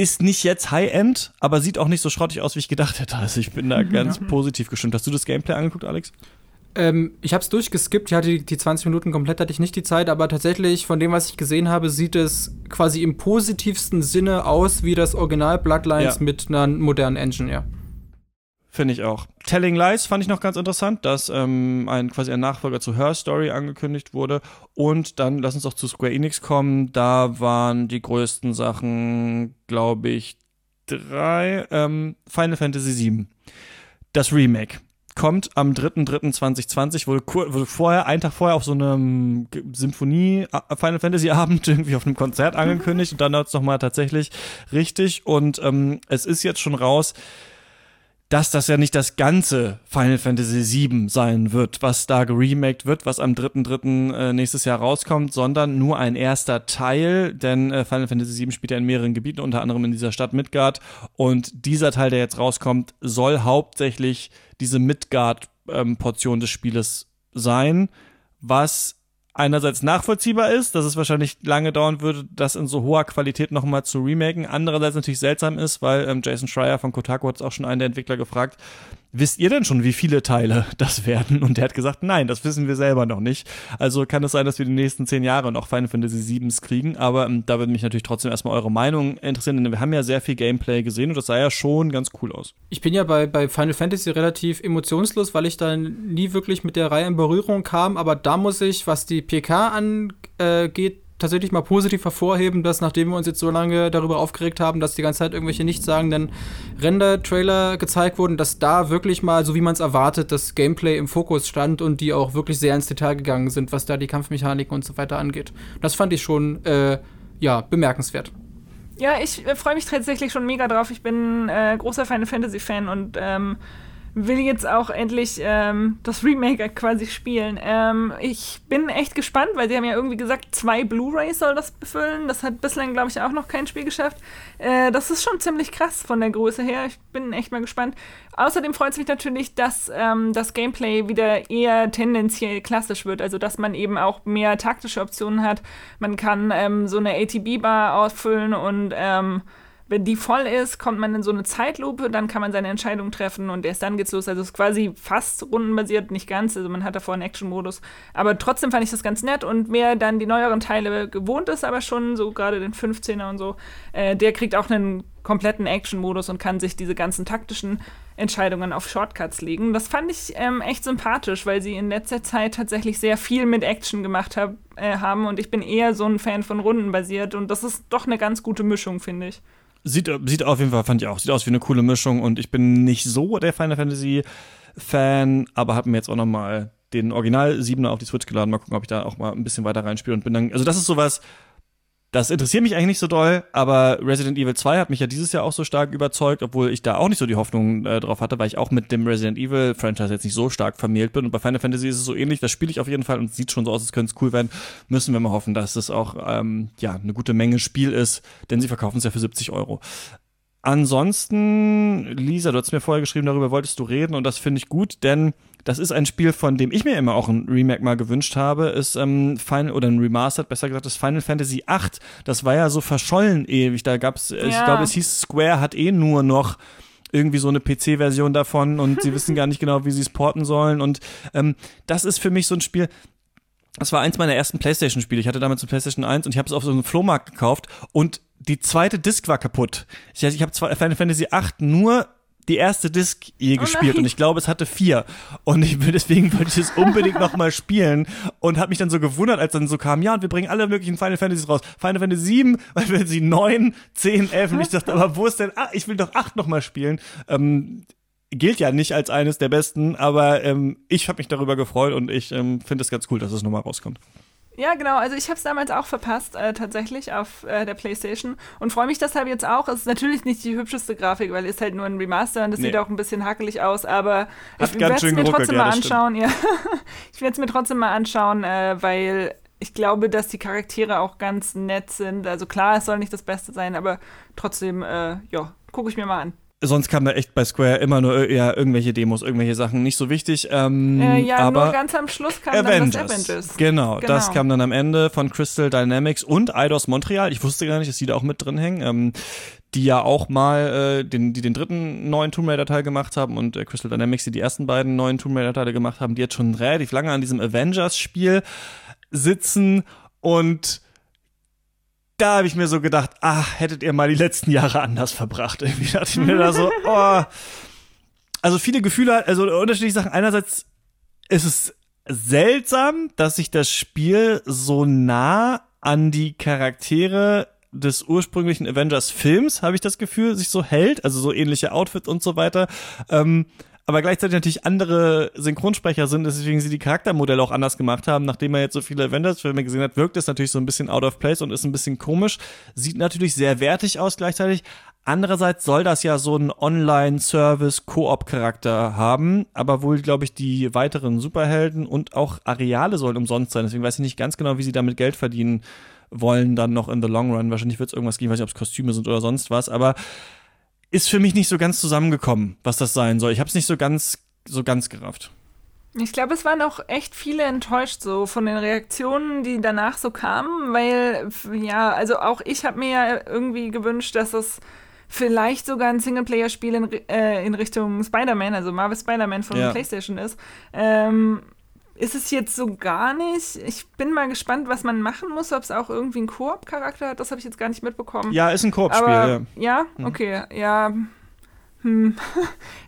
ist nicht jetzt High-End, aber sieht auch nicht so schrottig aus, wie ich gedacht hätte. Also ich bin da mhm. ganz positiv gestimmt. Hast du das Gameplay angeguckt, Alex? Ähm, ich habe es durchgeskippt. Ich hatte die, die 20 Minuten komplett, hatte ich nicht die Zeit, aber tatsächlich von dem, was ich gesehen habe, sieht es quasi im positivsten Sinne aus wie das Original Bloodlines ja. mit einer modernen Engine, ja. Finde ich auch. Telling Lies fand ich noch ganz interessant, dass ähm, ein quasi ein Nachfolger zu Her Story angekündigt wurde. Und dann lass uns auch zu Square Enix kommen. Da waren die größten Sachen, glaube ich, drei. Ähm, Final Fantasy VII. Das Remake kommt am 3.3.2020, wurde, wurde vorher, einen Tag vorher auf so einem Symphonie äh, Final Fantasy Abend irgendwie auf einem Konzert angekündigt und dann hat es nochmal tatsächlich richtig und ähm, es ist jetzt schon raus dass das ja nicht das ganze Final Fantasy VII sein wird, was da geremaked wird, was am 3.3. Äh, nächstes Jahr rauskommt, sondern nur ein erster Teil, denn äh, Final Fantasy VII spielt ja in mehreren Gebieten, unter anderem in dieser Stadt Midgard und dieser Teil, der jetzt rauskommt, soll hauptsächlich diese Midgard-Portion ähm, des Spieles sein, was einerseits nachvollziehbar ist, dass es wahrscheinlich lange dauern würde, das in so hoher Qualität nochmal zu remaken. Andererseits natürlich seltsam ist, weil ähm, Jason Schreier von Kotaku hat es auch schon einen der Entwickler gefragt, wisst ihr denn schon, wie viele Teile das werden? Und der hat gesagt, nein, das wissen wir selber noch nicht. Also kann es sein, dass wir die nächsten zehn Jahre noch Final Fantasy VII kriegen. Aber ähm, da würde mich natürlich trotzdem erstmal eure Meinung interessieren, denn wir haben ja sehr viel Gameplay gesehen und das sah ja schon ganz cool aus. Ich bin ja bei, bei Final Fantasy relativ emotionslos, weil ich da nie wirklich mit der Reihe in Berührung kam. Aber da muss ich, was die PK an, äh, tatsächlich mal positiv hervorheben, dass nachdem wir uns jetzt so lange darüber aufgeregt haben, dass die ganze Zeit irgendwelche nichtssagenden Render-Trailer gezeigt wurden, dass da wirklich mal, so wie man es erwartet, das Gameplay im Fokus stand und die auch wirklich sehr ins Detail gegangen sind, was da die Kampfmechaniken und so weiter angeht. Das fand ich schon, äh, ja, bemerkenswert. Ja, ich äh, freue mich tatsächlich schon mega drauf. Ich bin äh, großer Final Fantasy-Fan und ähm, will jetzt auch endlich ähm, das Remake quasi spielen. Ähm, ich bin echt gespannt, weil sie haben ja irgendwie gesagt, zwei Blu-rays soll das befüllen. Das hat bislang, glaube ich, auch noch kein Spiel geschafft. Äh, das ist schon ziemlich krass von der Größe her. Ich bin echt mal gespannt. Außerdem freut es mich natürlich, dass ähm, das Gameplay wieder eher tendenziell klassisch wird. Also, dass man eben auch mehr taktische Optionen hat. Man kann ähm, so eine ATB-Bar ausfüllen und ähm, wenn die voll ist, kommt man in so eine Zeitlupe, dann kann man seine Entscheidung treffen und erst dann geht's los. Also es ist quasi fast rundenbasiert, nicht ganz. Also man hat davor einen Action-Modus. Aber trotzdem fand ich das ganz nett und wer dann die neueren Teile gewohnt ist, aber schon so gerade den 15er und so, äh, der kriegt auch einen kompletten Action-Modus und kann sich diese ganzen taktischen Entscheidungen auf Shortcuts legen. Das fand ich ähm, echt sympathisch, weil sie in letzter Zeit tatsächlich sehr viel mit Action gemacht hab, äh, haben und ich bin eher so ein Fan von rundenbasiert und das ist doch eine ganz gute Mischung, finde ich. Sieht, sieht auf jeden Fall, fand ich auch, sieht aus wie eine coole Mischung und ich bin nicht so der Final Fantasy Fan, aber habe mir jetzt auch noch mal den Original 7er auf die Switch geladen. Mal gucken, ob ich da auch mal ein bisschen weiter reinspiele und bin dann, also das ist sowas, das interessiert mich eigentlich nicht so doll, aber Resident Evil 2 hat mich ja dieses Jahr auch so stark überzeugt, obwohl ich da auch nicht so die Hoffnung äh, drauf hatte, weil ich auch mit dem Resident Evil Franchise jetzt nicht so stark vermählt bin. Und bei Final Fantasy ist es so ähnlich, das spiele ich auf jeden Fall und sieht schon so aus, als könnte es cool werden. Müssen wir mal hoffen, dass es auch ähm, ja eine gute Menge Spiel ist, denn sie verkaufen es ja für 70 Euro. Ansonsten, Lisa, du hast mir vorher geschrieben, darüber wolltest du reden und das finde ich gut, denn das ist ein Spiel, von dem ich mir immer auch ein Remake mal gewünscht habe, ist ähm, Final oder ein Remastered, besser gesagt, das Final Fantasy VIII. Das war ja so verschollen ewig. Da gab's, ja. ich glaube, es hieß Square hat eh nur noch irgendwie so eine PC-Version davon und sie wissen gar nicht genau, wie sie es porten sollen. Und ähm, das ist für mich so ein Spiel, das war eins meiner ersten PlayStation-Spiele. Ich hatte damals eine PlayStation 1 und ich habe es auf so einem Flohmarkt gekauft und die zweite Disc war kaputt. Ich, ich habe Final Fantasy 8 nur die erste Disc je oh gespielt und ich glaube, es hatte vier. Und ich will deswegen wollte ich es unbedingt noch mal spielen und habe mich dann so gewundert, als dann so kam, ja, und wir bringen alle möglichen Final Fantasies raus. Final Fantasy 7, Final Fantasy 9, 10, 11 und ich dachte, aber wo ist denn, ah, ich will doch 8 noch mal spielen. Ähm, gilt ja nicht als eines der besten, aber ähm, ich habe mich darüber gefreut und ich ähm, finde es ganz cool, dass es nochmal rauskommt. Ja, genau. Also ich habe es damals auch verpasst, äh, tatsächlich auf äh, der PlayStation und freue mich deshalb jetzt auch. Es ist natürlich nicht die hübscheste Grafik, weil es ist halt nur ein Remaster und das nee. sieht auch ein bisschen hakelig aus, aber Hat ich werde es mir trotzdem ja, mal anschauen. Ja. ich werde es mir trotzdem mal anschauen, äh, weil ich glaube, dass die Charaktere auch ganz nett sind. Also klar, es soll nicht das Beste sein, aber trotzdem, äh, ja, gucke ich mir mal an sonst kam da echt bei Square immer nur eher irgendwelche Demos, irgendwelche Sachen. Nicht so wichtig. Ähm, äh, ja, aber nur ganz am Schluss kam Avengers. dann das Avengers. Genau, genau, das kam dann am Ende von Crystal Dynamics und Eidos Montreal. Ich wusste gar nicht, dass die da auch mit drin hängen. Ähm, die ja auch mal äh, den, die den dritten neuen Tomb Raider Teil gemacht haben und äh, Crystal Dynamics, die die ersten beiden neuen Tomb Raider Teile gemacht haben, die jetzt schon relativ lange an diesem Avengers Spiel sitzen und da habe ich mir so gedacht, ach, hättet ihr mal die letzten Jahre anders verbracht. Irgendwie dachte ich mir da so, oh. Also viele Gefühle, also unterschiedliche Sachen. Einerseits ist es seltsam, dass sich das Spiel so nah an die Charaktere des ursprünglichen Avengers-Films, habe ich das Gefühl, sich so hält. Also so ähnliche Outfits und so weiter. Ähm, aber gleichzeitig natürlich andere Synchronsprecher sind, deswegen sie die Charaktermodelle auch anders gemacht haben. Nachdem er jetzt so viele Avengers-Filme gesehen hat, wirkt es natürlich so ein bisschen out of place und ist ein bisschen komisch. Sieht natürlich sehr wertig aus gleichzeitig. Andererseits soll das ja so einen Online-Service-Koop-Charakter haben, aber wohl, glaube ich, die weiteren Superhelden und auch Areale sollen umsonst sein. Deswegen weiß ich nicht ganz genau, wie sie damit Geld verdienen wollen, dann noch in the long run. Wahrscheinlich wird es irgendwas geben, weiß nicht, ob es Kostüme sind oder sonst was, aber ist für mich nicht so ganz zusammengekommen, was das sein soll. Ich habe es nicht so ganz, so ganz gerafft. Ich glaube, es waren auch echt viele enttäuscht so von den Reaktionen, die danach so kamen, weil ja, also auch ich habe mir ja irgendwie gewünscht, dass es vielleicht sogar ein Singleplayer-Spiel in, äh, in Richtung Spider-Man, also Marvel Spider-Man von ja. PlayStation ist. Ähm, ist es jetzt so gar nicht. Ich bin mal gespannt, was man machen muss, ob es auch irgendwie einen Koop-Charakter hat. Das habe ich jetzt gar nicht mitbekommen. Ja, ist ein Koop-Spiel. Ja. ja, mhm. okay, ja. Hm.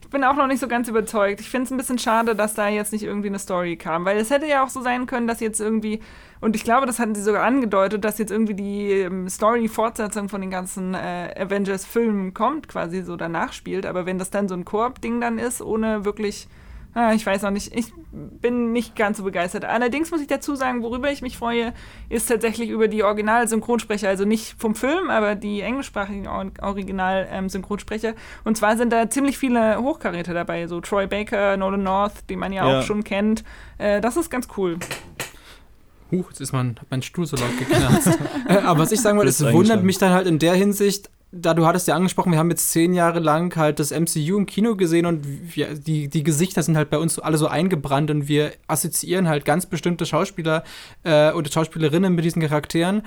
Ich bin auch noch nicht so ganz überzeugt. Ich finde es ein bisschen schade, dass da jetzt nicht irgendwie eine Story kam, weil es hätte ja auch so sein können, dass jetzt irgendwie, und ich glaube, das hatten sie sogar angedeutet, dass jetzt irgendwie die ähm, Story-Fortsetzung von den ganzen äh, Avengers-Filmen kommt, quasi so danach spielt. Aber wenn das dann so ein Koop-Ding dann ist, ohne wirklich Ah, ich weiß noch nicht. Ich bin nicht ganz so begeistert. Allerdings muss ich dazu sagen, worüber ich mich freue, ist tatsächlich über die Original-Synchronsprecher. Also nicht vom Film, aber die englischsprachigen Original-Synchronsprecher. Und zwar sind da ziemlich viele Hochkaräter dabei. So Troy Baker, Nolan North, die man ja, ja. auch schon kennt. Äh, das ist ganz cool. Huch, jetzt ist mein, mein Stuhl so laut geknarzt. Äh, aber was ich sagen wollte, es wundert mich dann halt in der Hinsicht, da du hattest ja angesprochen, wir haben jetzt zehn Jahre lang halt das MCU im Kino gesehen und wir, die, die Gesichter sind halt bei uns alle so eingebrannt und wir assoziieren halt ganz bestimmte Schauspieler äh, oder Schauspielerinnen mit diesen Charakteren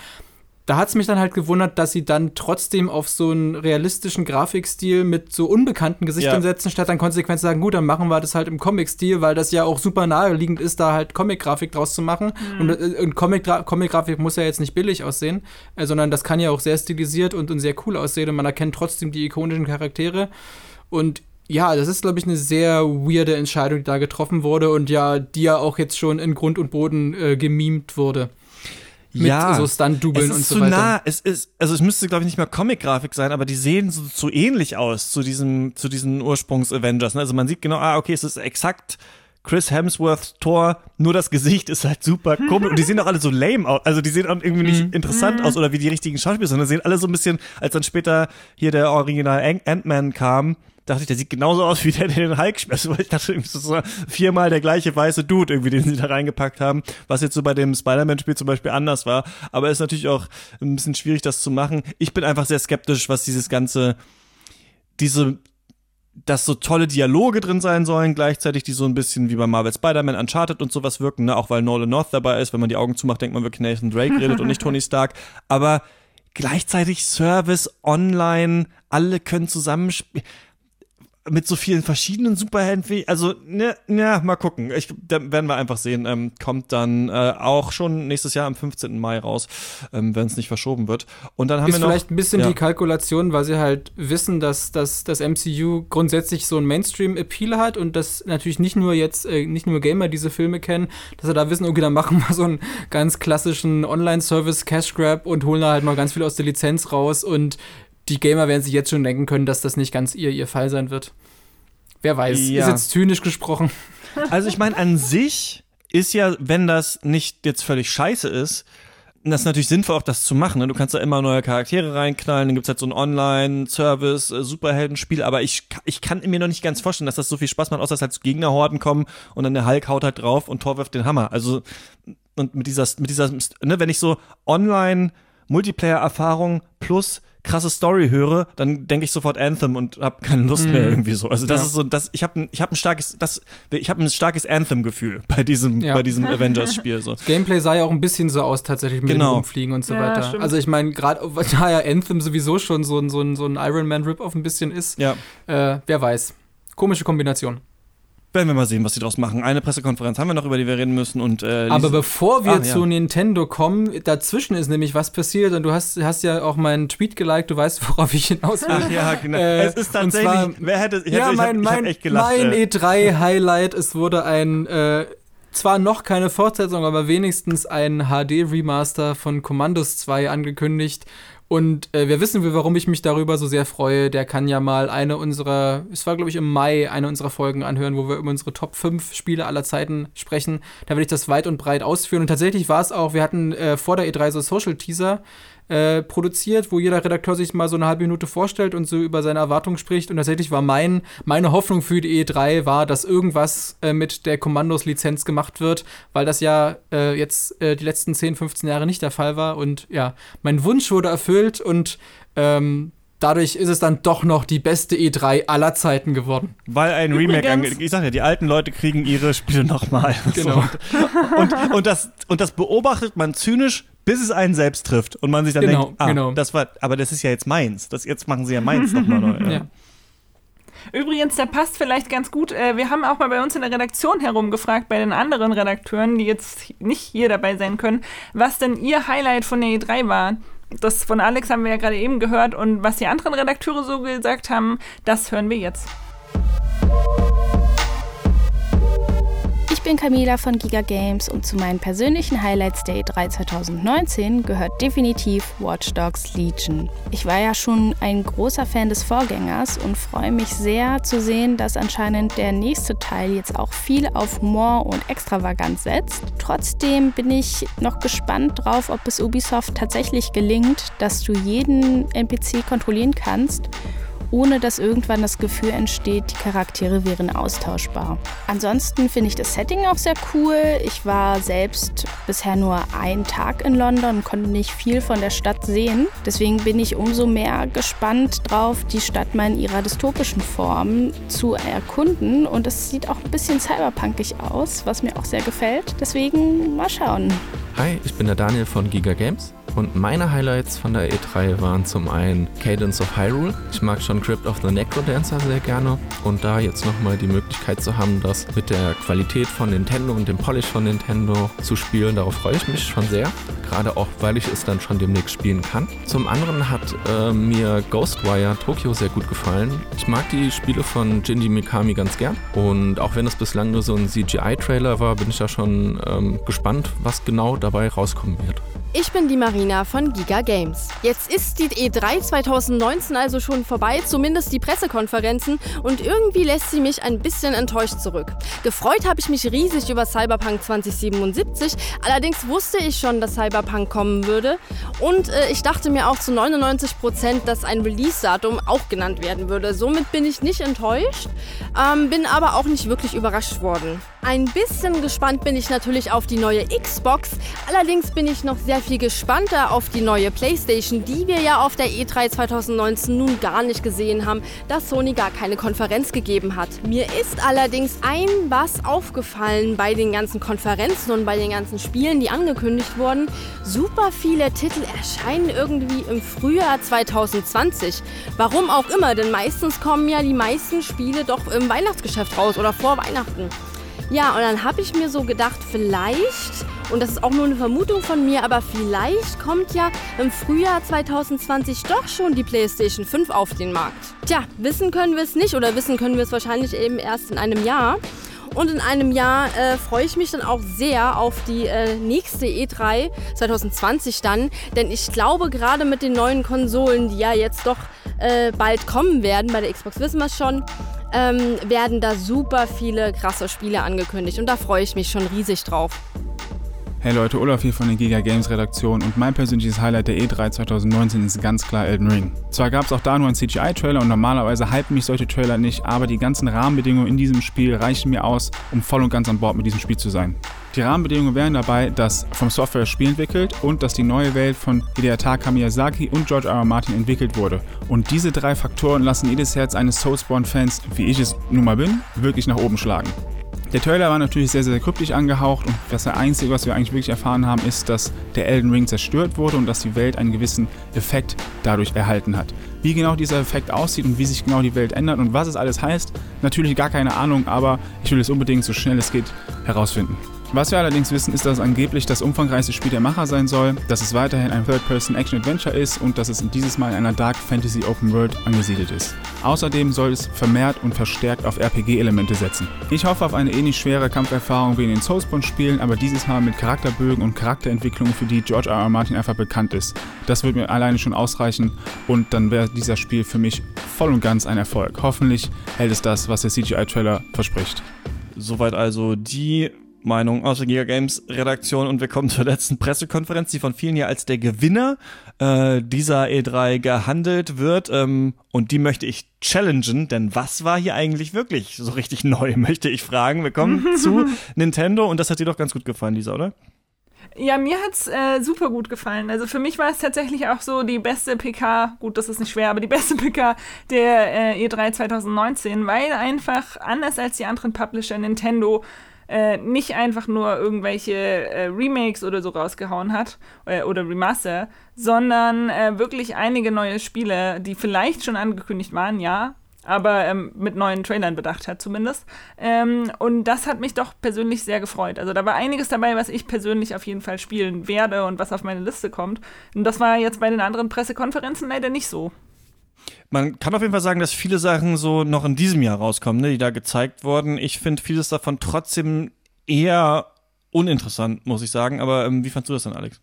da hat es mich dann halt gewundert, dass sie dann trotzdem auf so einen realistischen Grafikstil mit so unbekannten Gesichtern ja. setzen, statt dann konsequent zu sagen, gut, dann machen wir das halt im Comic-Stil, weil das ja auch super naheliegend ist, da halt Comic-Grafik draus zu machen. Mhm. Und, äh, und Comic-Grafik muss ja jetzt nicht billig aussehen, äh, sondern das kann ja auch sehr stilisiert und, und sehr cool aussehen und man erkennt trotzdem die ikonischen Charaktere. Und ja, das ist, glaube ich, eine sehr weirde Entscheidung, die da getroffen wurde und ja, die ja auch jetzt schon in Grund und Boden äh, gemimt wurde mit ja, so Stunt-Dubeln und so weiter. Nah. Es ist, also es müsste, glaube ich, nicht mehr Comic-Grafik sein, aber die sehen so, so ähnlich aus zu diesem, zu diesen Ursprungs-Avengers. Ne? Also man sieht genau, ah, okay, es ist exakt Chris Hemsworth Thor, nur das Gesicht ist halt super komisch und die sehen auch alle so lame aus. Also die sehen auch irgendwie nicht mhm. interessant mhm. aus oder wie die richtigen Schauspieler, sondern sehen alle so ein bisschen, als dann später hier der Original Ant-Man kam, dachte ich, der sieht genauso aus wie der, der den Hulk spielt. Also, ich dachte, das ist so viermal der gleiche weiße Dude, irgendwie, den sie da reingepackt haben, was jetzt so bei dem Spider-Man-Spiel zum Beispiel anders war. Aber ist natürlich auch ein bisschen schwierig, das zu machen. Ich bin einfach sehr skeptisch, was dieses ganze, diese dass so tolle Dialoge drin sein sollen, gleichzeitig die so ein bisschen wie bei Marvel Spider-Man, Uncharted und sowas wirken, ne? auch weil Nolan North dabei ist. Wenn man die Augen zumacht, denkt man wirklich Nathan Drake redet und nicht Tony Stark. Aber gleichzeitig Service, online, alle können zusammenspielen mit so vielen verschiedenen Superhelden, also ne, ja, mal gucken. Ich, da werden wir einfach sehen. Ähm, kommt dann äh, auch schon nächstes Jahr am 15. Mai raus, ähm, wenn es nicht verschoben wird. Und dann haben ist wir noch vielleicht ein bisschen ja. die Kalkulation, weil sie halt wissen, dass, dass das MCU grundsätzlich so ein Mainstream-Appeal hat und dass natürlich nicht nur jetzt äh, nicht nur Gamer diese Filme kennen, dass sie da wissen, okay, dann machen wir so einen ganz klassischen Online-Service Cash Grab und holen da halt mal ganz viel aus der Lizenz raus und die Gamer werden sich jetzt schon denken können, dass das nicht ganz ihr, ihr Fall sein wird. Wer weiß, ja. ist jetzt zynisch gesprochen. Also ich meine, an sich ist ja, wenn das nicht jetzt völlig scheiße ist, das ist natürlich sinnvoll, auch das zu machen. Ne? Du kannst da immer neue Charaktere reinknallen, dann gibt's halt so ein Online-Service, äh, Superheldenspiel, aber ich, ich kann mir noch nicht ganz vorstellen, dass das so viel Spaß macht, außer dass halt so Gegnerhorden kommen und dann der Hulk haut halt drauf und Thor wirft den Hammer. Also, und mit dieser, mit dieser, ne, wenn ich so Online- Multiplayer-Erfahrung plus krasse Story höre, dann denke ich sofort Anthem und habe keine Lust mehr mhm. irgendwie so. Also das ja. ist so, das ich habe ich habe ein starkes das ich habe ein starkes Anthem Gefühl bei diesem ja. bei diesem Avengers Spiel so. Das Gameplay sah ja auch ein bisschen so aus tatsächlich mit genau. dem Rumfliegen und so ja, weiter. Stimmt. Also ich meine gerade da ja Anthem sowieso schon so ein so ein so ein Iron Man Rip auf ein bisschen ist. Ja. Äh, wer weiß. Komische Kombination werden wir mal sehen, was sie daraus machen. Eine Pressekonferenz haben wir noch, über die wir reden müssen. Und, äh, Aber bevor wir ah, zu ja. Nintendo kommen, dazwischen ist nämlich was passiert und du hast, hast ja auch meinen Tweet geliked, du weißt, worauf ich hinaus will. Ach ja, genau. Äh, es ist tatsächlich, zwar, wer hätte, ich ja, mein, ich hab, ich hab mein äh. E3-Highlight, es wurde ein äh, zwar noch keine Fortsetzung, aber wenigstens ein HD-Remaster von Commandos 2 angekündigt. Und äh, wir wissen, warum ich mich darüber so sehr freue. Der kann ja mal eine unserer, es war glaube ich im Mai, eine unserer Folgen anhören, wo wir über unsere Top 5 Spiele aller Zeiten sprechen. Da werde ich das weit und breit ausführen. Und tatsächlich war es auch, wir hatten äh, vor der E3 so Social Teaser äh, produziert, wo jeder Redakteur sich mal so eine halbe Minute vorstellt und so über seine Erwartungen spricht. Und tatsächlich war mein, meine Hoffnung für die E3 war, dass irgendwas äh, mit der Kommandos-Lizenz gemacht wird, weil das ja äh, jetzt äh, die letzten 10, 15 Jahre nicht der Fall war. Und ja, mein Wunsch wurde erfüllt und ähm, dadurch ist es dann doch noch die beste E3 aller Zeiten geworden. Weil ein Remake, ange ich sag ja, die alten Leute kriegen ihre Spiele nochmal. Genau. So. Und, und, das, und das beobachtet man zynisch bis es einen selbst trifft und man sich dann genau, denkt, ah, genau. das war, aber das ist ja jetzt meins. Das, jetzt machen sie ja meins nochmal neu. Ja. Übrigens, der passt vielleicht ganz gut. Äh, wir haben auch mal bei uns in der Redaktion herumgefragt, bei den anderen Redakteuren, die jetzt nicht hier dabei sein können, was denn ihr Highlight von der E3 war. Das von Alex haben wir ja gerade eben gehört und was die anderen Redakteure so gesagt haben, das hören wir jetzt. Bin Camila von Giga Games und zu meinen persönlichen Highlights Day 3 2019 gehört definitiv Watch Dogs Legion. Ich war ja schon ein großer Fan des Vorgängers und freue mich sehr zu sehen, dass anscheinend der nächste Teil jetzt auch viel auf Humor und Extravaganz setzt. Trotzdem bin ich noch gespannt drauf, ob es Ubisoft tatsächlich gelingt, dass du jeden NPC kontrollieren kannst ohne dass irgendwann das Gefühl entsteht, die Charaktere wären austauschbar. Ansonsten finde ich das Setting auch sehr cool. Ich war selbst bisher nur einen Tag in London und konnte nicht viel von der Stadt sehen. Deswegen bin ich umso mehr gespannt drauf, die Stadt mal in ihrer dystopischen Form zu erkunden. Und es sieht auch ein bisschen cyberpunkig aus, was mir auch sehr gefällt. Deswegen mal schauen. Hi, ich bin der Daniel von Giga Games. Und meine Highlights von der E3 waren zum einen Cadence of Hyrule. Ich mag schon Crypt of the Necrodancer sehr gerne. Und da jetzt nochmal die Möglichkeit zu haben, das mit der Qualität von Nintendo und dem Polish von Nintendo zu spielen, darauf freue ich mich schon sehr. Gerade auch, weil ich es dann schon demnächst spielen kann. Zum anderen hat äh, mir Ghostwire Tokyo sehr gut gefallen. Ich mag die Spiele von Jinji Mikami ganz gern. Und auch wenn es bislang nur so ein CGI-Trailer war, bin ich da schon ähm, gespannt, was genau dabei rauskommen wird. Ich bin die Marina von Giga Games. Jetzt ist die E3 2019 also schon vorbei, zumindest die Pressekonferenzen, und irgendwie lässt sie mich ein bisschen enttäuscht zurück. Gefreut habe ich mich riesig über Cyberpunk 2077, allerdings wusste ich schon, dass Cyberpunk kommen würde und äh, ich dachte mir auch zu 99 Prozent, dass ein Release-Datum auch genannt werden würde. Somit bin ich nicht enttäuscht, ähm, bin aber auch nicht wirklich überrascht worden. Ein bisschen gespannt bin ich natürlich auf die neue Xbox, allerdings bin ich noch sehr viel gespannter auf die neue PlayStation, die wir ja auf der E3 2019 nun gar nicht gesehen haben, da Sony gar keine Konferenz gegeben hat. Mir ist allerdings ein was aufgefallen bei den ganzen Konferenzen und bei den ganzen Spielen, die angekündigt wurden. Super viele Titel erscheinen irgendwie im Frühjahr 2020. Warum auch immer, denn meistens kommen ja die meisten Spiele doch im Weihnachtsgeschäft raus oder vor Weihnachten. Ja, und dann habe ich mir so gedacht, vielleicht und das ist auch nur eine Vermutung von mir, aber vielleicht kommt ja im Frühjahr 2020 doch schon die PlayStation 5 auf den Markt. Tja, wissen können wir es nicht oder wissen können wir es wahrscheinlich eben erst in einem Jahr. Und in einem Jahr äh, freue ich mich dann auch sehr auf die äh, nächste E3 2020 dann. Denn ich glaube, gerade mit den neuen Konsolen, die ja jetzt doch äh, bald kommen werden, bei der Xbox wissen wir es schon, ähm, werden da super viele krasse Spiele angekündigt. Und da freue ich mich schon riesig drauf. Hey Leute, Olaf hier von der Giga Games Redaktion und mein persönliches Highlight der E3 2019 ist ganz klar Elden Ring. Zwar gab es auch da nur einen CGI-Trailer und normalerweise hypen mich solche Trailer nicht, aber die ganzen Rahmenbedingungen in diesem Spiel reichen mir aus, um voll und ganz an Bord mit diesem Spiel zu sein. Die Rahmenbedingungen wären dabei, dass vom Software das Spiel entwickelt und dass die neue Welt von Hidetaka Miyazaki und George R. R. Martin entwickelt wurde. Und diese drei Faktoren lassen jedes Herz eines Soulspawn-Fans, wie ich es nun mal bin, wirklich nach oben schlagen. Der Trailer war natürlich sehr, sehr kryptisch angehaucht und das Einzige, was wir eigentlich wirklich erfahren haben, ist, dass der Elden Ring zerstört wurde und dass die Welt einen gewissen Effekt dadurch erhalten hat. Wie genau dieser Effekt aussieht und wie sich genau die Welt ändert und was es alles heißt, natürlich gar keine Ahnung, aber ich will es unbedingt so schnell es geht herausfinden. Was wir allerdings wissen, ist, dass es angeblich das umfangreichste Spiel der Macher sein soll, dass es weiterhin ein Third-Person-Action-Adventure ist und dass es dieses Mal in einer Dark Fantasy Open World angesiedelt ist. Außerdem soll es vermehrt und verstärkt auf RPG-Elemente setzen. Ich hoffe auf eine ähnlich schwere Kampferfahrung wie in den Soulspawn-Spielen, aber dieses Mal mit Charakterbögen und Charakterentwicklungen, für die George R. R. Martin einfach bekannt ist. Das wird mir alleine schon ausreichen und dann wäre dieser Spiel für mich voll und ganz ein Erfolg. Hoffentlich hält es das, was der CGI-Trailer verspricht. Soweit also die Meinung aus der Giga Games Redaktion und wir kommen zur letzten Pressekonferenz, die von vielen ja als der Gewinner äh, dieser E3 gehandelt wird. Ähm, und die möchte ich challengen, denn was war hier eigentlich wirklich so richtig neu, möchte ich fragen. Wir kommen zu Nintendo und das hat dir doch ganz gut gefallen, Lisa, oder? Ja, mir hat's äh, super gut gefallen. Also für mich war es tatsächlich auch so die beste PK, gut, das ist nicht schwer, aber die beste PK der äh, E3 2019, weil einfach anders als die anderen Publisher Nintendo äh, nicht einfach nur irgendwelche äh, Remakes oder so rausgehauen hat äh, oder Remaster, sondern äh, wirklich einige neue Spiele, die vielleicht schon angekündigt waren, ja, aber ähm, mit neuen Trailern bedacht hat zumindest. Ähm, und das hat mich doch persönlich sehr gefreut. Also da war einiges dabei, was ich persönlich auf jeden Fall spielen werde und was auf meine Liste kommt. Und das war jetzt bei den anderen Pressekonferenzen leider nicht so. Man kann auf jeden Fall sagen, dass viele Sachen so noch in diesem Jahr rauskommen, ne, die da gezeigt wurden. Ich finde vieles davon trotzdem eher uninteressant, muss ich sagen. Aber ähm, wie fandst du das denn, Alex?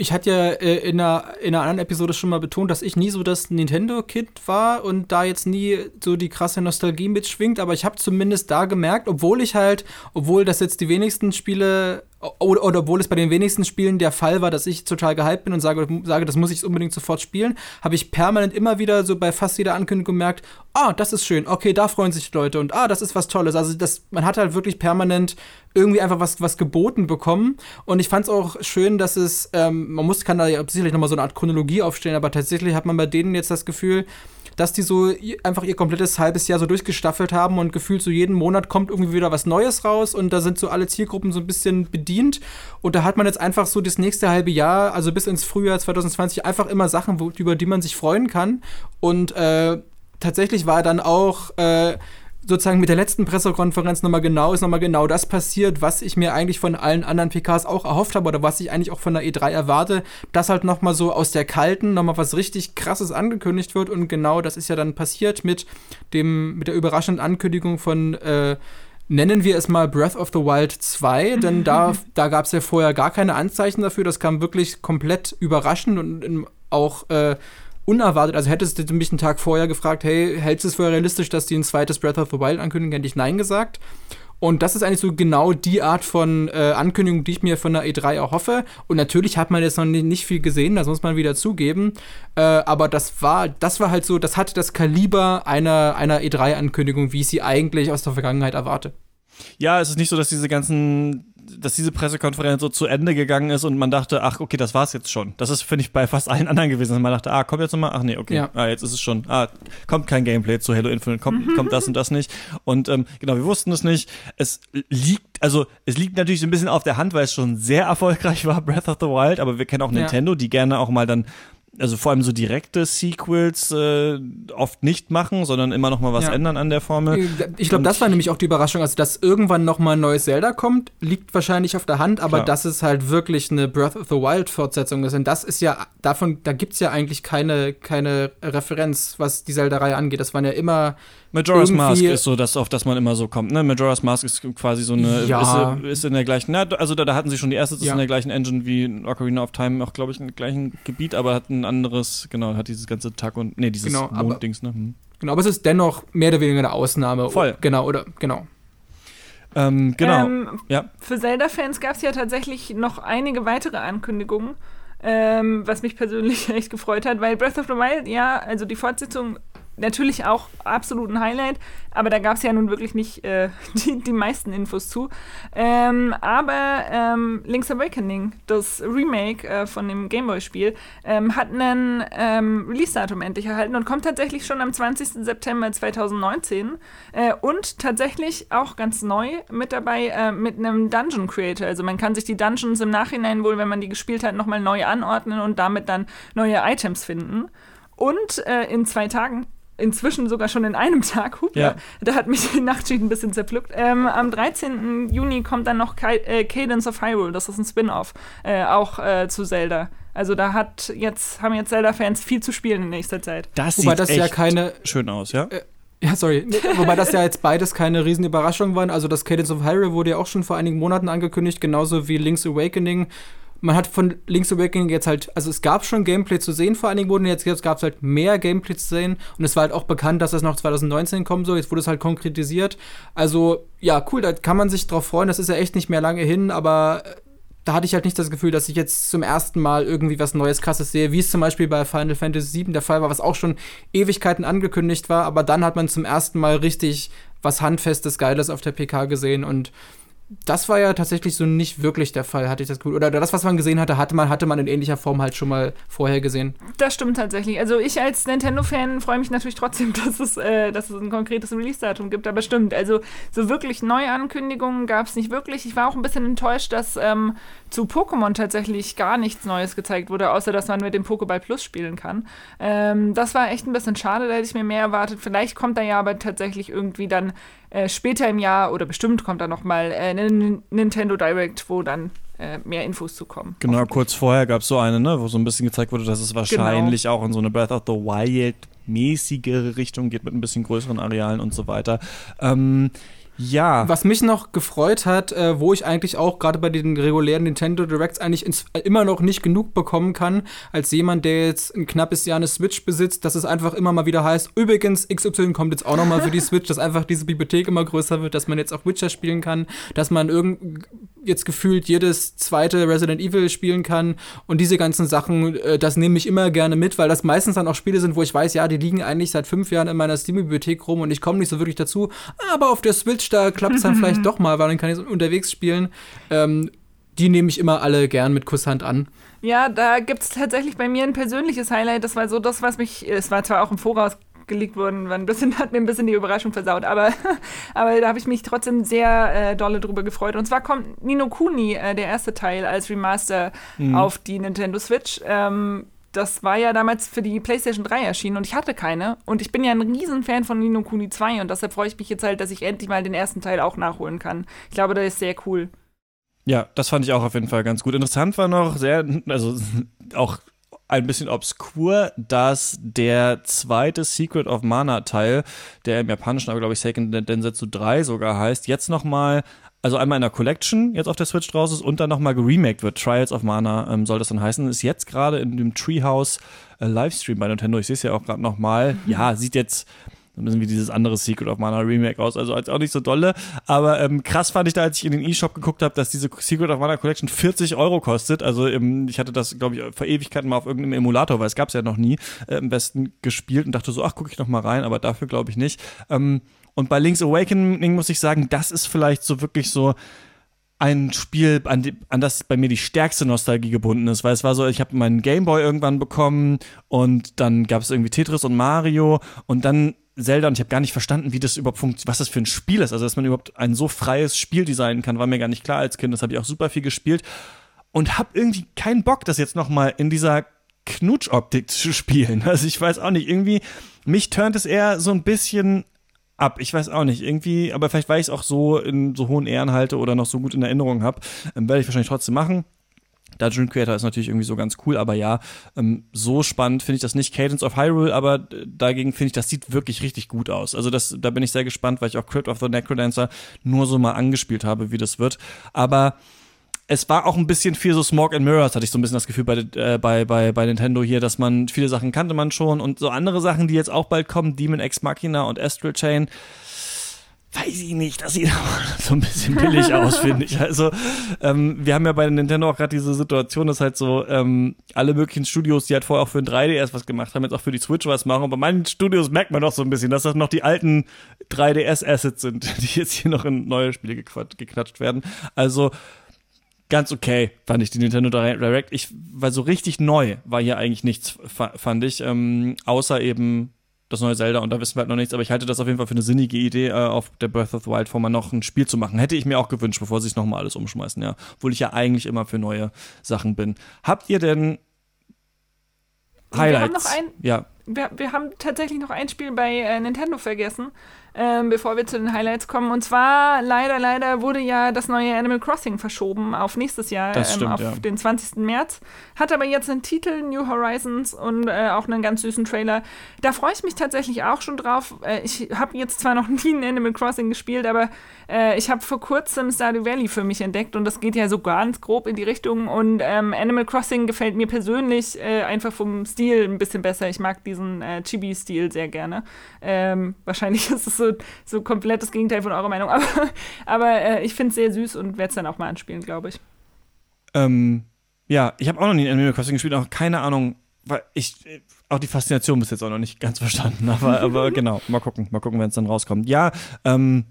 ich hatte ja äh, in, einer, in einer anderen Episode schon mal betont, dass ich nie so das Nintendo-Kid war und da jetzt nie so die krasse Nostalgie mitschwingt, aber ich habe zumindest da gemerkt, obwohl ich halt, obwohl das jetzt die wenigsten Spiele oder, oder, obwohl es bei den wenigsten Spielen der Fall war, dass ich total gehypt bin und sage, sage das muss ich unbedingt sofort spielen, habe ich permanent immer wieder so bei fast jeder Ankündigung gemerkt, ah, das ist schön, okay, da freuen sich die Leute und ah, das ist was Tolles. Also das, man hat halt wirklich permanent irgendwie einfach was, was geboten bekommen. Und ich fand es auch schön, dass es, ähm, man muss, kann da ja sicherlich nochmal so eine Art Chronologie aufstellen, aber tatsächlich hat man bei denen jetzt das Gefühl, dass die so einfach ihr komplettes halbes Jahr so durchgestaffelt haben und gefühlt so jeden Monat kommt irgendwie wieder was Neues raus und da sind so alle Zielgruppen so ein bisschen bedient. Und da hat man jetzt einfach so das nächste halbe Jahr, also bis ins Frühjahr 2020 einfach immer Sachen, wo, über die man sich freuen kann. Und äh, tatsächlich war dann auch äh, sozusagen mit der letzten Pressekonferenz nochmal genau ist nochmal genau das passiert, was ich mir eigentlich von allen anderen PKs auch erhofft habe oder was ich eigentlich auch von der E3 erwarte, dass halt nochmal so aus der kalten nochmal was richtig krasses angekündigt wird und genau das ist ja dann passiert mit dem mit der überraschenden Ankündigung von äh, nennen wir es mal Breath of the Wild 2, denn da, da gab es ja vorher gar keine Anzeichen dafür. Das kam wirklich komplett überraschend und auch äh, unerwartet, also hättest du mich einen Tag vorher gefragt, hey, hältst du es für realistisch, dass die ein zweites Breath of the Wild ankündigen, hätte ich Nein gesagt. Und das ist eigentlich so genau die Art von äh, Ankündigung, die ich mir von der E3 erhoffe. Und natürlich hat man jetzt noch nicht, nicht viel gesehen, das muss man wieder zugeben. Äh, aber das war, das war halt so, das hatte das Kaliber einer, einer E3-Ankündigung, wie ich sie eigentlich aus der Vergangenheit erwarte. Ja, es ist nicht so, dass diese ganzen dass diese Pressekonferenz so zu Ende gegangen ist und man dachte, ach, okay, das war's jetzt schon. Das ist, finde ich, bei fast allen anderen gewesen. Man dachte, ah, kommt jetzt nochmal? Ach nee, okay. Ja. Ah, jetzt ist es schon. Ah, kommt kein Gameplay zu Halo Infinite, kommt, mhm. kommt das und das nicht. Und ähm, genau, wir wussten es nicht. Es liegt, also es liegt natürlich so ein bisschen auf der Hand, weil es schon sehr erfolgreich war, Breath of the Wild, aber wir kennen auch Nintendo, ja. die gerne auch mal dann also vor allem so direkte Sequels äh, oft nicht machen, sondern immer noch mal was ja. ändern an der Formel. Ich glaube, das war nämlich auch die Überraschung, also dass irgendwann noch mal ein neues Zelda kommt, liegt wahrscheinlich auf der Hand, aber Klar. dass es halt wirklich eine Breath of the Wild Fortsetzung ist und das ist ja davon, da gibt's ja eigentlich keine keine Referenz, was die Zelda-Reihe angeht. Das waren ja immer Majora's Mask ist so das, auf das man immer so kommt. Ne? Majora's Mask ist quasi so eine, ja. ist, ist, in der gleichen, na, also da, da, hatten sie schon die erste, ist ja. in der gleichen Engine wie Ocarina of Time, auch glaube ich im gleichen Gebiet, aber hat ein anderes, genau, hat dieses ganze Tag und, nee, dieses genau, Monddings, ne? Hm. Genau, aber es ist dennoch mehr oder weniger eine Ausnahme. Voll. Genau, oder, genau. Ähm, genau. Ähm, ja. Für Zelda-Fans gab es ja tatsächlich noch einige weitere Ankündigungen. Ähm, was mich persönlich echt gefreut hat, weil Breath of the Wild, ja, also die Fortsetzung natürlich auch absolut ein Highlight, aber da gab es ja nun wirklich nicht äh, die, die meisten Infos zu. Ähm, aber ähm, Link's Awakening, das Remake äh, von dem Gameboy-Spiel, ähm, hat einen ähm, Release-Datum endlich erhalten und kommt tatsächlich schon am 20. September 2019 äh, und tatsächlich auch ganz neu mit dabei äh, mit einem Dungeon Creator. Also man kann sich die Dungeons im Nachhinein wohl, wenn man die gespielt hat, nochmal neu anordnen und damit dann neue Items finden. Und äh, in zwei Tagen inzwischen sogar schon in einem Tag. Hup, ja. Da hat mich die Nachtschicht ein bisschen zerpflückt. Ähm, am 13. Juni kommt dann noch äh, Cadence of Hyrule, das ist ein Spin-off, äh, auch äh, zu Zelda. Also da hat jetzt, haben jetzt Zelda-Fans viel zu spielen in nächster Zeit. Das Wobei sieht das ja keine schön aus, ja? Äh, ja, sorry. Wobei das ja jetzt beides keine riesen Überraschung waren. Also das Cadence of Hyrule wurde ja auch schon vor einigen Monaten angekündigt, genauso wie Link's Awakening man hat von Link's Awakening jetzt halt, also es gab schon Gameplay zu sehen vor einigen Monaten, jetzt, jetzt gab es halt mehr Gameplay zu sehen und es war halt auch bekannt, dass das noch 2019 kommen soll, jetzt wurde es halt konkretisiert. Also, ja, cool, da kann man sich drauf freuen, das ist ja echt nicht mehr lange hin, aber äh, da hatte ich halt nicht das Gefühl, dass ich jetzt zum ersten Mal irgendwie was Neues, Krasses sehe, wie es zum Beispiel bei Final Fantasy VII der Fall war, was auch schon Ewigkeiten angekündigt war, aber dann hat man zum ersten Mal richtig was Handfestes, Geiles auf der PK gesehen und das war ja tatsächlich so nicht wirklich der Fall, hatte ich das Gefühl. Oder das, was man gesehen hatte, hatte man, hatte man in ähnlicher Form halt schon mal vorher gesehen. Das stimmt tatsächlich. Also ich als Nintendo-Fan freue mich natürlich trotzdem, dass es, äh, dass es ein konkretes Release-Datum gibt. Aber stimmt, also so wirklich Neuankündigungen gab es nicht wirklich. Ich war auch ein bisschen enttäuscht, dass ähm, zu Pokémon tatsächlich gar nichts Neues gezeigt wurde, außer dass man mit dem Pokéball Plus spielen kann. Ähm, das war echt ein bisschen schade, da hätte ich mir mehr erwartet. Vielleicht kommt da ja aber tatsächlich irgendwie dann äh, später im Jahr oder bestimmt kommt da noch mal äh, ein Nintendo Direct, wo dann äh, mehr Infos zu kommen. Genau, kurz vorher gab es so eine, ne, wo so ein bisschen gezeigt wurde, dass es wahrscheinlich genau. auch in so eine Breath of the Wild mäßigere Richtung geht mit ein bisschen größeren Arealen und so weiter. Ähm, ja. Was mich noch gefreut hat, äh, wo ich eigentlich auch gerade bei den regulären Nintendo Directs eigentlich ins, äh, immer noch nicht genug bekommen kann, als jemand, der jetzt ein knappes Jahr eine Switch besitzt, dass es einfach immer mal wieder heißt, übrigens, XY kommt jetzt auch noch mal für die Switch, dass einfach diese Bibliothek immer größer wird, dass man jetzt auch Witcher spielen kann, dass man irgend jetzt gefühlt jedes zweite Resident Evil spielen kann und diese ganzen Sachen, äh, das nehme ich immer gerne mit, weil das meistens dann auch Spiele sind, wo ich weiß, ja, die liegen eigentlich seit fünf Jahren in meiner Steam-Bibliothek rum und ich komme nicht so wirklich dazu, aber auf der Switch da klappt es dann vielleicht doch mal, weil dann kann ich unterwegs spielen. Ähm, die nehme ich immer alle gern mit Kusshand an. Ja, da gibt es tatsächlich bei mir ein persönliches Highlight. Das war so das, was mich, es war zwar auch im Voraus geleakt worden, war ein bisschen, hat mir ein bisschen die Überraschung versaut, aber, aber da habe ich mich trotzdem sehr äh, dolle drüber gefreut. Und zwar kommt Nino Kuni, äh, der erste Teil, als Remaster mhm. auf die Nintendo Switch. Ähm, das war ja damals für die PlayStation 3 erschienen und ich hatte keine. Und ich bin ja ein Riesenfan von Nino Kuni 2 und deshalb freue ich mich jetzt halt, dass ich endlich mal den ersten Teil auch nachholen kann. Ich glaube, das ist sehr cool. Ja, das fand ich auch auf jeden Fall ganz gut. Interessant war noch sehr, also auch ein bisschen obskur, dass der zweite Secret of Mana Teil, der im Japanischen aber glaube ich Seiken Densetsu 3 sogar heißt, jetzt nochmal also einmal in der Collection jetzt auf der Switch draus ist und dann nochmal geremaked wird. Trials of Mana ähm, soll das dann heißen. Ist jetzt gerade in dem Treehouse äh, Livestream bei Nintendo. Ich sehe es ja auch gerade nochmal. Mhm. Ja, sieht jetzt ein bisschen wie dieses andere Secret of Mana Remake aus. Also als auch nicht so dolle. Aber ähm, krass fand ich da, als ich in den E-Shop geguckt habe, dass diese Secret of Mana Collection 40 Euro kostet. Also ähm, ich hatte das, glaube ich, vor Ewigkeiten mal auf irgendeinem Emulator, weil es gab es ja noch nie, äh, im besten gespielt und dachte so, ach, gucke ich noch mal rein, aber dafür glaube ich nicht. Ähm, und bei Link's Awakening muss ich sagen, das ist vielleicht so wirklich so ein Spiel, an, die, an, das bei mir die stärkste Nostalgie gebunden ist, weil es war so, ich habe meinen Gameboy irgendwann bekommen und dann gab es irgendwie Tetris und Mario und dann Zelda und ich habe gar nicht verstanden, wie das überhaupt funktioniert, was das für ein Spiel ist. Also, dass man überhaupt ein so freies Spiel designen kann, war mir gar nicht klar als Kind. Das habe ich auch super viel gespielt und habe irgendwie keinen Bock, das jetzt noch mal in dieser Knutschoptik zu spielen. Also, ich weiß auch nicht, irgendwie mich turnt es eher so ein bisschen ab. Ich weiß auch nicht, irgendwie, aber vielleicht, weil ich es auch so in so hohen Ehren halte oder noch so gut in Erinnerung habe, ähm, werde ich wahrscheinlich trotzdem machen. Dungeon Creator ist natürlich irgendwie so ganz cool, aber ja, ähm, so spannend finde ich das nicht. Cadence of Hyrule, aber dagegen finde ich, das sieht wirklich richtig gut aus. Also das, da bin ich sehr gespannt, weil ich auch Crypt of the Necrodancer nur so mal angespielt habe, wie das wird. Aber es war auch ein bisschen viel so Smoke and Mirrors, hatte ich so ein bisschen das Gefühl bei, äh, bei, bei, bei Nintendo hier, dass man viele Sachen kannte man schon und so andere Sachen, die jetzt auch bald kommen, Demon X Machina und Astral Chain, weiß ich nicht, das sieht so ein bisschen billig aus, finde ich. Also, ähm, wir haben ja bei Nintendo auch gerade diese Situation, dass halt so ähm, alle möglichen Studios, die halt vorher auch für ein 3DS was gemacht haben, jetzt auch für die Switch was machen. Und bei manchen Studios merkt man doch so ein bisschen, dass das noch die alten 3DS-Assets sind, die jetzt hier noch in neue Spiele geknatscht werden. Also, ganz okay, fand ich die Nintendo Direct. Ich war so richtig neu, war hier eigentlich nichts, fand ich, ähm, außer eben das neue Zelda und da wissen wir halt noch nichts, aber ich halte das auf jeden Fall für eine sinnige Idee, äh, auf der Breath of the Wild Form mal noch ein Spiel zu machen. Hätte ich mir auch gewünscht, bevor sie es nochmal alles umschmeißen, ja. Obwohl ich ja eigentlich immer für neue Sachen bin. Habt ihr denn Highlights? Wir haben noch ein, ja. Wir, wir haben tatsächlich noch ein Spiel bei äh, Nintendo vergessen ähm, bevor wir zu den Highlights kommen. Und zwar, leider, leider wurde ja das neue Animal Crossing verschoben auf nächstes Jahr, ähm, stimmt, auf ja. den 20. März. Hat aber jetzt einen Titel, New Horizons, und äh, auch einen ganz süßen Trailer. Da freue ich mich tatsächlich auch schon drauf. Äh, ich habe jetzt zwar noch nie ein Animal Crossing gespielt, aber äh, ich habe vor kurzem Stardew Valley für mich entdeckt und das geht ja so ganz grob in die Richtung. Und ähm, Animal Crossing gefällt mir persönlich äh, einfach vom Stil ein bisschen besser. Ich mag diesen äh, Chibi-Stil sehr gerne. Ähm, wahrscheinlich ist es so, so komplett das Gegenteil von eurer Meinung. Aber, aber äh, ich finde es sehr süß und werde es dann auch mal anspielen, glaube ich. Ähm, ja, ich habe auch noch nie in Animal Crossing gespielt, auch keine Ahnung, weil ich auch die Faszination bis jetzt auch noch nicht ganz verstanden. Aber, aber genau, mal gucken, mal gucken, wenn es dann rauskommt. Ja, ähm,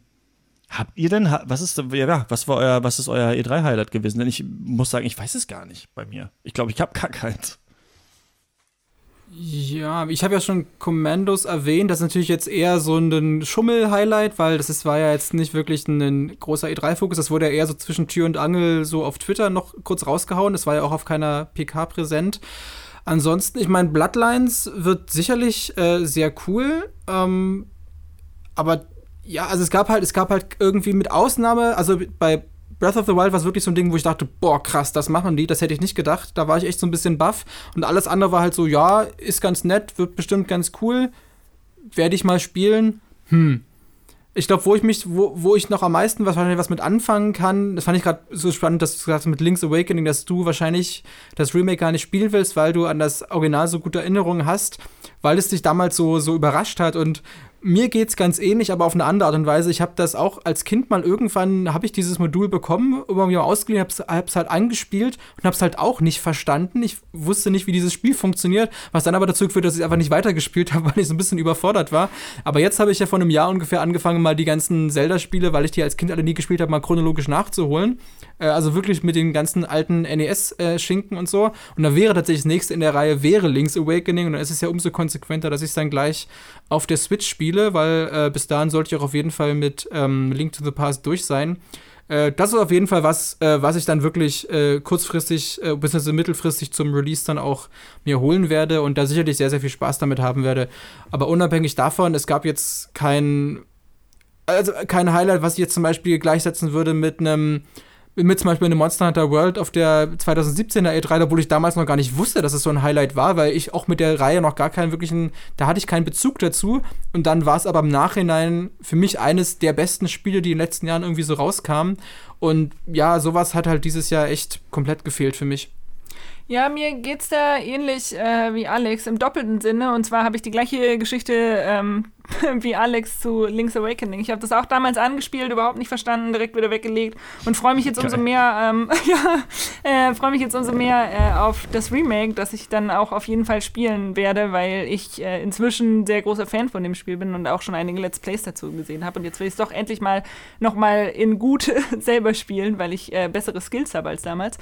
Habt ihr denn, was ist, ja, was war euer, was ist euer E3-Highlight gewesen? Denn ich muss sagen, ich weiß es gar nicht bei mir. Ich glaube, ich habe gar keins. Ja, ich habe ja schon Commandos erwähnt. Das ist natürlich jetzt eher so ein Schummel-Highlight, weil das ist, war ja jetzt nicht wirklich ein großer E3-Fokus. Das wurde ja eher so zwischen Tür und Angel so auf Twitter noch kurz rausgehauen. Das war ja auch auf keiner PK präsent. Ansonsten, ich meine, Bloodlines wird sicherlich äh, sehr cool. Ähm, aber ja, also es gab halt, es gab halt irgendwie mit Ausnahme, also bei Breath of the Wild war wirklich so ein Ding, wo ich dachte, boah, krass, das machen die, das hätte ich nicht gedacht. Da war ich echt so ein bisschen baff. Und alles andere war halt so, ja, ist ganz nett, wird bestimmt ganz cool. Werde ich mal spielen. Hm. Ich glaube, wo ich mich, wo, wo ich noch am meisten wahrscheinlich was mit anfangen kann, das fand ich gerade so spannend, dass du gesagt hast mit Link's Awakening, dass du wahrscheinlich das Remake gar nicht spielen willst, weil du an das Original so gute Erinnerungen hast, weil es dich damals so, so überrascht hat und mir geht's ganz ähnlich, aber auf eine andere Art und Weise. Ich habe das auch als Kind mal irgendwann, habe ich dieses Modul bekommen, irgendwie mal ausgeliehen, hab's, hab's halt angespielt und hab's halt auch nicht verstanden. Ich wusste nicht, wie dieses Spiel funktioniert, was dann aber dazu geführt, dass ich einfach nicht weitergespielt habe, weil ich so ein bisschen überfordert war. Aber jetzt habe ich ja vor einem Jahr ungefähr angefangen, mal die ganzen Zelda-Spiele, weil ich die als Kind alle nie gespielt habe, mal chronologisch nachzuholen. Äh, also wirklich mit den ganzen alten NES-Schinken äh, und so. Und da wäre tatsächlich das nächste in der Reihe wäre Link's Awakening und dann ist es ja umso konsequenter, dass ich es dann gleich auf der Switch spiele, weil äh, bis dahin sollte ich auch auf jeden Fall mit ähm, Link to the Past durch sein. Äh, das ist auf jeden Fall was, was ich dann wirklich kurzfristig bzw. mittelfristig zum Release dann auch mir holen werde und da sicherlich sehr, sehr viel Spaß damit haben werde. Aber unabhängig davon, es gab jetzt kein, also kein Highlight, was ich jetzt zum Beispiel gleichsetzen würde mit einem mit zum Beispiel einem Monster Hunter World auf der 2017er E3, obwohl ich damals noch gar nicht wusste, dass es so ein Highlight war, weil ich auch mit der Reihe noch gar keinen wirklichen, da hatte ich keinen Bezug dazu. Und dann war es aber im Nachhinein für mich eines der besten Spiele, die in den letzten Jahren irgendwie so rauskamen. Und ja, sowas hat halt dieses Jahr echt komplett gefehlt für mich. Ja, mir geht's da ähnlich äh, wie Alex im doppelten Sinne. Und zwar habe ich die gleiche Geschichte ähm, wie Alex zu Link's Awakening. Ich habe das auch damals angespielt, überhaupt nicht verstanden, direkt wieder weggelegt und freue mich jetzt umso mehr, ähm, ja, äh, freue mich jetzt umso mehr äh, auf das Remake, das ich dann auch auf jeden Fall spielen werde, weil ich äh, inzwischen sehr großer Fan von dem Spiel bin und auch schon einige Let's Plays dazu gesehen habe. Und jetzt will ich es doch endlich mal nochmal in gut selber spielen, weil ich äh, bessere Skills habe als damals.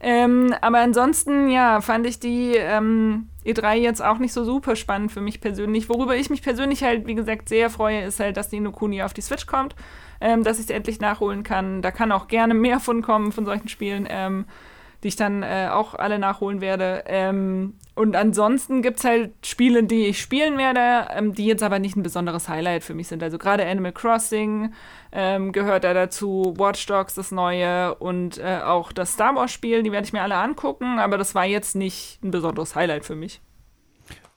Ähm, aber ansonsten, ja, fand ich die ähm, E3 jetzt auch nicht so super spannend für mich persönlich. Worüber ich mich persönlich halt, wie gesagt, sehr freue, ist halt, dass die Nokuni auf die Switch kommt, ähm, dass ich sie endlich nachholen kann. Da kann auch gerne mehr von kommen, von solchen Spielen. Ähm, die ich dann äh, auch alle nachholen werde. Ähm, und ansonsten gibt es halt Spiele, die ich spielen werde, ähm, die jetzt aber nicht ein besonderes Highlight für mich sind. Also gerade Animal Crossing ähm, gehört da dazu, Watch Dogs das neue und äh, auch das Star Wars Spiel, die werde ich mir alle angucken, aber das war jetzt nicht ein besonderes Highlight für mich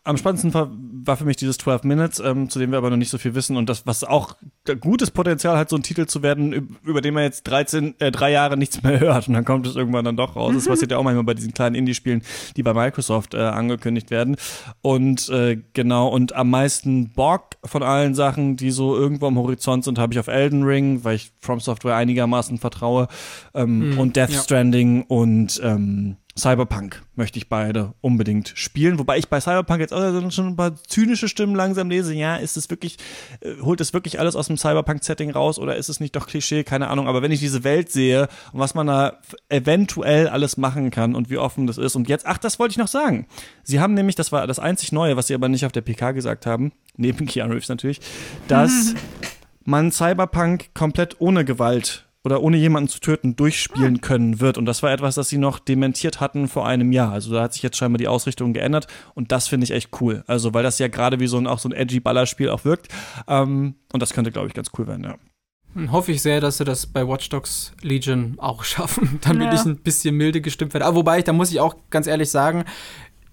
am spannendsten war, war, für mich dieses 12 Minutes, ähm, zu dem wir aber noch nicht so viel wissen und das, was auch gutes Potenzial hat, so ein Titel zu werden, über den man jetzt 13, äh, drei Jahre nichts mehr hört und dann kommt es irgendwann dann doch raus. Mhm. Das passiert ja auch manchmal bei diesen kleinen Indie-Spielen, die bei Microsoft äh, angekündigt werden. Und äh, genau, und am meisten Bock von allen Sachen, die so irgendwo am Horizont sind, habe ich auf Elden Ring, weil ich From Software einigermaßen vertraue ähm, mhm, und Death ja. Stranding und ähm, Cyberpunk möchte ich beide unbedingt spielen. Wobei ich bei Cyberpunk jetzt auch schon ein paar zynische Stimmen langsam lese. Ja, ist es wirklich, äh, holt es wirklich alles aus dem Cyberpunk-Setting raus oder ist es nicht doch Klischee? Keine Ahnung. Aber wenn ich diese Welt sehe und was man da eventuell alles machen kann und wie offen das ist. Und jetzt, ach, das wollte ich noch sagen. Sie haben nämlich, das war das einzig Neue, was sie aber nicht auf der PK gesagt haben, neben Keanu Reeves natürlich, dass man Cyberpunk komplett ohne Gewalt oder ohne jemanden zu töten durchspielen ah. können wird. Und das war etwas, das sie noch dementiert hatten vor einem Jahr. Also da hat sich jetzt scheinbar die Ausrichtung geändert und das finde ich echt cool. Also weil das ja gerade wie so ein auch so ein edgy Ballerspiel auch wirkt. Ähm, und das könnte, glaube ich, ganz cool werden, ja. Hm, hoffe ich sehr, dass sie das bei Watch Dogs Legion auch schaffen, damit ja. ich ein bisschen milde gestimmt werde. Aber wobei, da muss ich auch ganz ehrlich sagen,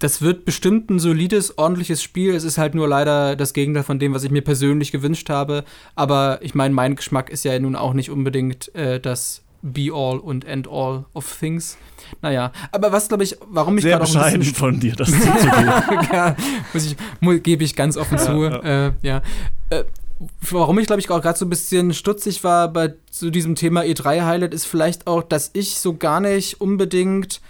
das wird bestimmt ein solides, ordentliches Spiel. Es ist halt nur leider das Gegenteil von dem, was ich mir persönlich gewünscht habe. Aber ich meine, mein Geschmack ist ja nun auch nicht unbedingt äh, das Be-all und End-all of Things. Naja, aber was glaube ich, warum ich gerade auch ein bisschen von dir, das zuzugeben. ja, muss ich, gebe ich ganz offen zu. Ja. Äh, ja. Äh, warum ich glaube ich auch gerade so ein bisschen stutzig war bei zu diesem Thema E3 Highlight ist vielleicht auch, dass ich so gar nicht unbedingt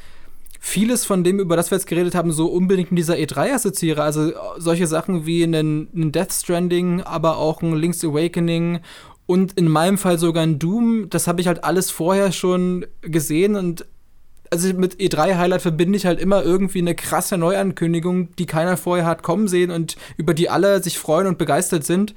vieles von dem, über das wir jetzt geredet haben, so unbedingt mit dieser E3 assoziiere. Also solche Sachen wie einen Death Stranding, aber auch ein Link's Awakening und in meinem Fall sogar ein Doom. Das habe ich halt alles vorher schon gesehen und also mit E3-Highlight verbinde ich halt immer irgendwie eine krasse Neuankündigung, die keiner vorher hat kommen sehen und über die alle sich freuen und begeistert sind.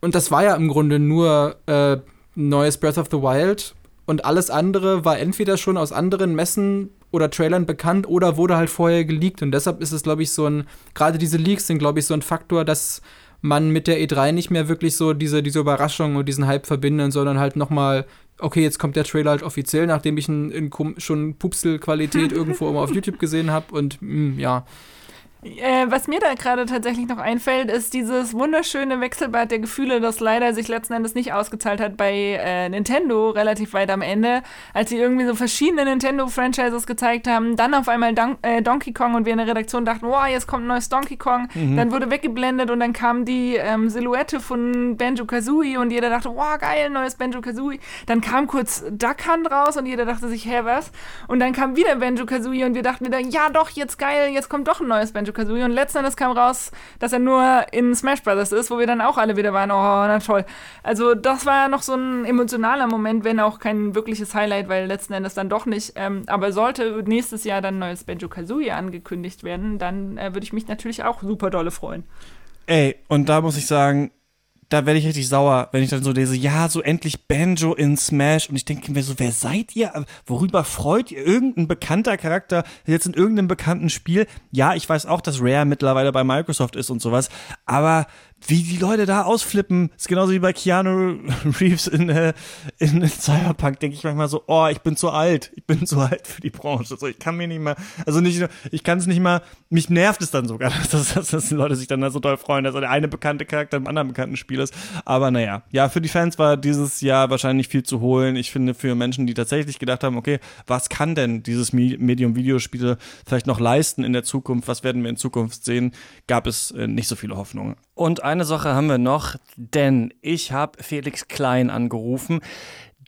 Und das war ja im Grunde nur äh, neues Breath of the Wild. Und alles andere war entweder schon aus anderen Messen oder Trailern bekannt oder wurde halt vorher geleakt. Und deshalb ist es, glaube ich, so ein, gerade diese Leaks sind, glaube ich, so ein Faktor, dass man mit der E3 nicht mehr wirklich so diese, diese Überraschung und diesen Hype verbindet, sondern halt nochmal, okay, jetzt kommt der Trailer halt offiziell, nachdem ich ihn in schon Pupsel-Qualität irgendwo immer auf YouTube gesehen habe und mh, hm, ja. Äh, was mir da gerade tatsächlich noch einfällt, ist dieses wunderschöne Wechselbad der Gefühle, das leider sich letzten Endes nicht ausgezahlt hat bei äh, Nintendo relativ weit am Ende, als sie irgendwie so verschiedene Nintendo-Franchises gezeigt haben, dann auf einmal Don äh, Donkey Kong und wir in der Redaktion dachten, wow, jetzt kommt ein neues Donkey Kong, mhm. dann wurde weggeblendet und dann kam die ähm, Silhouette von Banjo-Kazooie und jeder dachte, wow, geil, neues Banjo-Kazooie. Dann kam kurz Duck Hunt raus und jeder dachte sich, hä, was? Und dann kam wieder Banjo-Kazooie und wir dachten wieder, ja doch, jetzt geil, jetzt kommt doch ein neues Banjo Banjo-Kazooie. Und letzten Endes kam raus, dass er nur in Smash Brothers ist, wo wir dann auch alle wieder waren, oh, na toll. Also das war ja noch so ein emotionaler Moment, wenn auch kein wirkliches Highlight, weil letzten Endes dann doch nicht. Ähm, aber sollte nächstes Jahr dann neues Banjo-Kazooie angekündigt werden, dann äh, würde ich mich natürlich auch super dolle freuen. Ey, und da muss ich sagen, da werde ich richtig sauer, wenn ich dann so lese, ja, so endlich Banjo in Smash und ich denke mir so, wer seid ihr? Worüber freut ihr? Irgendein bekannter Charakter jetzt in irgendeinem bekannten Spiel? Ja, ich weiß auch, dass Rare mittlerweile bei Microsoft ist und sowas, aber wie die Leute da ausflippen, ist genauso wie bei Keanu Reeves in, äh, in, Cyberpunk, denke ich manchmal so, oh, ich bin zu alt, ich bin zu alt für die Branche. So, ich kann mir nicht mal, also nicht, ich kann es nicht mal, mich nervt es dann sogar, dass, dass, dass die Leute sich dann da so toll freuen, dass der eine bekannte Charakter im anderen bekannten Spiel ist. Aber naja, ja, für die Fans war dieses Jahr wahrscheinlich viel zu holen. Ich finde, für Menschen, die tatsächlich gedacht haben, okay, was kann denn dieses Medium Videospiele vielleicht noch leisten in der Zukunft, was werden wir in Zukunft sehen, gab es äh, nicht so viele Hoffnungen. Und eine Sache haben wir noch, denn ich habe Felix Klein angerufen.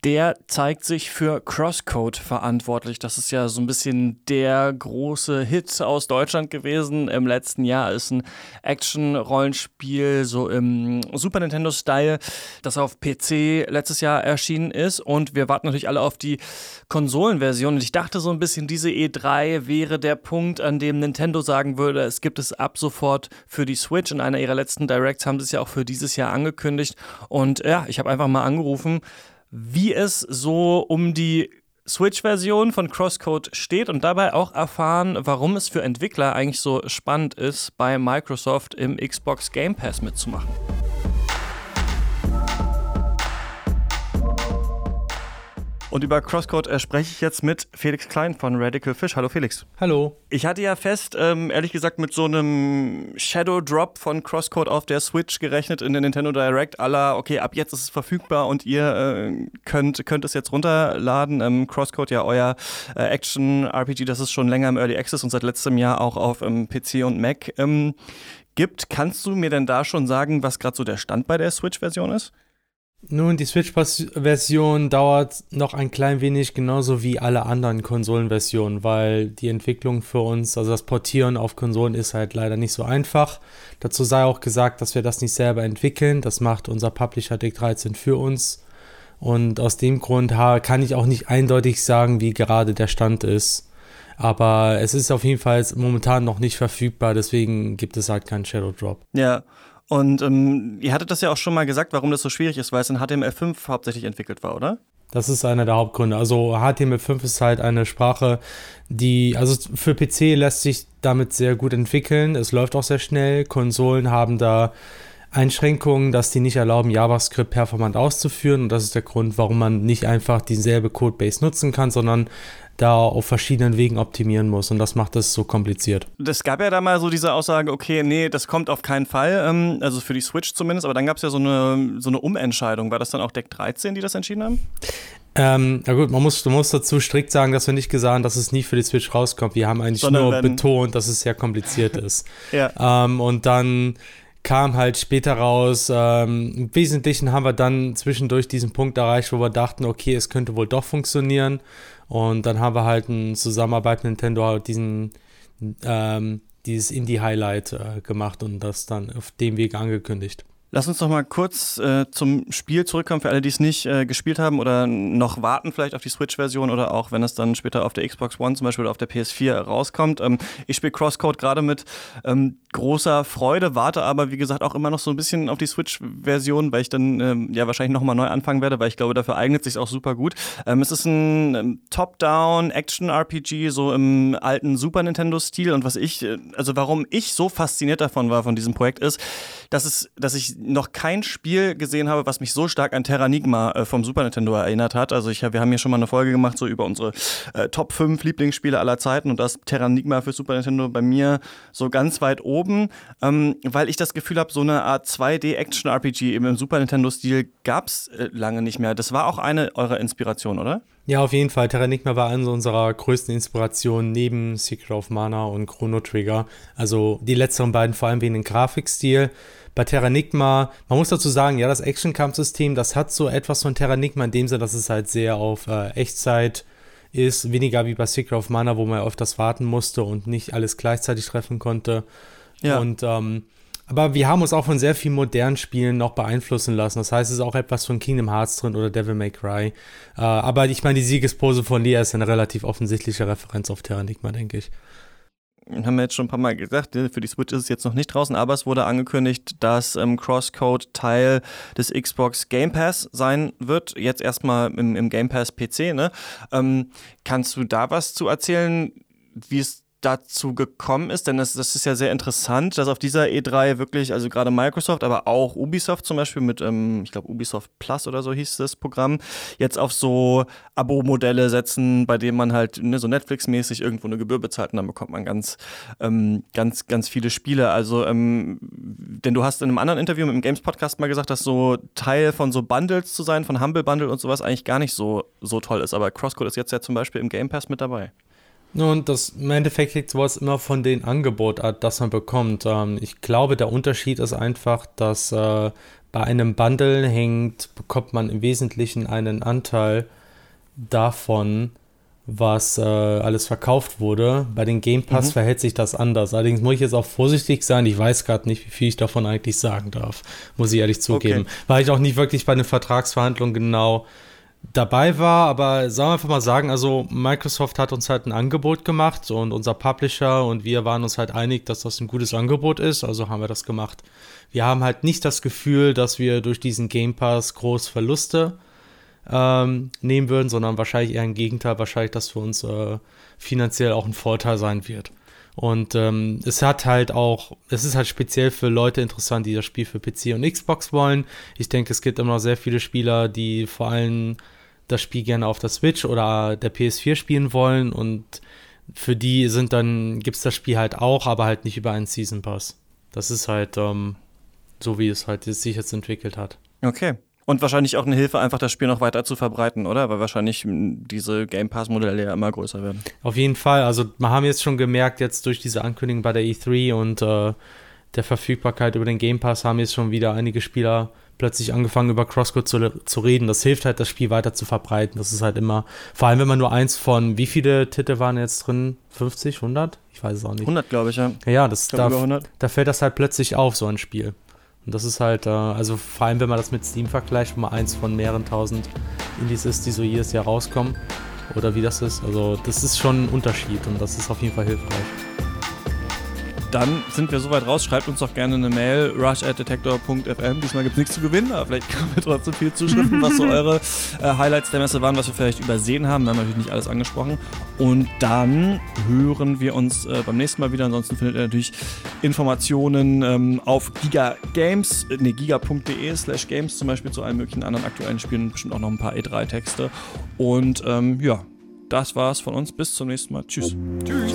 Der zeigt sich für Crosscode verantwortlich. Das ist ja so ein bisschen der große Hit aus Deutschland gewesen im letzten Jahr. Ist ein Action-Rollenspiel, so im Super Nintendo-Style, das auf PC letztes Jahr erschienen ist. Und wir warten natürlich alle auf die Konsolenversion. Und ich dachte so ein bisschen, diese E3 wäre der Punkt, an dem Nintendo sagen würde, es gibt es ab sofort für die Switch. In einer ihrer letzten Directs haben sie es ja auch für dieses Jahr angekündigt. Und ja, ich habe einfach mal angerufen wie es so um die Switch-Version von Crosscode steht und dabei auch erfahren, warum es für Entwickler eigentlich so spannend ist, bei Microsoft im Xbox Game Pass mitzumachen. Und über Crosscode äh, spreche ich jetzt mit Felix Klein von Radical Fish. Hallo Felix. Hallo. Ich hatte ja fest, ähm, ehrlich gesagt, mit so einem Shadow Drop von Crosscode auf der Switch gerechnet in der Nintendo Direct. Aller, okay, ab jetzt ist es verfügbar und ihr äh, könnt, könnt es jetzt runterladen. Ähm, Crosscode ja euer äh, Action-RPG, das ist schon länger im Early Access und seit letztem Jahr auch auf ähm, PC und Mac ähm, gibt. Kannst du mir denn da schon sagen, was gerade so der Stand bei der Switch-Version ist? Nun, die Switch-Version dauert noch ein klein wenig, genauso wie alle anderen Konsolenversionen, weil die Entwicklung für uns, also das Portieren auf Konsolen ist halt leider nicht so einfach. Dazu sei auch gesagt, dass wir das nicht selber entwickeln. Das macht unser Publisher Dick 13 für uns. Und aus dem Grund kann ich auch nicht eindeutig sagen, wie gerade der Stand ist. Aber es ist auf jeden Fall momentan noch nicht verfügbar, deswegen gibt es halt keinen Shadow Drop. Ja, und ähm, ihr hattet das ja auch schon mal gesagt, warum das so schwierig ist, weil es in HTML5 hauptsächlich entwickelt war, oder? Das ist einer der Hauptgründe. Also HTML5 ist halt eine Sprache, die, also für PC lässt sich damit sehr gut entwickeln. Es läuft auch sehr schnell. Konsolen haben da Einschränkungen, dass die nicht erlauben, JavaScript performant auszuführen. Und das ist der Grund, warum man nicht einfach dieselbe Codebase nutzen kann, sondern da auf verschiedenen Wegen optimieren muss und das macht es so kompliziert. Es gab ja da mal so diese Aussage, okay, nee, das kommt auf keinen Fall, ähm, also für die Switch zumindest, aber dann gab es ja so eine, so eine Umentscheidung. War das dann auch Deck 13, die das entschieden haben? Ähm, na gut, man muss, du musst dazu strikt sagen, dass wir nicht gesagt haben, dass es nie für die Switch rauskommt. Wir haben eigentlich Sondern nur betont, dass es sehr kompliziert ist. ja. Ähm, und dann kam halt später raus. Ähm, Im Wesentlichen haben wir dann zwischendurch diesen Punkt erreicht, wo wir dachten, okay, es könnte wohl doch funktionieren. Und dann haben wir halt in Zusammenarbeit mit Nintendo halt diesen, ähm, dieses Indie-Highlight äh, gemacht und das dann auf dem Weg angekündigt. Lass uns noch mal kurz äh, zum Spiel zurückkommen, für alle, die es nicht äh, gespielt haben oder noch warten vielleicht auf die Switch-Version oder auch, wenn es dann später auf der Xbox One zum Beispiel oder auf der PS4 rauskommt. Ähm, ich spiele Crosscode gerade mit ähm, großer Freude, warte aber, wie gesagt, auch immer noch so ein bisschen auf die Switch-Version, weil ich dann ähm, ja wahrscheinlich noch mal neu anfangen werde, weil ich glaube, dafür eignet sich auch super gut. Ähm, es ist ein ähm, Top-Down-Action-RPG, so im alten Super Nintendo-Stil und was ich, äh, also warum ich so fasziniert davon war, von diesem Projekt ist, dass es, dass ich noch kein Spiel gesehen habe, was mich so stark an Terranigma äh, vom Super Nintendo erinnert hat. Also ich, wir haben hier schon mal eine Folge gemacht, so über unsere äh, Top 5 Lieblingsspiele aller Zeiten und das Terranigma für Super Nintendo bei mir so ganz weit oben, ähm, weil ich das Gefühl habe, so eine Art 2D-Action-RPG im Super Nintendo-Stil gab es äh, lange nicht mehr. Das war auch eine eurer Inspirationen, oder? Ja, auf jeden Fall. Terranigma war eine unserer größten Inspirationen neben Secret of Mana und Chrono Trigger. Also die letzteren beiden vor allem wegen dem Grafikstil. Bei Terranigma, man muss dazu sagen, ja, das Action-Kampfsystem, das hat so etwas von Terranigma in dem Sinne, dass es halt sehr auf äh, Echtzeit ist, weniger wie bei Secret of Mana, wo man öfters warten musste und nicht alles gleichzeitig treffen konnte. Ja. Und ähm, aber wir haben uns auch von sehr vielen modernen Spielen noch beeinflussen lassen. Das heißt, es ist auch etwas von Kingdom Hearts drin oder Devil May Cry. Äh, aber ich meine, die Siegespose von Lea ist eine relativ offensichtliche Referenz auf Terranigma, denke ich. Haben wir jetzt schon ein paar Mal gesagt, ne, für die Switch ist es jetzt noch nicht draußen, aber es wurde angekündigt, dass ähm, Crosscode Teil des Xbox Game Pass sein wird. Jetzt erstmal im, im Game Pass PC. Ne? Ähm, kannst du da was zu erzählen, wie es dazu gekommen ist, denn das, das ist ja sehr interessant, dass auf dieser E3 wirklich, also gerade Microsoft, aber auch Ubisoft zum Beispiel mit, ähm, ich glaube Ubisoft Plus oder so hieß das Programm, jetzt auf so Abo-Modelle setzen, bei denen man halt ne, so Netflix-mäßig irgendwo eine Gebühr bezahlt und dann bekommt man ganz, ähm, ganz, ganz viele Spiele. Also, ähm, denn du hast in einem anderen Interview mit dem Games Podcast mal gesagt, dass so Teil von so Bundles zu sein, von Humble Bundle und sowas eigentlich gar nicht so, so toll ist. Aber Crosscode ist jetzt ja zum Beispiel im Game Pass mit dabei. Und das im Endeffekt hängt sowas immer von den Angebot ab, das man bekommt. Ähm, ich glaube, der Unterschied ist einfach, dass äh, bei einem Bundle hängt, bekommt man im Wesentlichen einen Anteil davon, was äh, alles verkauft wurde. Bei den Game Pass mhm. verhält sich das anders. Allerdings muss ich jetzt auch vorsichtig sein. Ich weiß gerade nicht, wie viel ich davon eigentlich sagen darf, muss ich ehrlich zugeben. Okay. Weil ich auch nicht wirklich bei den Vertragsverhandlungen genau dabei war, aber sagen wir einfach mal sagen, also Microsoft hat uns halt ein Angebot gemacht und unser Publisher und wir waren uns halt einig, dass das ein gutes Angebot ist, also haben wir das gemacht. Wir haben halt nicht das Gefühl, dass wir durch diesen Game Pass groß Verluste ähm, nehmen würden, sondern wahrscheinlich eher im Gegenteil, wahrscheinlich, dass für uns äh, finanziell auch ein Vorteil sein wird. Und ähm, es hat halt auch, es ist halt speziell für Leute interessant, die das Spiel für PC und Xbox wollen. Ich denke, es gibt immer noch sehr viele Spieler, die vor allem das Spiel gerne auf der Switch oder der PS4 spielen wollen und für die sind dann, gibt es das Spiel halt auch, aber halt nicht über einen Season Pass. Das ist halt ähm, so, wie es halt sich jetzt entwickelt hat. Okay. Und wahrscheinlich auch eine Hilfe, einfach das Spiel noch weiter zu verbreiten, oder? Weil wahrscheinlich diese Game Pass-Modelle ja immer größer werden. Auf jeden Fall. Also, wir haben jetzt schon gemerkt, jetzt durch diese Ankündigung bei der E3 und äh, der Verfügbarkeit über den Game Pass haben jetzt schon wieder einige Spieler plötzlich angefangen, über Crosscode zu, zu reden. Das hilft halt, das Spiel weiter zu verbreiten. Das ist halt immer, vor allem wenn man nur eins von, wie viele Titel waren jetzt drin? 50, 100? Ich weiß es auch nicht. 100, glaube ich, ja. Ja, das, da, da fällt das halt plötzlich auf, so ein Spiel. Und das ist halt, äh, also vor allem wenn man das mit Steam vergleicht, wo man eins von mehreren tausend Indies ist, die so jedes Jahr rauskommen. Oder wie das ist. Also das ist schon ein Unterschied und das ist auf jeden Fall hilfreich dann sind wir soweit raus. Schreibt uns doch gerne eine Mail, rush@detector.fm. Diesmal gibt es nichts zu gewinnen, aber vielleicht kommen wir trotzdem viele Zuschriften, was so eure äh, Highlights der Messe waren, was wir vielleicht übersehen haben. Wir haben natürlich nicht alles angesprochen. Und dann hören wir uns äh, beim nächsten Mal wieder. Ansonsten findet ihr natürlich Informationen ähm, auf Giga Games, äh, nee, giga.de slash games zum Beispiel zu allen möglichen anderen aktuellen Spielen und bestimmt auch noch ein paar E3-Texte. Und ähm, ja, das war's von uns. Bis zum nächsten Mal. Tschüss. Tschüss.